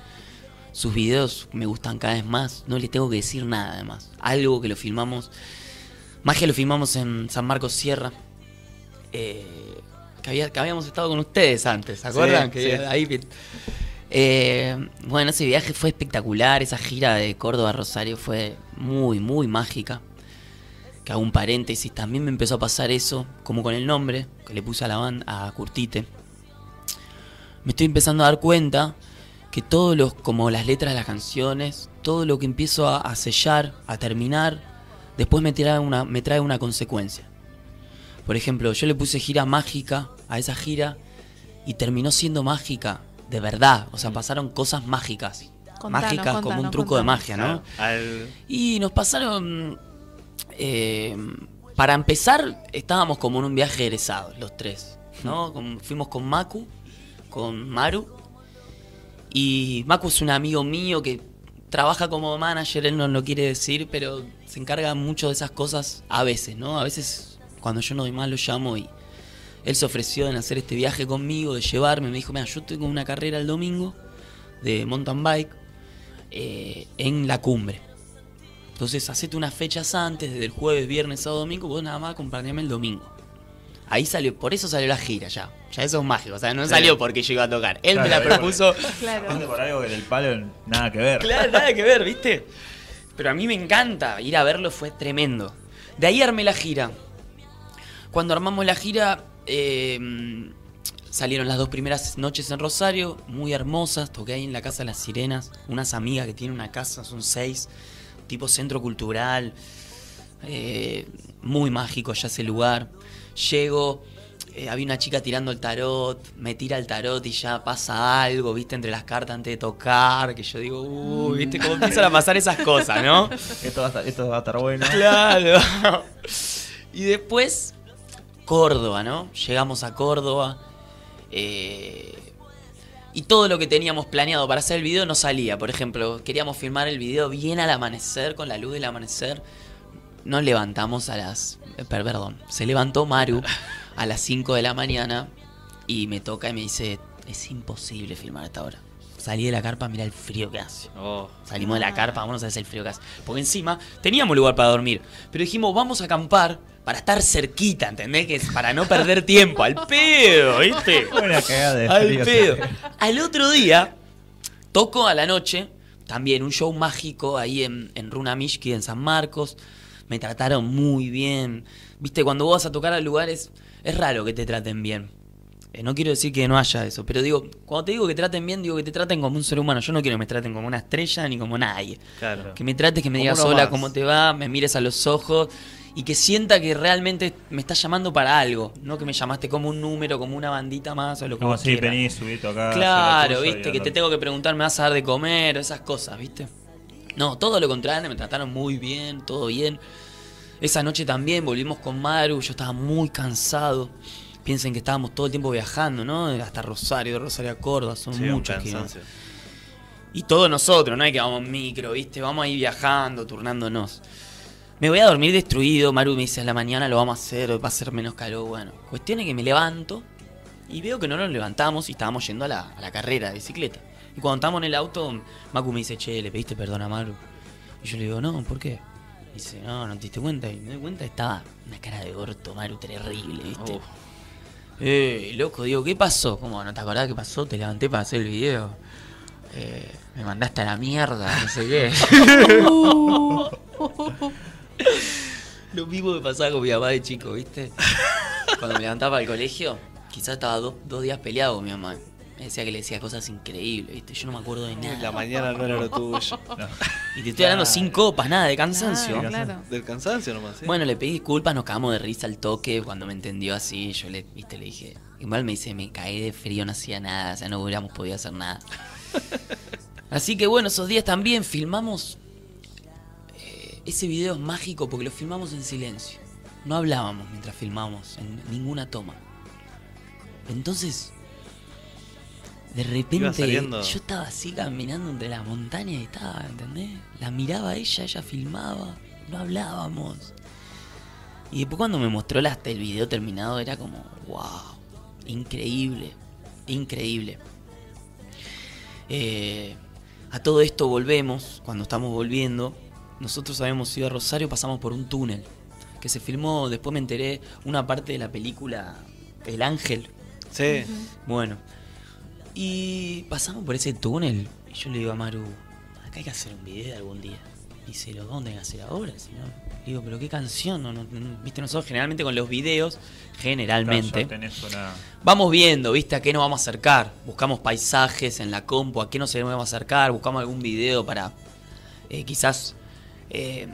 sus videos me gustan cada vez más. No le tengo que decir nada además. Algo que lo filmamos. Magia lo filmamos en San Marcos Sierra. eh, que, había- que habíamos estado con ustedes antes, ¿se acuerdan? Sí, que sí. ahí eh, bueno, ese viaje fue espectacular, esa gira de Córdoba a Rosario fue muy, muy mágica. Que hago un paréntesis, también me empezó a pasar eso, como con el nombre que le puse a la banda, a Curtite. Me estoy empezando a dar cuenta que todos los, como las letras de las canciones, todo lo que empiezo a, a sellar, a terminar, después me trae, una, me trae una consecuencia. Por ejemplo, yo le puse gira mágica a esa gira y terminó siendo mágica de verdad. O sea, pasaron cosas mágicas. Contanos, mágicas como un contanos, truco de magia, ¿no? Al- Y nos pasaron. Eh, para empezar, estábamos como en un viaje egresado, los tres. ¿no? Con- fuimos con Maku, con Maru. Y Maku es un amigo mío que trabaja como manager, él no lo quiere decir, pero se encarga mucho de esas cosas a veces, ¿no? A veces cuando yo no doy mal lo llamo y él se ofreció en hacer este viaje conmigo, de llevarme. Me dijo, mira, yo tengo una carrera el domingo de mountain bike eh, en la cumbre. Entonces, hacete unas fechas antes, desde el jueves, viernes, sábado, domingo, vos nada más acompañame el domingo. Ahí salió, por eso salió la gira ya. Ya eso es mágico, o sea, no Sí. salió porque yo iba a tocar. Él me la propuso. Claro. por algo que del palo nada que ver. Claro, nada que ver, ¿viste? Pero a mí me encanta, ir a verlo fue tremendo. De ahí armé la gira. Cuando armamos la gira, eh, salieron las dos primeras noches en Rosario, muy hermosas. Toqué ahí en la Casa de las Sirenas, unas amigas que tienen una casa, son seis, tipo centro cultural. eh, muy mágico ya ese lugar. Llego, eh, había una chica tirando el tarot, me tira el tarot y ya pasa algo, viste, entre las cartas antes de tocar, que yo digo, uy, viste, cómo empiezan a pasar esas cosas, ¿no? Esto va a estar, esto va a estar bueno. Claro. Y después, Córdoba, ¿no? Llegamos a Córdoba. eh, y todo lo que teníamos planeado para hacer el video no salía. Por ejemplo, queríamos filmar el video bien al amanecer, con la luz del amanecer. Nos levantamos a las... eh, per- Perdón, se levantó Maru a las 5 de la mañana y me toca y me dice, es imposible filmar a esta hora. Salí de la carpa, mira el frío que hace. Oh. Salimos de la carpa, vamos a hacer el frío que hace. Porque encima teníamos lugar para dormir. Pero dijimos, vamos a acampar para estar cerquita, ¿entendés? Que es para no perder tiempo. Al pedo, ¿viste? Una cagada de Al frío. pedo. Al otro día, toco a la noche, también un show mágico ahí en, en Runamishki, en San Marcos. Me trataron muy bien. Viste, cuando vos vas a tocar a lugares, es raro que te traten bien. Eh, no quiero decir que no haya eso, pero digo, cuando te digo que traten bien, digo que te traten como un ser humano. Yo no quiero que me traten como una estrella ni como nadie. Claro. Que me trates, que me Como digas hola, más. cómo te va, me mires a los ojos y que sienta que realmente me estás llamando para algo. No que me llamaste como un número, como una bandita más o lo que Como si quieras. vení, subito acá. Claro, viste, que te tengo que preguntar, me vas a dar de comer, o esas cosas, viste. No, todo lo contrario, me trataron muy bien, todo bien. Esa noche también volvimos con Maru, yo estaba muy cansado. Piensen que estábamos todo el tiempo viajando, ¿no? Hasta Rosario, de Rosario a Córdoba, son Sí, muchos kilómetros. Y todos nosotros, no es que vamos en micro, ¿viste? Vamos ahí viajando, turnándonos. Me voy a dormir destruido, Maru me dice a la mañana lo vamos a hacer, va a ser menos calor. Bueno, cuestión es que me levanto y veo que no nos levantamos y estábamos yendo a la, a la carrera de bicicleta. Y cuando estamos en el auto, Macu me dice, che, ¿le pediste perdón a Maru? Y yo le digo, no, ¿por qué? Dice, no, no te diste cuenta. Y me doy cuenta, estaba una cara de orto, Maru, terrible, ¿viste? Eh, loco, digo, ¿qué pasó? ¿Cómo no te acordás qué pasó? Te levanté para hacer el video. Eh, me mandaste a la mierda, no sé qué. Lo mismo me pasaba con mi mamá de chico, ¿viste? Cuando me levantaba para el colegio, quizás estaba do- dos días peleado con mi mamá. Me decía que le decía cosas increíbles, ¿viste? Yo no me acuerdo de nada. La mañana no era lo tuyo. Y te estoy hablando sin copas, nada de cansancio. Claro, claro. Del cansancio nomás, ¿sí? Bueno, le pedí disculpas, nos cagamos de risa al toque cuando me entendió así. Yo le, viste, le dije. Igual me dice, me caí de frío, no hacía nada, o sea, no hubiéramos podido hacer nada. Así que bueno, esos días también filmamos. Ese video es mágico porque lo filmamos en silencio. No hablábamos mientras filmamos, en ninguna toma. Entonces, de repente, yo estaba así caminando entre las montañas y estaba, ¿entendés? La miraba ella, ella filmaba, no hablábamos. Y después cuando me mostró la- el video terminado era como, wow, increíble, increíble. Eh, a todo esto volvemos, cuando estamos volviendo, nosotros habíamos ido a Rosario, pasamos por un túnel que se filmó, después me enteré, una parte de la película El Ángel. Sí. Bueno, y pasamos por ese túnel y yo le digo a Maru, acá hay que hacer un video algún día. Y dice, ¿lo dónde hay que hacer ahora? Si no, le digo, pero qué canción, no, no- no- viste, nosotros generalmente con los videos, generalmente, una- vamos viendo, viste, a qué nos vamos a acercar. Buscamos paisajes en la compu, a qué nos vamos a acercar, buscamos algún video para eh, quizás eh,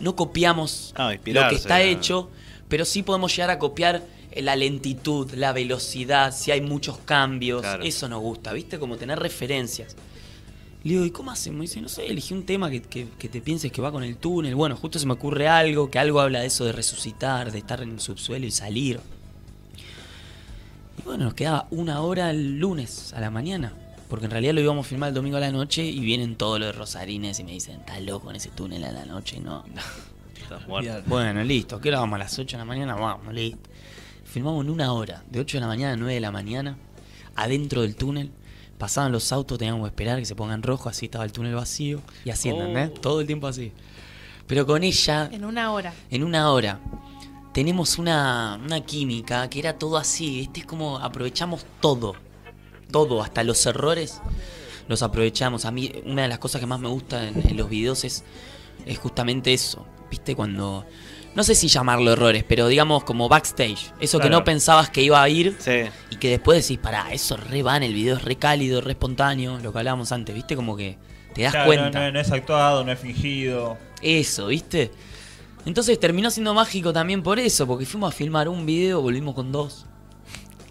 no copiamos Ah, lo que está hecho, pero sí podemos llegar a copiar eh, la lentitud, la velocidad, si hay muchos cambios. Claro. Eso nos gusta, ¿viste? Como tener referencias. Le digo, ¿y cómo hacemos? Y dice, no sé, elegí un tema que, que- que te pienses que va con el túnel. Bueno, justo se me ocurre algo, que algo habla de eso de resucitar, de estar en el subsuelo y salir. Y bueno, nos quedaba una hora el lunes a la mañana. Porque en realidad lo íbamos a filmar el domingo a la noche y vienen todos los rosarines y me dicen, ¿estás loco en ese túnel a la noche? No. Estás muerto. Bueno, listo. ¿Qué hora vamos a las 8 de la mañana? Vamos, listo. Filmamos en una hora, de 8 de la mañana a 9 de la mañana, adentro del túnel. Pasaban los autos, teníamos que esperar que se pongan rojo, así estaba el túnel vacío. Y así, ¿entendés? Oh. Todo el tiempo así. Pero con ella, En una hora. en una hora, tenemos una, una química que era todo así, ¿viste? Es como aprovechamos todo. Todo, hasta los errores, los aprovechamos. A mí, una de las cosas que más me gusta en, en los videos es, es justamente eso. ¿Viste? Cuando. No sé si llamarlo errores, pero digamos como backstage. Eso que no pensabas que iba a ir Sí. y que después decís, pará, eso re va en el video, es re cálido, re espontáneo, lo que hablábamos antes, ¿viste? Como que te das Claro, cuenta. No, no- no es actuado, no es fingido. Eso, ¿viste? Entonces terminó siendo mágico también por eso, porque fuimos a filmar un video, volvimos con dos.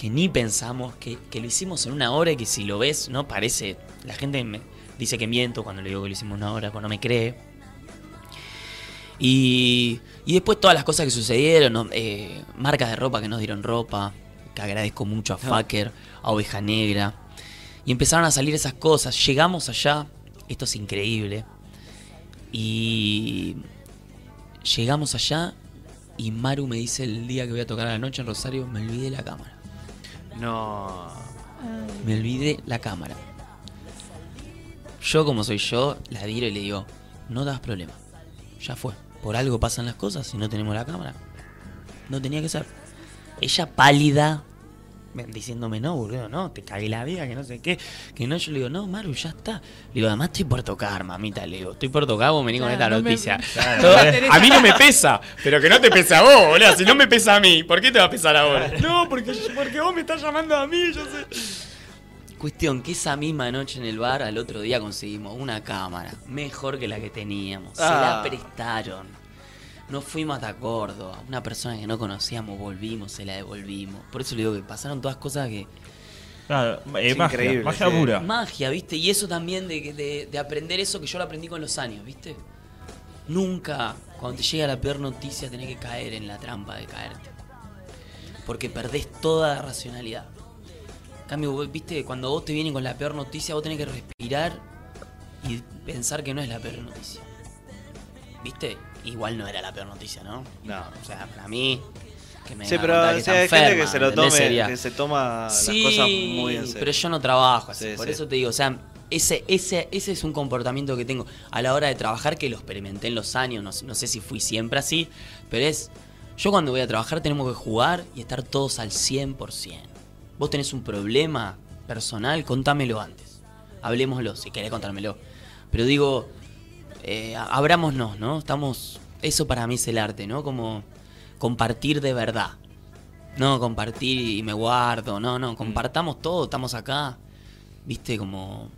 Que ni pensamos, que, que lo hicimos en una hora y que si lo ves, no parece. La gente me dice que miento cuando le digo que lo hicimos en una hora, pues no me cree. Y, y después todas las cosas que sucedieron, ¿no? Eh, marcas de ropa que nos dieron ropa, que agradezco mucho a Fucker, a Oveja Negra. Y empezaron a salir esas cosas. Llegamos allá, esto es increíble. Y llegamos allá y Maru me dice el día que voy a tocar a la noche en Rosario, me olvidé la cámara. No. Me olvidé la cámara. Yo como soy yo, la miro y le digo, no das problema. Ya fue. Por algo pasan las cosas si no tenemos la cámara. No tenía que ser. Ella pálida, diciéndome, no, boludo, no, te cagué la vida, que no sé qué. Que no, yo le digo, no, Maru, ya está. Le digo, además estoy por tocar, mamita. Le digo, estoy por tocar, vos vení con Claro, esta no me- noticia. Claro, Todo- no me interesa. a mí no me pesa, pero que no te pesa a vos, boludo. Si no me pesa a mí, ¿por qué te va a pesar ahora? No, porque, porque vos me estás llamando a mí, yo sé. Cuestión que esa misma noche en el bar, al otro día conseguimos una cámara, mejor que la que teníamos. Se la Ah. prestaron. Nos fuimos hasta Córdoba. Una persona que no conocíamos, volvimos, se la devolvimos. Por eso le digo que pasaron todas cosas que. Claro, eh, Es magia, increíble, magia sí. pura. Magia, ¿viste? Y eso también de, de- de aprender eso que yo lo aprendí con los años, ¿viste? Nunca, cuando te llega la peor noticia, tenés que caer en la trampa de caerte. Porque perdés toda racionalidad. En cambio, vos, ¿viste? Cuando vos te vienen con la peor noticia, vos tenés que respirar y pensar que no es la peor noticia. ¿Viste? Igual no era la peor noticia, ¿no? No. O sea, para mí. Que me Sí, pero sí, está hay gente que se lo tome, Sería- que se toma Sí, las cosas muy en serio. pero yo no trabajo así. Sí, por sí. eso te digo, o sea, ese, ese, ese es un comportamiento que tengo a la hora de trabajar que lo experimenté en los años. No, no sé si fui siempre así, pero es Yo cuando voy a trabajar tenemos que jugar y estar todos al 100%. Vos tenés un problema personal, contámelo antes. Hablemoslo, si querés contármelo. Pero digo, eh, abrámonos, ¿no? Estamos... Eso para mí es el arte, ¿no? Como compartir de verdad. No compartir y me guardo, no, no, compartamos todo, estamos acá. Viste, como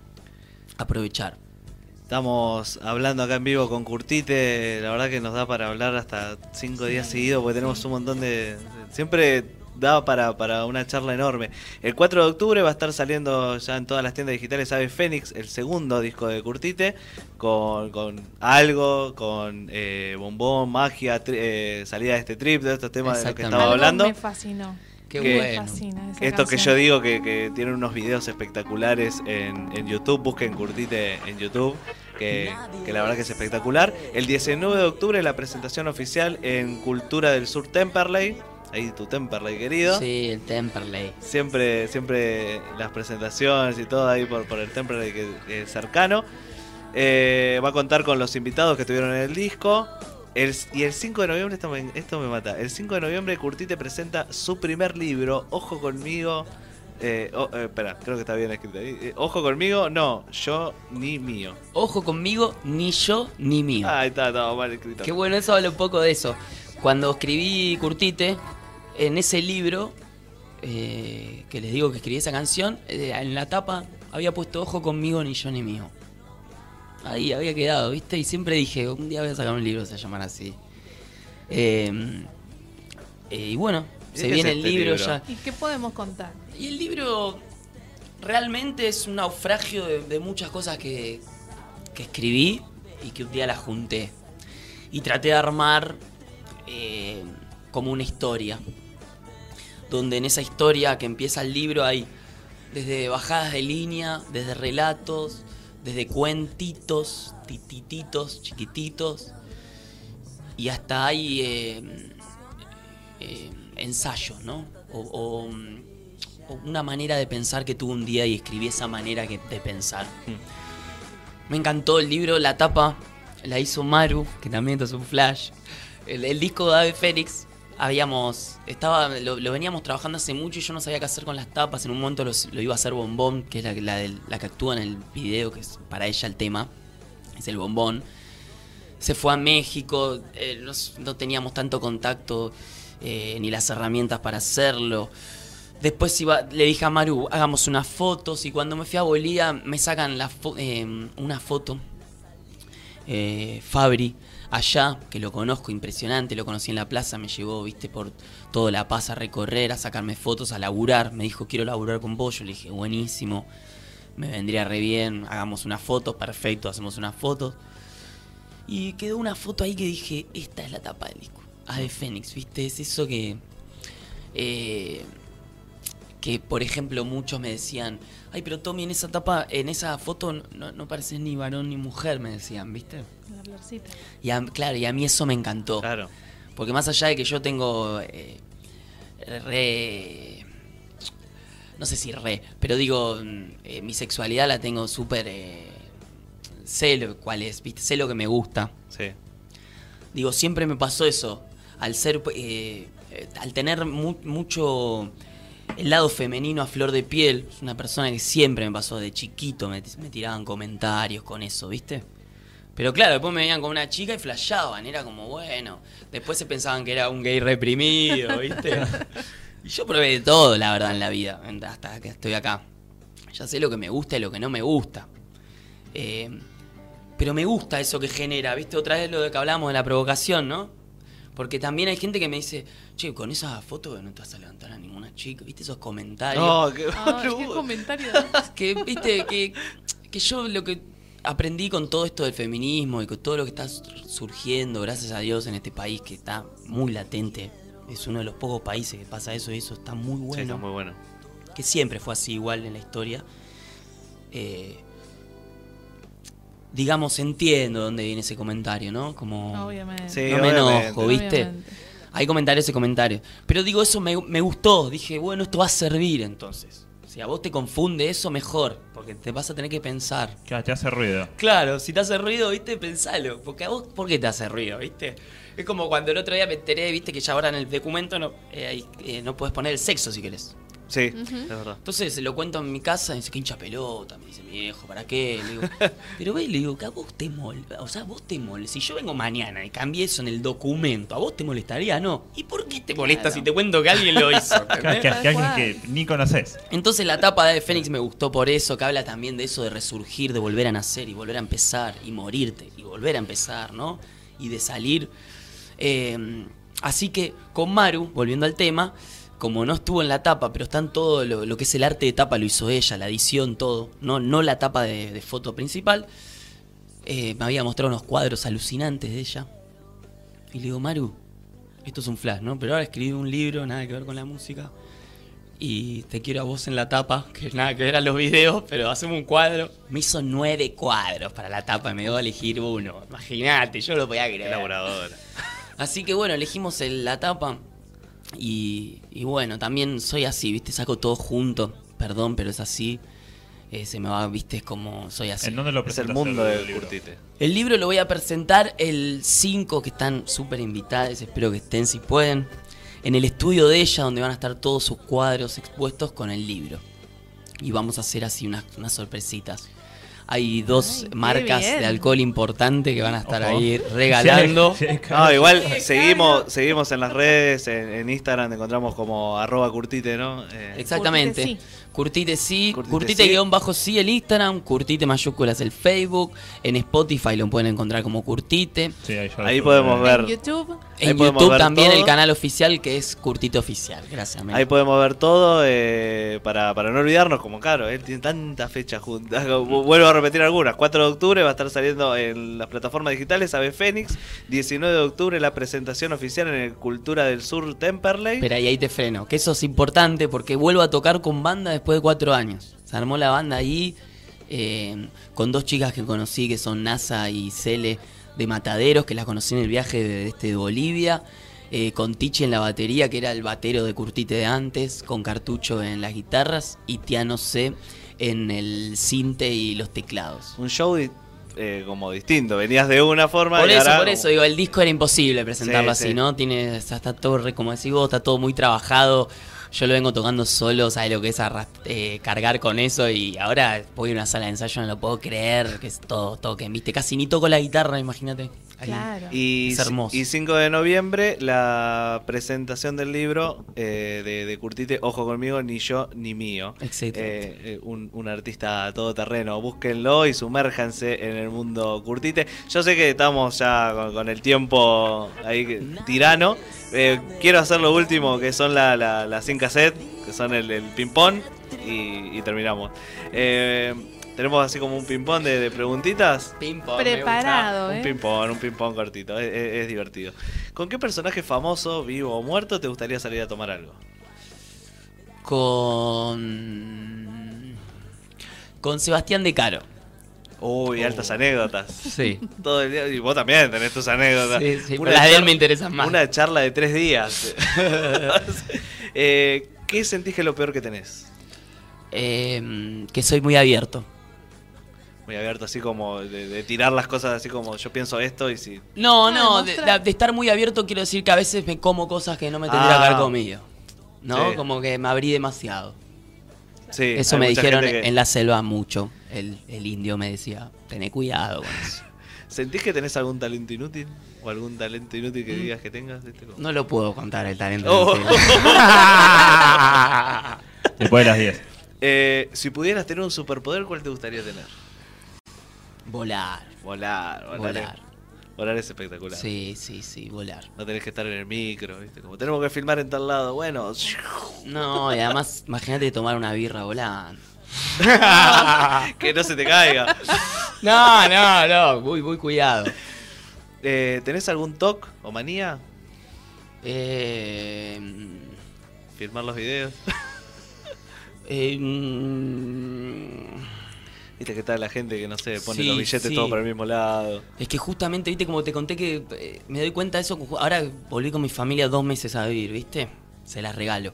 aprovechar. Estamos hablando acá en vivo con Curtite, la verdad que nos da para hablar hasta cinco días seguidos porque tenemos un montón de... Siempre da para, para una charla enorme. El 4 de octubre va a estar saliendo ya en todas las tiendas digitales Ave Fénix, el segundo disco de Curtite, con, con algo, con eh, bombón, magia, tri- eh, salida de este trip, de estos temas de los que estaba Algo hablando. Me fascinó. Qué Que- Me fascina esa Esto que yo digo que, que tienen unos videos espectaculares en, en YouTube, busquen Curtite en YouTube, que, que la verdad que es espectacular. El 19 de octubre la presentación oficial en Cultura del Sur Temperley, ahí tu Temperley querido. Sí, el Temperley. Siempre, siempre las presentaciones y todo ahí por, por el Temperley que, que es cercano. Eh, va a contar con los invitados que estuvieron en el disco. El- y el 5 de noviembre, esto me, esto me mata. El 5 de noviembre, Curtite presenta su primer libro, Ojo conmigo. Eh, oh, eh, espera, creo que está bien escrito ahí. Eh, Ojo conmigo, no, yo ni mío. Ojo conmigo, ni yo ni mío. Ah, está, estaba mal escrito. Qué bueno, eso habla un poco de eso. Cuando escribí Curtite, en ese libro, eh, que les digo que escribí esa canción, eh, en la tapa había puesto Ojo conmigo, ni yo ni mío. Ahí había quedado, ¿viste? Y siempre dije, un día voy a sacar un libro, se va a llamar así. Eh, eh, y bueno, ¿Y se viene es el este libro, libro? ya. ¿Y qué podemos contar? Y el libro realmente es un naufragio de, de muchas cosas que, que escribí y que un día las junté. Y traté de armar eh, como una historia. Donde en esa historia que empieza el libro hay desde bajadas de línea, desde relatos, desde cuentitos, titititos, chiquititos. Y hasta hay eh, eh, ensayos, ¿no? O, o, mm, o una manera de pensar que tuve un día y escribí esa manera que- de pensar. Me encantó el libro, la tapa la hizo Maru, que también es un flash. El, disco de Ave Fénix, habíamos, estaba, lo, veníamos trabajando hace mucho y yo no sabía qué hacer con las tapas. En un momento los- lo iba a hacer Bombón, que es la, la, que actúa en el video, que es para ella el tema, es el Bombón. Se fue a México, eh, no, teníamos tanto contacto eh, ni las herramientas para hacerlo. Después le dije a Maru, hagamos unas fotos y cuando me fui a Bolivia me sacan la fo- eh, una foto. eh, Fabri, allá, que lo conozco, impresionante, lo conocí en la plaza, me llevó, viste, por toda La Paz a recorrer, a sacarme fotos, a laburar. Me dijo, quiero laburar con vos. Yo le dije, buenísimo, me vendría re bien, hagamos unas fotos, perfecto, hacemos unas fotos. Y quedó una foto ahí que dije, esta es la tapa del disco. Ave Fénix, ¿viste? Es eso que... eh, que por ejemplo muchos me decían, ay, pero Tommy en esa tapa, en esa foto no, no pareces ni varón ni mujer, me decían, ¿viste? Florcita. Y a- claro, y a mí eso me encantó. Claro. Porque más allá de que yo tengo eh, re... No sé si re, pero digo, mm, eh, mi sexualidad la tengo súper... eh, sé lo cuál es, ¿viste? Sé lo que me gusta. Sí. Digo, siempre me pasó eso. Al ser... al tener mu- mucho... El lado femenino a flor de piel, es una persona que siempre me pasó de chiquito, me, me tiraban comentarios con eso, ¿viste? Pero claro, después me veían con una chica y flasheaban, era como, bueno. Después se pensaban que era un gay reprimido, ¿viste? y yo probé de todo, la verdad, en la vida, hasta que estoy acá. Ya sé lo que me gusta y lo que no me gusta. Eh, pero me gusta eso que genera, ¿viste? Otra vez lo de que hablamos de la provocación, ¿no? Porque también hay gente que me dice, che, con esa foto no te vas a levantar a ninguna chica, ¿viste? Esos comentarios. No, qué Ay, qué comentario. que, viste, que, que yo lo que aprendí con todo esto del feminismo y con todo lo que está surgiendo, gracias a Dios, en este país que está muy latente. Es uno de los pocos países que pasa eso y eso está muy bueno. Sí, está muy bueno. Que siempre fue así igual en la historia. Eh, digamos, entiendo dónde viene ese comentario, ¿no? Como... Obviamente. Sí, no me obviamente. enojo, ¿viste? Obviamente. Hay comentarios y comentarios. Pero digo, eso me, me gustó. Dije, bueno, esto va a servir entonces. Si a vos te confunde eso, mejor. Porque te vas a tener que pensar. Claro, te hace ruido. Claro, si te hace ruido, viste, pensalo. Porque a vos, ¿por qué te hace ruido, viste? Es como cuando el otro día me enteré, viste, que ya ahora en el documento no, eh, eh, no puedes poner el sexo si querés. Sí, Ujú. es verdad. Entonces se lo cuento en mi casa y dice que hincha pelota. Me dice mi viejo, ¿para qué? Le digo, pero ve, le digo, que a vos te molesta. O sea, vos te molesta. Si yo vengo mañana y cambié eso en el documento, ¿a vos te molestaría? No. ¿Y por qué te molesta si te cuento que alguien lo hizo? Que, ¿entendés? que- que alguien que ni conoces. Entonces la tapa de Fénix me gustó por eso, que habla también de eso de resurgir, de volver a nacer y volver a empezar y morirte y volver a empezar, ¿no? Y de salir. Eh, así que con Maru, volviendo al tema, como no estuvo en la tapa, pero está en todo lo, lo que es el arte de tapa, lo hizo ella, la edición, todo, no, no la tapa de, de foto principal. eh, me había mostrado unos cuadros alucinantes de ella. Y le digo, Maru, esto es un flash, ¿no? Pero ahora escribí un libro, nada que ver con la música y te quiero a vos en la tapa, que nada que ver a los videos, pero hacemos un cuadro. Me hizo nueve cuadros para la tapa y me dio a elegir uno. Imagínate, yo lo podía creer. Elaboradora. Así que bueno, elegimos el- la tapa y, y bueno, también soy así, ¿viste? Saco todo junto, perdón, pero es así. Eh, se me va, ¿viste? Es como soy así. ¿En dónde lo Es el presentas mundo el del libro? Curtite. El libro lo voy a presentar el 5, que están súper invitados, espero que estén si pueden, en el estudio de ella, donde van a estar todos sus cuadros expuestos con el libro. Y vamos a hacer así unas, unas sorpresitas. Hay dos Ay, marcas bien. de alcohol importante que van a estar Ojo. ahí regalando. No, igual seguimos, seguimos en las redes, en, en Instagram te encontramos como arroba curtite, ¿no? Eh, Exactamente. Curtite sí, Curtite Curtite sí. guion bajo sí el Instagram, Curtite mayúsculas el Facebook, en Spotify lo pueden encontrar como Curtite. Ahí podemos ver. En YouTube. En ahí podemos YouTube ver también todo. el canal oficial que es Curtite Oficial. Gracias, men. Ahí podemos ver todo eh, para, para no olvidarnos, como claro, él tiene tantas fechas juntas. Vuelvo a repetir algunas. 4 de octubre va a estar saliendo en las plataformas digitales Ave Fénix. 19 de octubre la presentación oficial en el Cultura del Sur Temperley. Pero ahí, ahí te freno, que eso es importante porque vuelvo a tocar con banda después de cuatro años. Se armó la banda ahí eh, con dos chicas que conocí que son NASA y Cele de Mataderos, que las conocí en el viaje de, este, de Bolivia. eh, con Tichi en la batería, que era el batero de Curtite de antes, con Cartucho en las guitarras y Tiano C en el cinte y los teclados. Un show eh, como distinto. Venías de una forma Por y eso, ahora por eso, digo, el disco era imposible presentarlo Sí, así, sí. ¿no? Tiene, está, está todo, como decís vos, está todo muy trabajado yo lo vengo tocando solo, ¿sabes lo que es eh, cargar con eso? Y ahora voy a una sala de ensayo, no lo puedo creer que es todo toquen, ¿viste? Casi ni toco la guitarra, imagínate. Claro. Y, es hermoso. Y 5 de noviembre, la presentación del libro eh, de, Curtite, Ojo conmigo, ni yo ni mío. Eh, eh, un, un, artista todoterreno. Búsquenlo y sumérjanse en el mundo Curtite. Yo sé que estamos ya con, el tiempo ahí tirano. Eh, quiero hacer lo último, que son las la, 5 en cassette, que son el, el ping-pong, y, terminamos. Eh, tenemos así como un ping-pong de, preguntitas. Ping-pong. Preparado. Un ¿eh? ping-pong, un ping-pong cortito. Es, es, divertido. ¿Con qué personaje famoso, vivo o muerto, te gustaría salir a tomar algo? Con. Con Sebastián de Caro. Uy, altas anécdotas. Sí. Todo el día, y vos también tenés tus anécdotas. Sí, sí, pero las de él me interesan más. Una charla de tres días. Eh, ¿Qué sentís que es lo peor que tenés? Eh, que soy muy abierto. Muy abierto, así como de, de tirar las cosas así como yo pienso esto y si... No, Ah, no, de, estar muy abierto quiero decir que a veces me como cosas que no me tendría que Ah. haber comido. ¿No? Sí. Como que me abrí demasiado. Sí, Eso me dijeron que- en la selva mucho. El, el indio me decía, tené cuidado con eso. ¿Sentís que tenés algún talento inútil? ¿O algún talento inútil que digas que tengas? Como- No lo puedo contar el talento. Oh. inútil. Después de las 10. Eh, si pudieras tener un superpoder, ¿cuál te gustaría tener? Volar. Volar, volar. Volar. Es, volar es espectacular. Sí, sí, sí, volar. No tenés que estar en el micro, ¿viste? Como tenemos que filmar en tal lado. Bueno, No, y además, imagínate tomar una birra volando. que no se te caiga. No, no, no, muy, muy cuidado. Eh, ¿Tenés algún toc o manía? Eh, Filmar los videos. eh, mm, Viste que está la gente que no sé, pone Sí, los billetes sí. todos para el mismo lado. Es que justamente, viste, como te conté que eh, me doy cuenta de eso. Ahora volví con mi familia dos meses a vivir, viste. Se las regalo.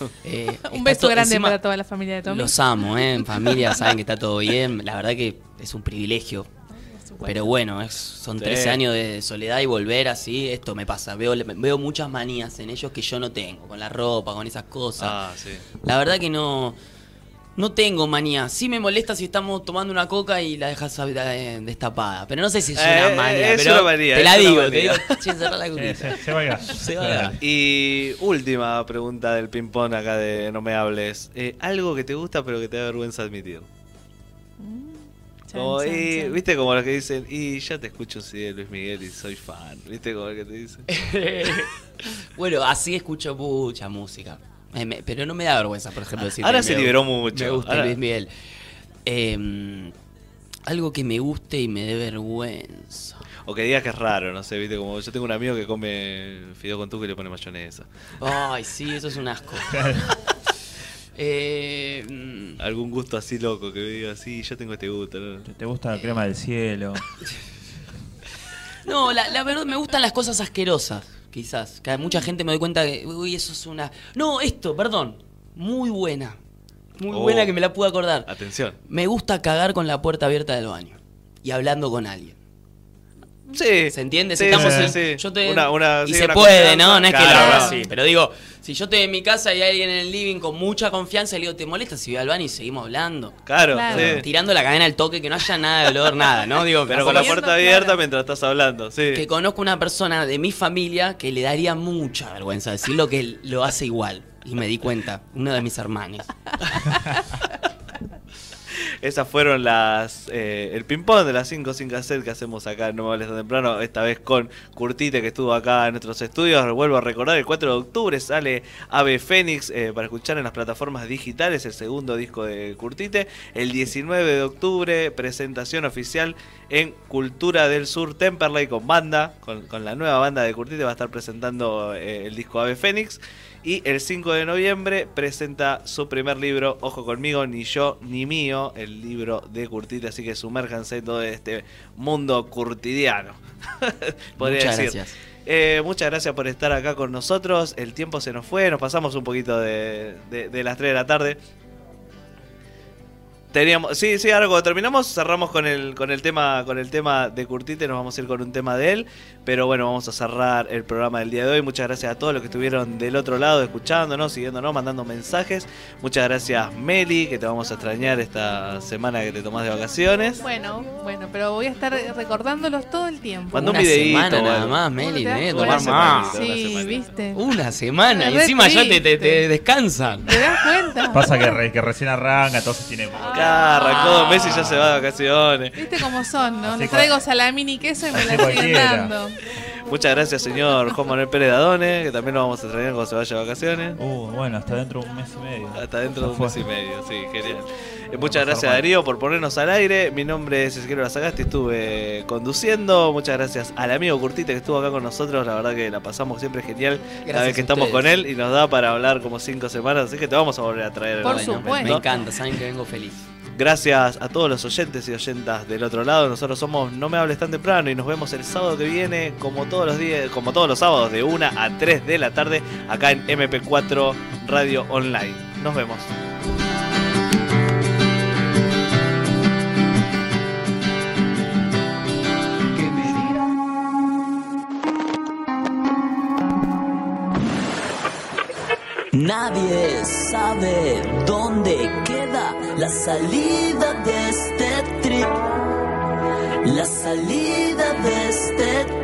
Eh, Un beso grande encima- para toda la familia de Tommy. Los amo, ¿eh? En familia saben que está todo bien. La verdad que es un privilegio. Pero bueno, es, son Sí. 13 años de soledad y volver así, esto me pasa. Veo, veo muchas manías en ellos que yo no tengo, con la ropa, con esas cosas. Ah, sí. La verdad que no, no tengo manía. Sí me molesta si estamos tomando una coca y la dejas eh, destapada. Pero no sé si es Eh, una manía. es pero una manía, te la digo, te digo, che, la coquita. Se- se va a ir. Se va a ir. Y última pregunta del ping-pong acá de No me hables. Eh, algo que te gusta pero que te da vergüenza admitir. Chan, Como, chan, y, chan. ¿Viste como los que dicen, y ya te escucho sí de Luis Miguel y soy fan? ¿Viste como el que te dice? bueno, así escucho mucha música. Eh, me- pero no me da vergüenza, por ejemplo, decir Ahora se me- liberó mucho. Me gusta Ahora- Luis Miguel. Eh, algo que me guste y me dé vergüenza. O que digas que es raro, no sé, viste, como yo tengo un amigo que come fideo con tuco y le pone mayonesa. Ay, sí, eso es un asco. Eh, mm, Algún gusto así loco que diga, sí, yo tengo este gusto. ¿no? ¿Te gusta la crema del cielo? no, la, la verdad me gustan las cosas asquerosas, quizás. Que mucha gente me doy cuenta que, uy, eso es una... No, esto, perdón. Muy buena. Muy Oh. buena que me la pude acordar. Atención. Me gusta cagar con la puerta abierta del baño. Y hablando con alguien. Sí. ¿Se entiende? Sí, Si estamos sí, en- sí. yo te- Una- una- y sí, se una puede. ¿no? No es que lo Claro. haga así. Pero digo, si yo estoy en mi casa y hay alguien en el living con mucha confianza, le digo, ¿te molesta si voy al baño y seguimos hablando? Claro, Claro. sí. Tirando la cadena al toque, que no haya nada de olor, nada, ¿no? Digo, Pero con la puerta abierta mientras estás hablando, sí. que conozco una persona de mi familia que le daría mucha vergüenza decirlo que él lo hace igual. Y me di cuenta, uno de mis hermanos. Esas fueron las eh, el ping-pong de las 5 sin cassette que hacemos acá en No Me Tan Temprano, esta vez con Curtite que estuvo acá en nuestros estudios. Vuelvo a recordar, el 4 de octubre sale Ave Fénix eh, para escuchar en las plataformas digitales, el segundo disco de Curtite. El 19 de octubre, presentación oficial en Cultura del Sur Temperley con banda, con, con la nueva banda de Curtite va a estar presentando eh, el disco Ave Fénix. Y el 5 de noviembre presenta su primer libro, Ojo conmigo, ni yo ni mío, el libro de Curtite, así que sumérjanse en todo este mundo curtidiano. Podría Muchas decir. gracias. Eh, muchas gracias por estar acá con nosotros. El tiempo se nos fue, nos pasamos un poquito de, de- de las 3 de la tarde. Teníamos, sí, sí, ahora cuando terminamos cerramos con el, con el tema, con el tema de Curtite, nos vamos a ir con un tema de él, pero bueno, vamos a cerrar el programa del día de hoy. Muchas gracias a todos los que estuvieron del otro lado, escuchándonos, siguiéndonos, mandando mensajes. Muchas gracias Meli, que te vamos a extrañar esta semana que te tomás de vacaciones. Bueno, bueno, pero voy a estar recordándolos todo el tiempo. Mandó un Una videíto, semana nada más, Meli, ¿Te das ¿eh? Tomar más. Sí, viste. Una semana, y encima ya te, te, te descansan. ¿Te das cuenta? Pasa que, re- que recién arranca, entonces tiene poco Acá arrancó Messi ya se va de vacaciones. Viste cómo son, ¿no? Les traigo salamín y queso y me la siguen dando. Muchas gracias señor Juan Manuel Pérez Dadone, que también lo vamos a extrañar cuando se vaya de vacaciones. Uh, bueno, hasta dentro de un mes y medio. Hasta dentro de un Ya mes y medio, sí, genial. Muchas gracias mal. Darío por ponernos al aire. Mi nombre es Ezequiel Lazagasti, estuve conduciendo. Muchas gracias al amigo Curtite que estuvo acá con nosotros. La verdad que la pasamos siempre genial cada vez que estamos con él y nos da para hablar como cinco semanas. Así que te vamos a volver a traer. Por algún supuesto. Me encanta, saben que vengo feliz. Gracias a todos los oyentes y oyentas del otro lado. Nosotros somos No me hables tan temprano y nos vemos el sábado que viene, como todos los días, como todos los sábados, de 1 a 3 de la tarde, acá en MP4 Radio Online. Nos vemos. Nadie sabe dónde queda la salida de este trip. La salida de este trip.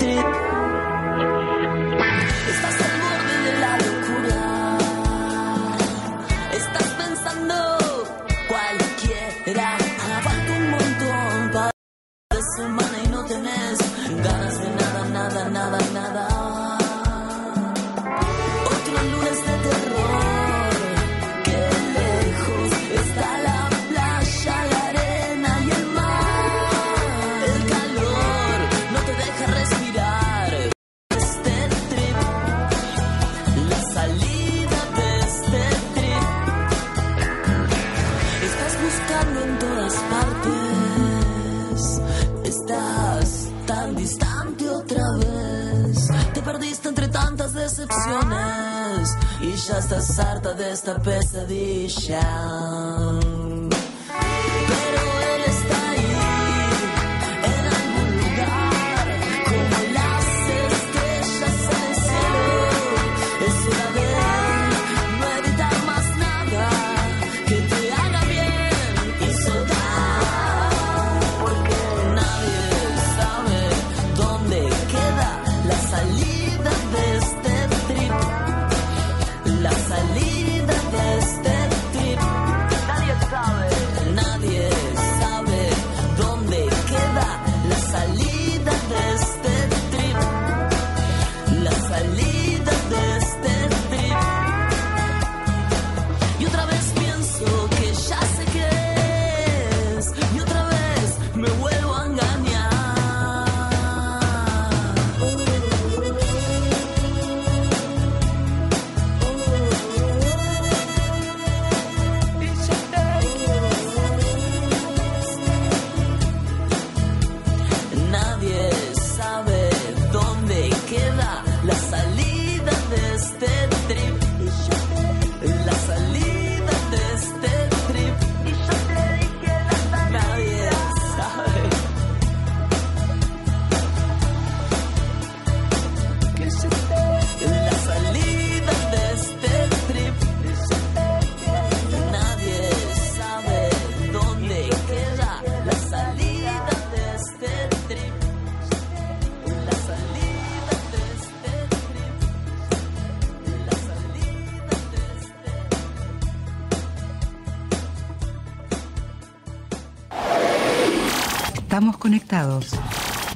Y ya estás harta de esta pesadilla. Pero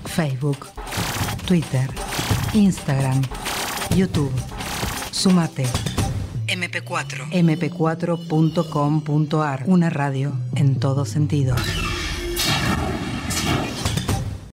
Facebook, Twitter, Instagram, YouTube. Sumate. MP4. mp4.com.ar. Una radio en todo sentido.